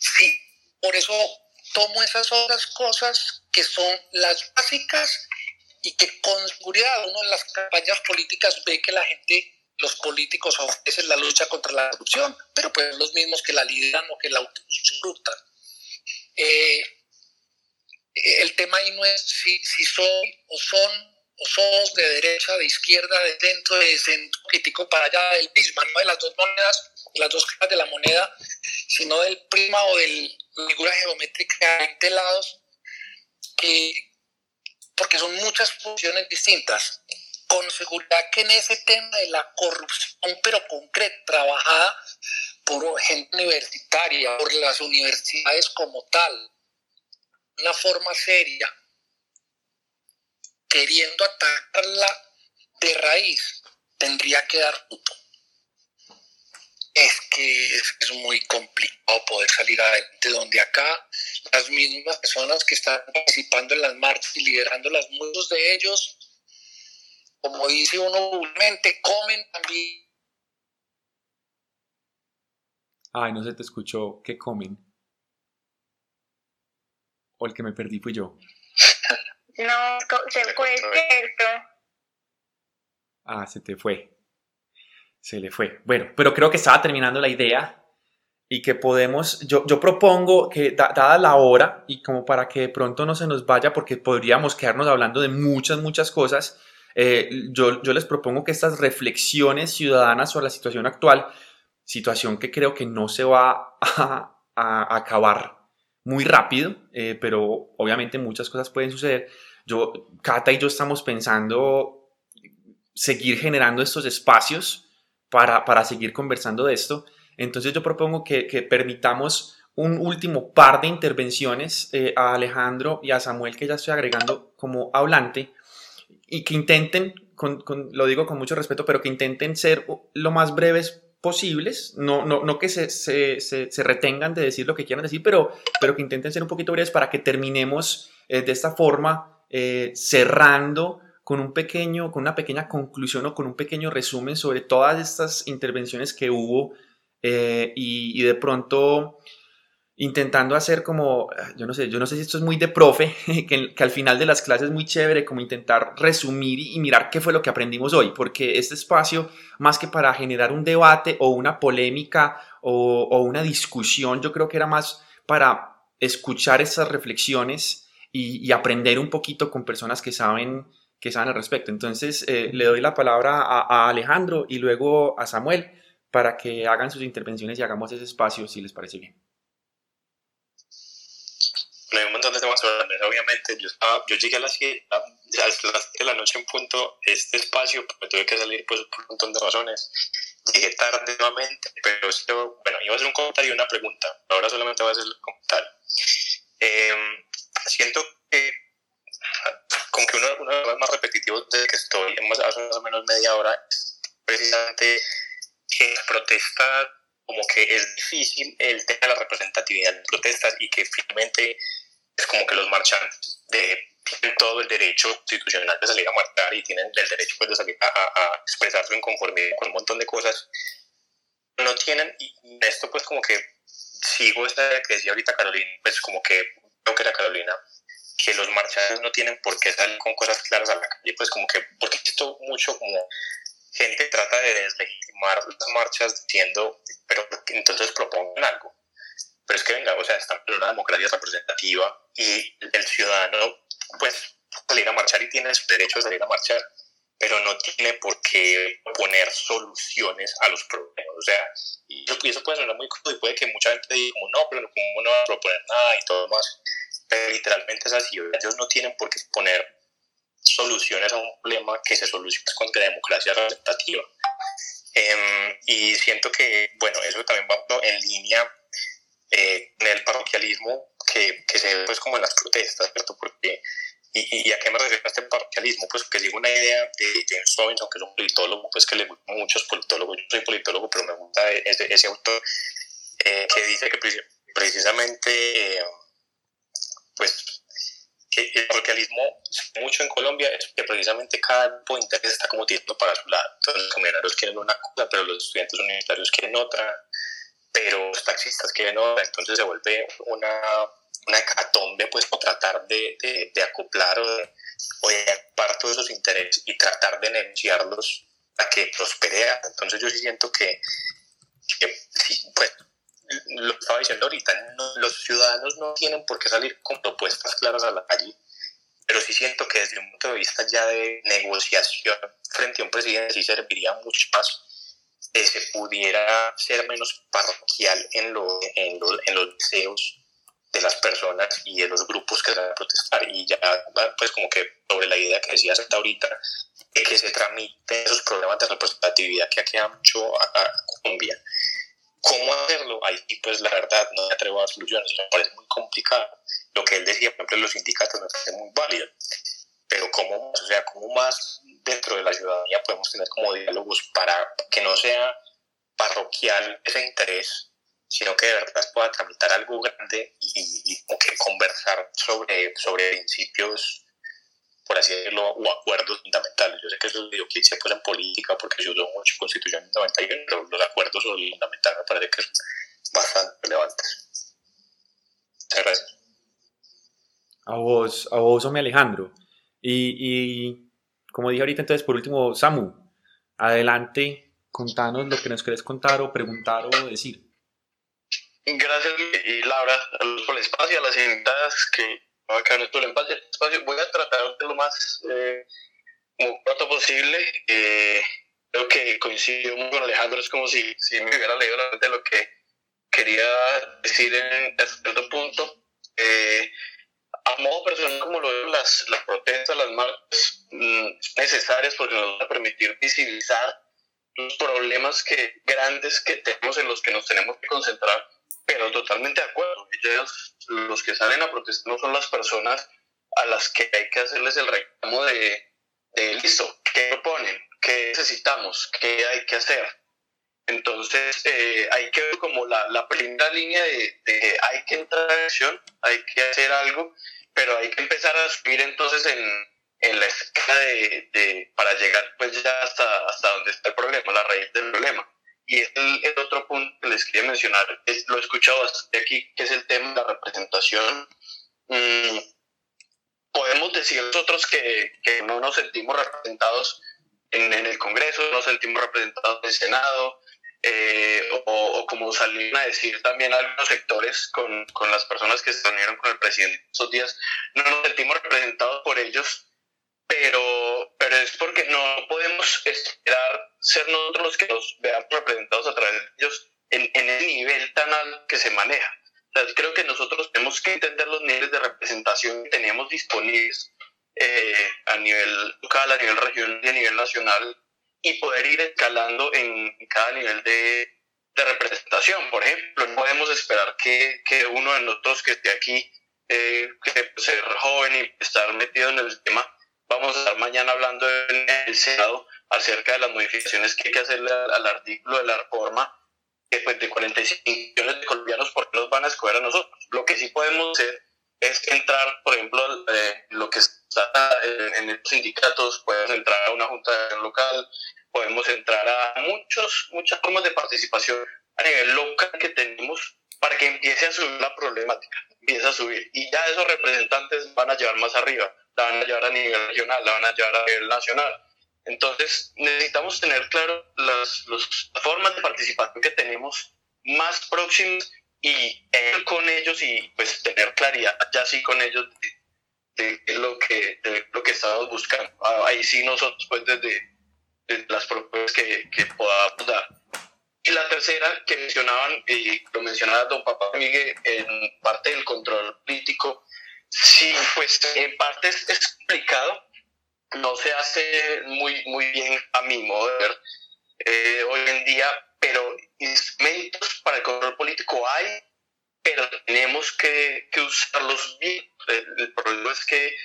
Sí, por eso tomo esas otras cosas que son las básicas y que con seguridad uno en las campañas políticas ve que la gente, los políticos ofrecen la lucha contra la corrupción, pero pues los mismos que la lideran o que la disfrutan. Eh, el tema ahí no es si, si son o son o somos de derecha, de izquierda, de dentro, de centro crítico para allá del prisma, no de las dos monedas, las dos caras de la moneda, sino del prisma o de la figura geométrica de lados, porque son muchas funciones distintas. Con seguridad que en ese tema de la corrupción, pero concreta, trabajada por gente universitaria, por las universidades como tal, una forma seria, queriendo atacarla de raíz, tendría que dar fruto. Es que es, muy complicado poder salir adelante, donde acá las mismas personas que están participando en las marchas y liderándolas, muchos de ellos, como dice uno vulgarmente, comen también. Ay, no se te escuchó, ¿qué comen? ¿O el que me perdí fui yo? no, se fue cierto. Ah, se te fue. Se le fue. Bueno, pero creo que estaba terminando la idea y que podemos, yo, yo propongo que dada la hora y como para que de pronto no se nos vaya porque podríamos quedarnos hablando de muchas, muchas cosas, eh, yo, les propongo que estas reflexiones ciudadanas sobre la situación actual, situación que creo que no se va a, acabar muy rápido, eh, pero obviamente muchas cosas pueden suceder. Yo, Cata y yo estamos pensando seguir generando estos espacios para, para seguir conversando de esto. Entonces yo propongo que, que permitamos un último par de intervenciones eh, a Alejandro y a Samuel, que ya estoy agregando como hablante, y que intenten, con, con, lo digo con mucho respeto, pero que intenten ser lo más breves posibles, no, no, no que se, se, se, retengan de decir lo que quieran decir, pero, pero que intenten ser un poquito breves para que terminemos eh, de esta forma, eh, cerrando con, un pequeño, con una pequeña conclusión o con un pequeño resumen sobre todas estas intervenciones que hubo eh, y, de pronto intentando hacer como, yo no sé, yo no sé si esto es muy de profe, que, que, al final de las clases es muy chévere como intentar resumir y, mirar qué fue lo que aprendimos hoy, porque este espacio, más que para generar un debate o una polémica o, una discusión, yo creo que era más para escuchar esas reflexiones y, y aprender un poquito con personas que saben que saben al respecto. Entonces, eh, le doy la palabra a, Alejandro y luego a Samuel para que hagan sus intervenciones y hagamos ese espacio, si les parece bien. Hay un montón de temas sobre la mesa, obviamente. Yo, yo llegué a las 7 de la noche en punto este espacio, me tuve que salir pues, por un montón de razones. Llegué tarde nuevamente, pero bueno, iba a hacer un comentario y una pregunta. Ahora solamente voy a hacer el comentario. Eh, siento que como que uno, de los más repetitivos desde que estoy hace más o menos media hora es precisamente que protestar como que es difícil el tema de la representatividad de protestas y que finalmente es como que los marchantes de, tienen todo el derecho constitucional de salir a marchar y tienen el derecho pues, de salir a, a, expresar su inconformidad con un montón de cosas no tienen y esto pues como que sigo esta que decía ahorita Carolina pues como que creo que era Carolina que los marchantes no tienen por qué salir con cosas claras a la calle, pues como que, porque esto mucho como gente trata de deslegitimar las marchas diciendo, pero entonces propongan algo. Pero es que venga, o sea, están en una democracia representativa y el ciudadano, pues, salir a marchar y tiene su derecho a salir a marchar, pero no tiene por qué poner soluciones a los problemas. O sea, y eso, puede sonar muy crudo y puede que mucha gente diga como no, pero como no va a proponer nada y todo más pero literalmente es así. Ellos no tienen por qué poner soluciones a un problema que se soluciona con la democracia representativa. Em, y siento que, bueno, eso también va en línea eh, en el parroquialismo que, que, se ve pues como en las protestas, ¿cierto? Porque, y, y, a qué me refiero a este parroquialismo? Pues que sigo una idea de James Robinson, que es un politólogo, pues que le gustan muchos politólogos, yo soy politólogo, pero me gusta ese, ese autor, eh, que dice que precisamente... Eh, pues que el parroquialismo mucho en Colombia es que precisamente cada grupo de interés está como tirando para su lado. Entonces los comunitarios quieren una cosa, pero los estudiantes universitarios quieren otra, pero los taxistas quieren otra. Entonces se vuelve una, una hecatombe pues por tratar de, de, de acoplar o de, o de todos esos intereses y tratar de negociarlos a que prospere. Entonces yo sí siento que, que pues lo estaba diciendo ahorita, los ciudadanos no tienen por qué salir con propuestas claras a la calle, pero sí siento que desde un punto de vista ya de negociación frente a un presidente sí serviría mucho más que se pudiera ser menos parroquial en, lo, en, en los deseos de las personas y de los grupos que van a protestar y ya pues como que sobre la idea que decías hasta ahorita de que se tramiten esos problemas de representatividad que aquí ha mucho a Colombia ¿Cómo hacerlo? Ahí pues la verdad no me atrevo a dar soluciones, me parece muy complicado. Lo que él decía, por ejemplo, los sindicatos me parece muy válido. Pero ¿cómo, o sea, ¿cómo más dentro de la ciudadanía podemos tener como diálogos para que no sea parroquial ese interés, sino que de verdad pueda tramitar algo grande y, como que conversar sobre, sobre principios, por así decirlo, o acuerdos fundamentales. Yo sé que esos videoclips se en política porque se usó mucho en Constitución 91, pero los acuerdos fundamentales me parece que son bastante relevantes. Muchas gracias. A vos, a vos, Ome Alejandro. Y, y como dije ahorita, entonces, por último, Samu, adelante, contanos lo que nos querés contar o preguntar o decir. Gracias y Laura por el espacio, a las invitadas que acá no el espacio. Voy a tratar de lo más eh, como corto posible. Eh, creo que coincido con Alejandro, es como si, si me hubiera leído la mente lo que quería decir en cierto punto. Eh, a modo personal, como lo veo, las, las protestas, las marchas mm, necesarias porque nos van a permitir visibilizar los problemas que, grandes que tenemos en los que nos tenemos que concentrar, pero totalmente de acuerdo. Ellos, los que salen a protestar no son las personas a las que hay que hacerles el reclamo de, de listo, ¿qué proponen? ¿Qué necesitamos? ¿Qué hay que hacer? Entonces, eh, hay que ver como la, la primera línea de, de, hay que entrar en acción, hay que hacer algo, pero hay que empezar a subir entonces en, en la escala de, de, para llegar pues ya hasta, hasta donde está el problema, la raíz del problema. Y el, el otro punto que les quería mencionar, es, lo he escuchado bastante aquí, que es el tema de la representación. Mm, podemos decir nosotros que, que no nos sentimos representados en, en, el Congreso, no nos sentimos representados en el Senado, eh, o, como salieron a decir también algunos sectores con, con las personas que se reunieron con el presidente esos días, no nos sentimos representados por ellos, pero, pero es porque no podemos esperar ser nosotros los que nos veamos representados a través de ellos en, en el nivel tan alto que se maneja. creo que nosotros tenemos que entender los niveles de representación que teníamos disponibles eh, a nivel local, a nivel regional y a nivel nacional y poder ir escalando en cada nivel de, de representación. Por ejemplo, no podemos esperar que, que uno de nosotros que esté aquí, eh, que ser joven y estar metido en el tema, vamos a estar mañana hablando en el Senado acerca de las modificaciones que hay que hacerle al, artículo de la reforma que pues de 45 millones de colombianos, ¿por qué nos van a escoger a nosotros? Lo que sí podemos hacer es entrar, por ejemplo, eh, lo que está en, en estos sindicatos, puedes entrar a una junta local, podemos entrar a muchos, muchas formas de participación a nivel local que tenemos para que empiece a subir la problemática, empiece a subir. Y ya esos representantes van a llevar más arriba, la van a llevar a nivel regional, la van a llevar a nivel nacional. Entonces necesitamos tener claro las, las formas de participación que tenemos más próximas y ir con ellos y pues tener claridad ya sí con ellos de, de lo que de lo que estamos buscando. Ahí sí nosotros pues desde las propuestas que, que podamos dar. Y la tercera que mencionaban, y lo mencionaba don Papá Miguel, en parte del control político, sí, pues en parte es explicado, no se hace muy, muy bien a mi modo de ver eh, hoy en día, pero instrumentos para el control político hay, pero tenemos que, que usarlos bien. el problema es que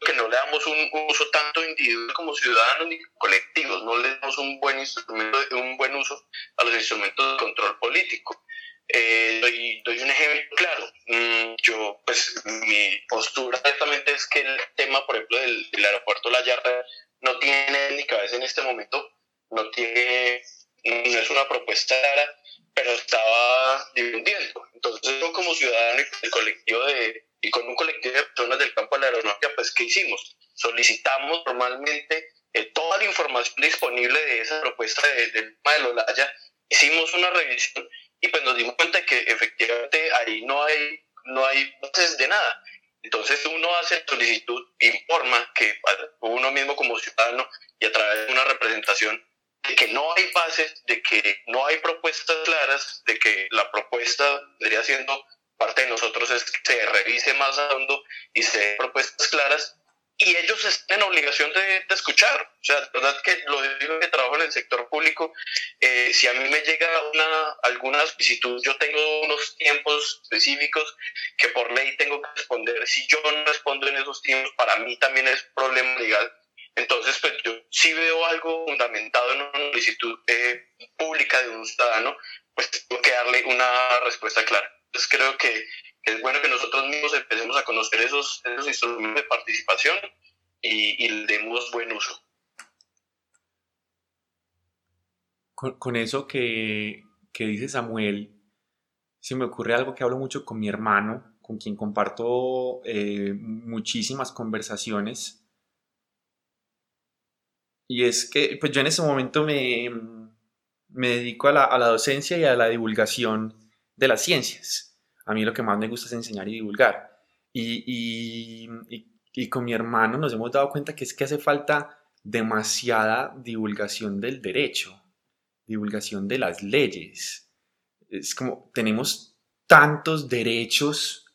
que no le damos un uso tanto individual como ciudadanos ni colectivos, no le damos un buen instrumento, un buen uso a los instrumentos de control político. Eh, doy, doy, un ejemplo claro. Mm, yo, pues, mi postura exactamente es que el tema, por ejemplo, del, del aeropuerto La Yarda no tiene ni cabeza en este momento, no tiene, no es una propuesta clara, pero estaba dividiendo. Entonces, yo como ciudadano y el colectivo de, y con un colectivo de personas del campo de la aeronáutica, pues, ¿qué hicimos? Solicitamos normalmente eh, toda la información disponible de esa propuesta de, del tema de Lolaya, hicimos una revisión y pues nos dimos cuenta que efectivamente ahí no hay, no hay bases de nada. Entonces uno hace solicitud, informa que uno mismo como ciudadano y a través de una representación de que no hay bases, de que no hay propuestas claras, de que la propuesta vendría siendo parte de nosotros es que se revise más a fondo y se den propuestas claras y ellos están en obligación de, de, escuchar. O sea, la verdad que lo digo que trabajo en el sector público, eh, si a mí me llega una, alguna solicitud, yo tengo unos tiempos específicos que por ley tengo que responder. Si yo no respondo en esos tiempos, para mí también es problema legal. Entonces, pues yo sí veo algo fundamentado en una solicitud eh, pública de un ciudadano, pues tengo que darle una respuesta clara. Entonces creo que, es bueno que nosotros mismos empecemos a conocer esos, esos instrumentos de participación y, y demos buen uso. Con, eso que, que dice Samuel, se me ocurre algo que hablo mucho con mi hermano, con quien comparto eh, muchísimas conversaciones. Y es que pues yo en ese momento me, me dedico a la, a la, docencia y a la divulgación de las ciencias. A mí lo que más me gusta es enseñar y divulgar. Y, y, con mi hermano nos hemos dado cuenta que es que hace falta demasiada divulgación del derecho, divulgación de las leyes. Es como tenemos tantos derechos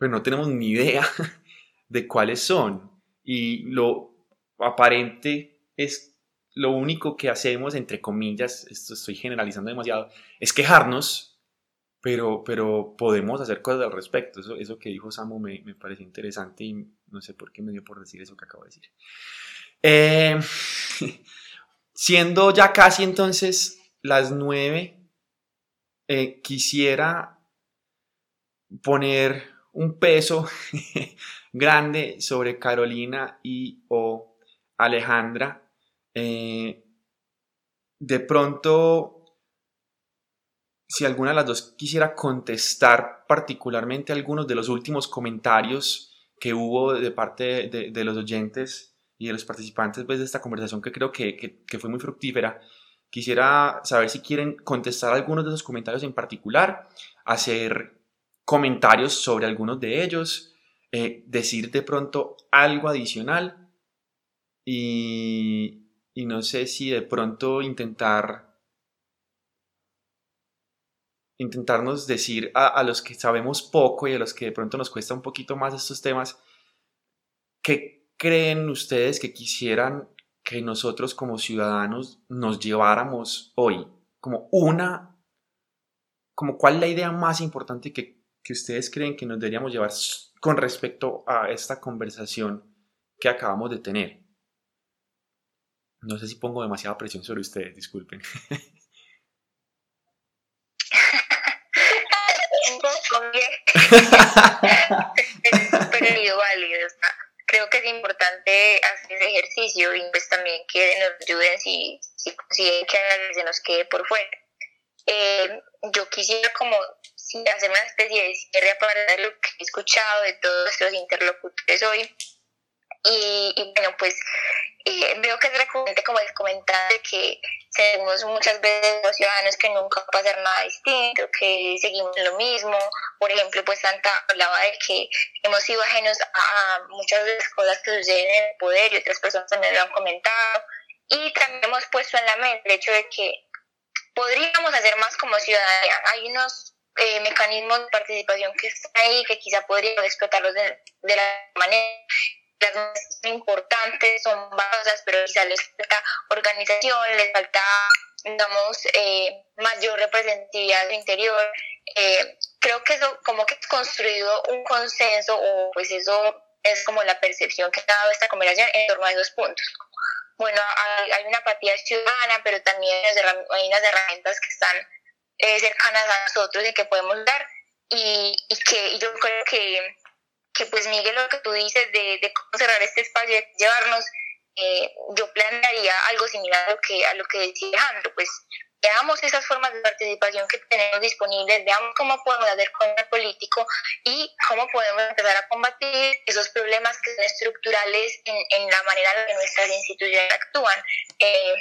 pero no tenemos ni idea de cuáles son. Y lo aparente es lo único que hacemos, entre comillas, esto estoy generalizando demasiado, es quejarnos, pero, pero podemos hacer cosas al respecto. Eso, eso que dijo Samu me, me pareció interesante y no sé por qué me dio por decir eso que acabo de decir. Eh, siendo ya casi entonces las nueve, eh, quisiera poner un peso grande sobre Carolina y o Alejandra. Eh, de pronto, si alguna de las dos quisiera contestar particularmente algunos de los últimos comentarios que hubo de parte de, los oyentes y de los participantes pues, de esta conversación que creo que, que fue muy fructífera, quisiera saber si quieren contestar algunos de esos comentarios en particular, hacer comentarios sobre algunos de ellos, eh, decir de pronto algo adicional y, no sé si de pronto intentar intentarnos decir a, los que sabemos poco y a los que de pronto nos cuesta un poquito más estos temas, ¿qué creen ustedes que quisieran que nosotros como ciudadanos nos lleváramos hoy? Como una, como cuál es la idea más importante que que ustedes creen que nos deberíamos llevar con respecto a esta conversación que acabamos de tener. No sé si pongo demasiada presión sobre ustedes, disculpen. Pero válido. Creo que es importante hacer ese ejercicio y pues también que nos ayuden si, si consiguen que se nos quede por fuera. Eh, yo quisiera como hacer una especie de cierre para lo que he escuchado de todos nuestros interlocutores hoy. Y, bueno, pues eh, veo que es recurrente como el comentario de que tenemos muchas veces los ciudadanos que nunca va a pasar nada distinto, que seguimos lo mismo. Por ejemplo, pues Santa hablaba de que hemos sido ajenos a muchas de las cosas que suceden en el poder y otras personas también lo han comentado. Y también hemos puesto en la mente el hecho de que podríamos hacer más como ciudadanía. Hay unos eh, mecanismos de participación que están ahí, que quizá podríamos explotarlos de, de la manera las más importantes son basas, pero quizá les falta organización, les falta, digamos, eh, mayor representatividad interior. Eh, creo que eso como que ha construido un consenso o pues eso es como la percepción que ha dado esta conversación en torno a esos puntos. Bueno, hay, hay una apatía ciudadana, pero también hay unas herramientas que están eh, cercanas a nosotros y que podemos dar. Y, y que yo creo que, que, pues Miguel, lo que tú dices de, de cómo cerrar este espacio, de llevarnos, eh, yo planearía algo similar a lo que, a lo que decía Alejandro, pues veamos esas formas de participación que tenemos disponibles, veamos cómo podemos hacer con el político y cómo podemos empezar a combatir esos problemas que son estructurales en, en la manera en que nuestras instituciones actúan. Eh,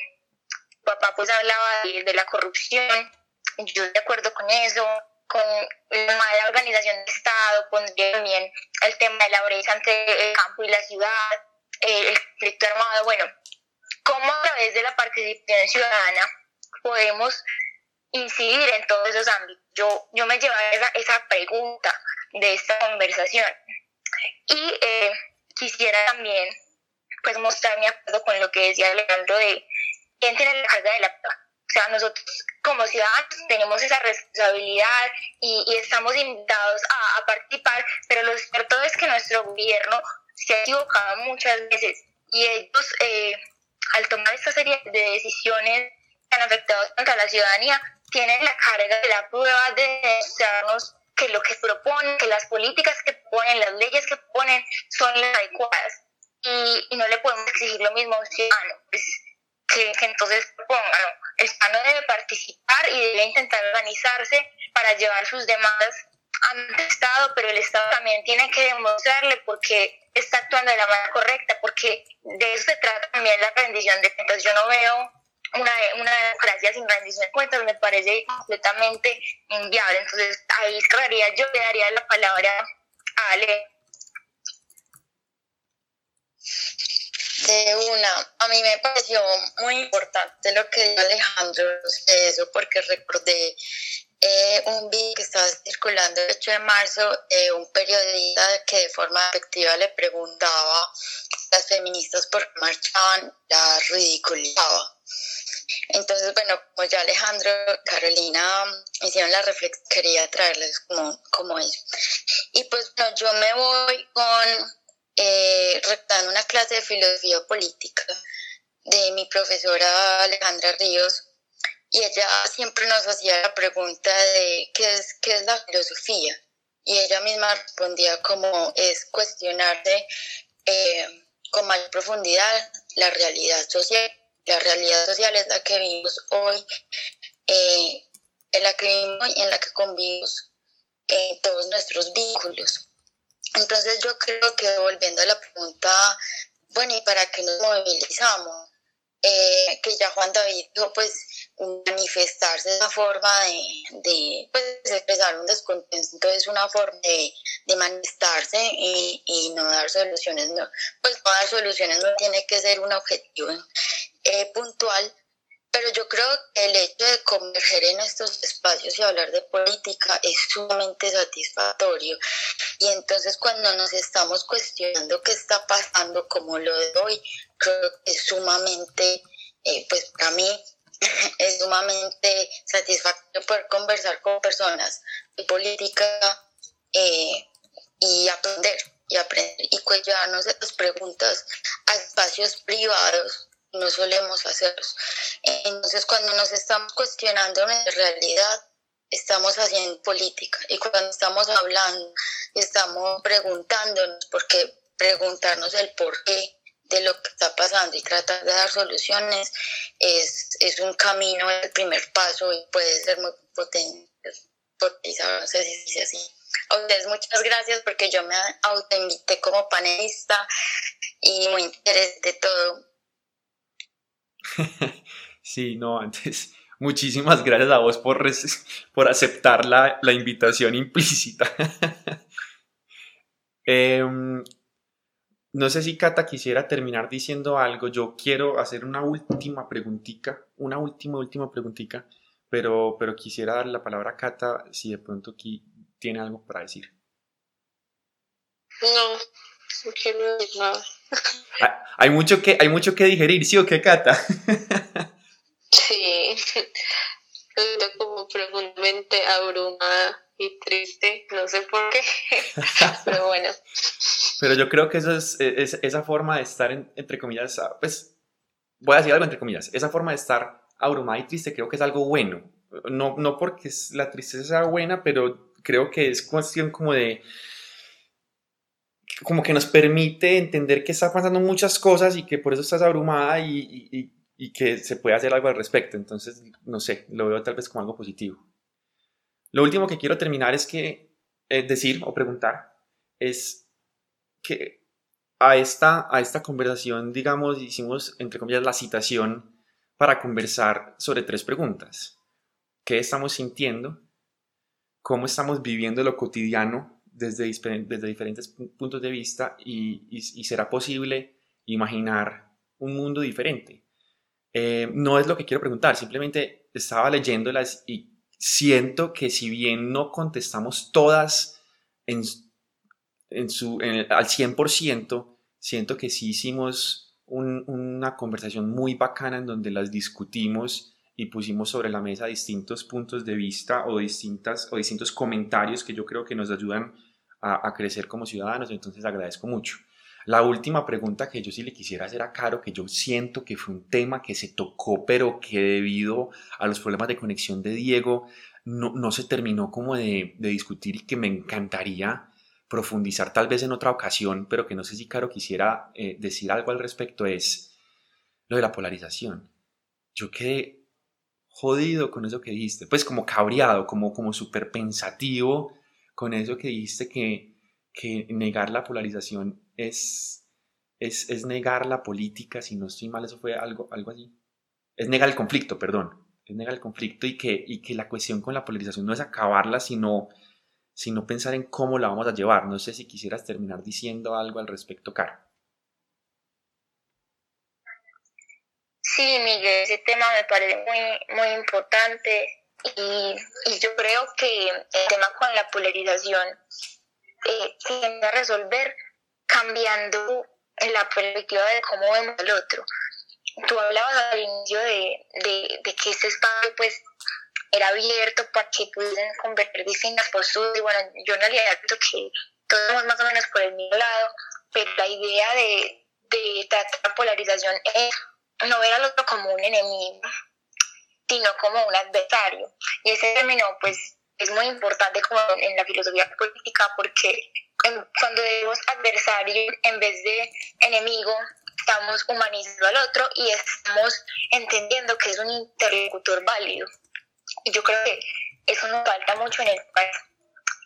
papá pues hablaba de, de la corrupción, yo de acuerdo con eso, con la mala organización del Estado, pondría también el tema de la brecha entre el campo y la ciudad, el conflicto armado, bueno, cómo a través de la participación ciudadana podemos incidir en todos esos ámbitos. Yo, yo me llevaré esa, esa pregunta de esta conversación. Y eh, quisiera también pues mostrar mi acuerdo con lo que decía Alejandro de quién tiene la carga de la prueba o sea, nosotros como ciudadanos tenemos esa responsabilidad y, estamos invitados a, participar, pero lo cierto es que nuestro gobierno se ha equivocado muchas veces y ellos eh, al tomar esta serie de decisiones que han afectado contra la ciudadanía, tienen la carga de la prueba de demostrarnos que lo que proponen, que las políticas que ponen, las leyes que ponen son las adecuadas y, no le podemos exigir lo mismo a un ciudadano. Pues, que, entonces propongan. El ciudadano debe participar y debe intentar organizarse para llevar sus demandas ante el Estado, pero el Estado también tiene que demostrarle por qué está actuando de la manera correcta, porque de eso se trata también la rendición de cuentas. Yo no veo una, una democracia sin rendición de cuentas, me parece completamente inviable. Entonces ahí cerraría, yo le daría la palabra a Ale. Una, a mí me pareció muy importante lo que dijo Alejandro de eso, porque recordé eh, un video que estaba circulando el 8 de marzo, eh, un periodista que de forma efectiva le preguntaba a las feministas por qué marchaban, la ridiculizaba. Entonces, bueno, como ya Alejandro, Carolina hicieron la reflexión, quería traerles como, como eso. Y pues bueno, yo me voy con, eh, una clase de filosofía política de mi profesora Alejandra Ríos, y ella siempre nos hacía la pregunta de qué es, qué es la filosofía. Y ella misma respondía como es cuestionarse eh, con mayor profundidad la realidad social. La realidad social es la que vivimos hoy, eh, en la que vivimos y en la que convivimos en todos nuestros vínculos. Entonces yo creo que volviendo a la pregunta, bueno, ¿y para qué nos movilizamos? Eh, que ya Juan David dijo, pues manifestarse de una forma de, de pues, expresar un descontento es una forma de, de manifestarse y, y, no dar soluciones. No, pues no dar soluciones no tiene que ser un objetivo eh, puntual, pero yo creo que el hecho de converger en estos espacios y hablar de política es sumamente satisfactorio. Y entonces cuando nos estamos cuestionando qué está pasando como lo de hoy, creo que es sumamente, eh, pues para mí, es sumamente satisfactorio poder conversar con personas de política eh, y aprender y aprender y cuestionarnos estas preguntas a espacios privados no solemos hacerlos. Entonces, cuando nos estamos cuestionando nuestra realidad, estamos haciendo política. Y cuando estamos hablando, estamos preguntándonos, porque preguntarnos el por qué de lo que está pasando y tratar de dar soluciones es, es un camino, el primer paso y puede ser muy potente, no sé si dice así. A ustedes muchas gracias porque yo me autoinvité como panelista y muy interesante todo. sí, no, antes, muchísimas gracias a vos por, por aceptar la, la invitación implícita. eh, no sé si Cata quisiera terminar diciendo algo. Yo quiero hacer una última preguntita, una última, última preguntita, pero, pero quisiera dar la palabra a Cata si de pronto aquí tiene algo para decir. No, no quiero decir nada. Hay mucho que, hay mucho que digerir, ¿sí o qué, Cata? sí, estoy como profundamente abrumada y triste, no sé por qué, pero bueno. Pero yo creo que eso es, esa forma de estar, entre comillas, ah, pues, voy a decir algo entre comillas, esa forma de estar abrumada y triste creo que es algo bueno. No, no porque la tristeza sea buena, pero creo que es cuestión como de, como que nos permite entender que está pasando muchas cosas y que por eso estás abrumada y, y, y que se puede hacer algo al respecto. Entonces, no sé, lo veo tal vez como algo positivo. Lo último que quiero terminar es que, es decir o preguntar, es que a esta, a esta conversación, digamos, hicimos, entre comillas, la citación para conversar sobre tres preguntas. ¿Qué estamos sintiendo? ¿Cómo estamos viviendo lo cotidiano desde, desde diferentes puntos de vista? Y, y, será posible imaginar un mundo diferente. Eh, no es lo que quiero preguntar, simplemente estaba leyéndolas y siento que si bien no contestamos todas en, en su, al 100%, siento que sí hicimos una conversación muy bacana en donde las discutimos y pusimos sobre la mesa distintos puntos de vista o, distintas, o distintos comentarios que yo creo que nos ayudan a, crecer como ciudadanos, entonces agradezco mucho. La última pregunta que yo sí le quisiera hacer a Caro, que yo siento que fue un tema que se tocó, pero que debido a los problemas de conexión de Diego, no, no se terminó como de, de, discutir y que me encantaría profundizar tal vez en otra ocasión, pero que no sé si Caro quisiera eh, decir algo al respecto, es lo de la polarización. Yo quedé jodido con eso que dijiste, pues como cabreado, como, como súper pensativo con eso que dijiste que, que negar la polarización es, es, es, negar la política, si no estoy mal, eso fue algo, algo así. Es negar el conflicto, perdón. Es negar el conflicto y que, y que la cuestión con la polarización no es acabarla, sino, sino pensar en cómo la vamos a llevar. No sé si quisieras terminar diciendo algo al respecto, Caro. Sí, Miguel, ese tema me parece muy, muy importante y, y yo creo que el tema con la polarización eh, se tiene a resolver cambiando la perspectiva de cómo vemos al otro. Tú hablabas al inicio de, de, de que este espacio pues era abierto para que pudiesen convertir distintas posturas y bueno, yo en realidad creo que todos somos más o menos por el mismo lado, pero la idea de, de tratar la polarización es no ver al otro como un enemigo, sino como un adversario. Y ese término pues es muy importante como en la filosofía política porque cuando decimos adversario en vez de enemigo, estamos humanizando al otro y estamos entendiendo que es un interlocutor válido. Y yo creo que eso nos falta mucho en el país.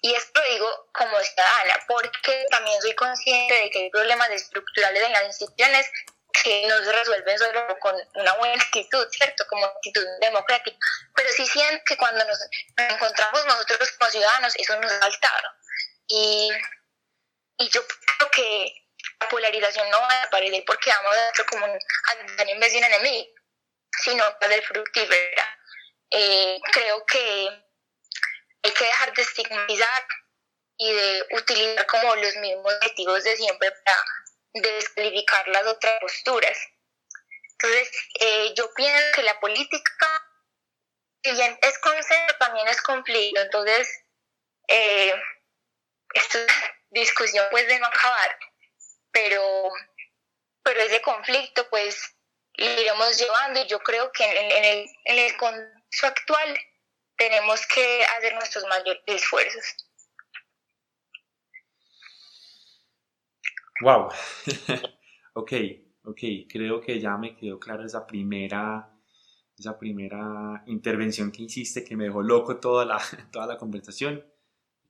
Y esto lo digo como ciudadana, porque también soy consciente de que hay problemas estructurales en las instituciones que no se resuelven solo con una buena actitud, ¿cierto? Como actitud democrática. Pero sí siento que cuando nos, encontramos nosotros como ciudadanos, eso nos ha faltado. Y, y yo creo que la polarización no va a aparecer porque vamos a otro como un en vez de un enemigo, sino a ser fructífera. Eh, creo que hay que dejar de estigmatizar y de utilizar como los mismos objetivos de siempre para descalificar las otras posturas. Entonces, eh, yo pienso que la política, es consenso, también es conflicto. Entonces, eh, esta discusión puede no acabar, pero, pero ese conflicto, pues, lo iremos llevando y yo creo que en el contexto actual tenemos que hacer nuestros mayores esfuerzos. Wow. ok, ok. Creo que ya me quedó clara esa primera, esa primera intervención que hiciste que me dejó loco toda la, toda la conversación.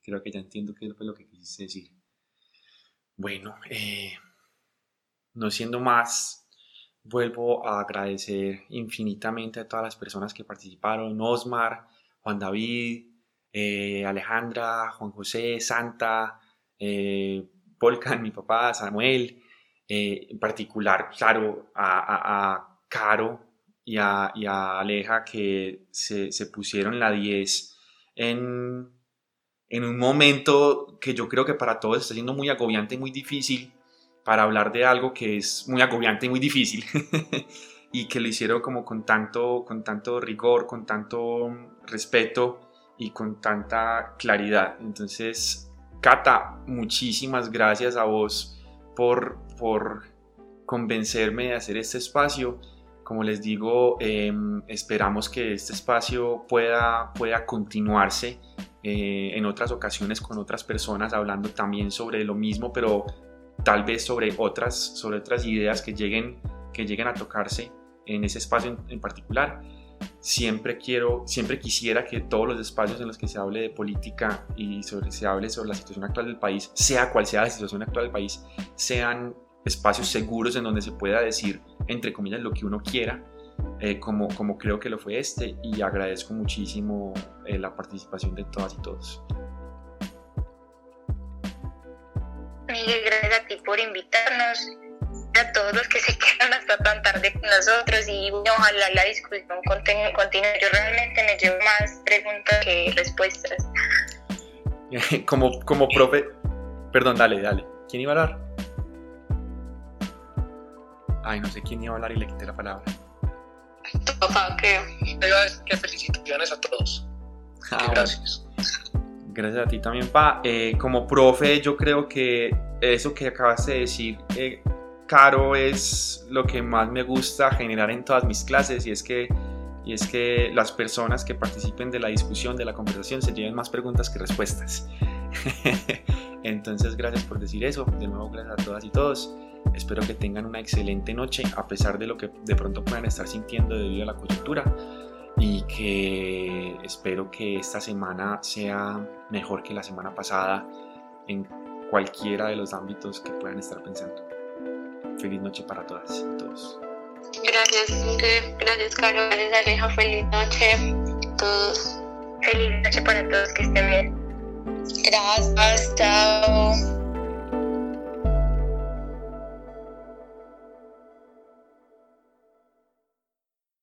Creo que ya entiendo qué fue lo que quisiste decir. Bueno, eh, no siendo más, vuelvo a agradecer infinitamente a todas las personas que participaron. Osmar, Juan David, eh, Alejandra, Juan José, Santa, eh, Volcan, mi papá, Samuel, eh, en particular, claro, a, Caro y a, Aleja que se, pusieron la 10 en, en un momento que yo creo que para todos está siendo muy agobiante y muy difícil para hablar de algo que es muy agobiante y muy difícil y que lo hicieron como con tanto, con tanto rigor, con tanto respeto y con tanta claridad. Entonces, Cata, muchísimas gracias a vos por, por convencerme de hacer este espacio. Como les digo, em, esperamos que este espacio pueda, pueda continuarse eh, en otras ocasiones con otras personas hablando también sobre lo mismo, pero tal vez sobre otras, sobre otras ideas que lleguen, que lleguen a tocarse en ese espacio en particular siempre quiero, siempre quisiera que todos los espacios en los que se hable de política y sobre, se hable sobre la situación actual del país, sea cual sea la situación actual del país, sean espacios seguros en donde se pueda decir, entre comillas, lo que uno quiera, eh, como, como creo que lo fue este, y agradezco muchísimo eh, la participación de todas y todos. Miguel, gracias a ti por invitarnos a todos los que se quedan hasta tan tarde con nosotros y ojalá la discusión continúe. Yo realmente me llevo más preguntas que respuestas. como, como profe, perdón, dale, dale. ¿Quién iba a hablar? Ay, no sé quién iba a hablar y le quité la palabra. Tu papá, que, que felicitaciones a todos. Ah, gracias. Gracias a ti también, Pa. Eh, como profe, yo creo que eso que acabas de decir, eh, Caro, es lo que más me gusta generar en todas mis clases y es que y es que las personas que participen de la discusión, de la conversación, se lleven más preguntas que respuestas. Entonces, gracias por decir eso. De nuevo, gracias a todas y todos. Espero que tengan una excelente noche, a pesar de lo que de pronto puedan estar sintiendo debido a la coyuntura. Y que espero que esta semana sea mejor que la semana pasada en cualquiera de los ámbitos que puedan estar pensando. Feliz noche para todas y todos. Gracias, gracias Caro, gracias Aleja, feliz noche a todos. Feliz noche para todos, que estén bien. Gracias, chao.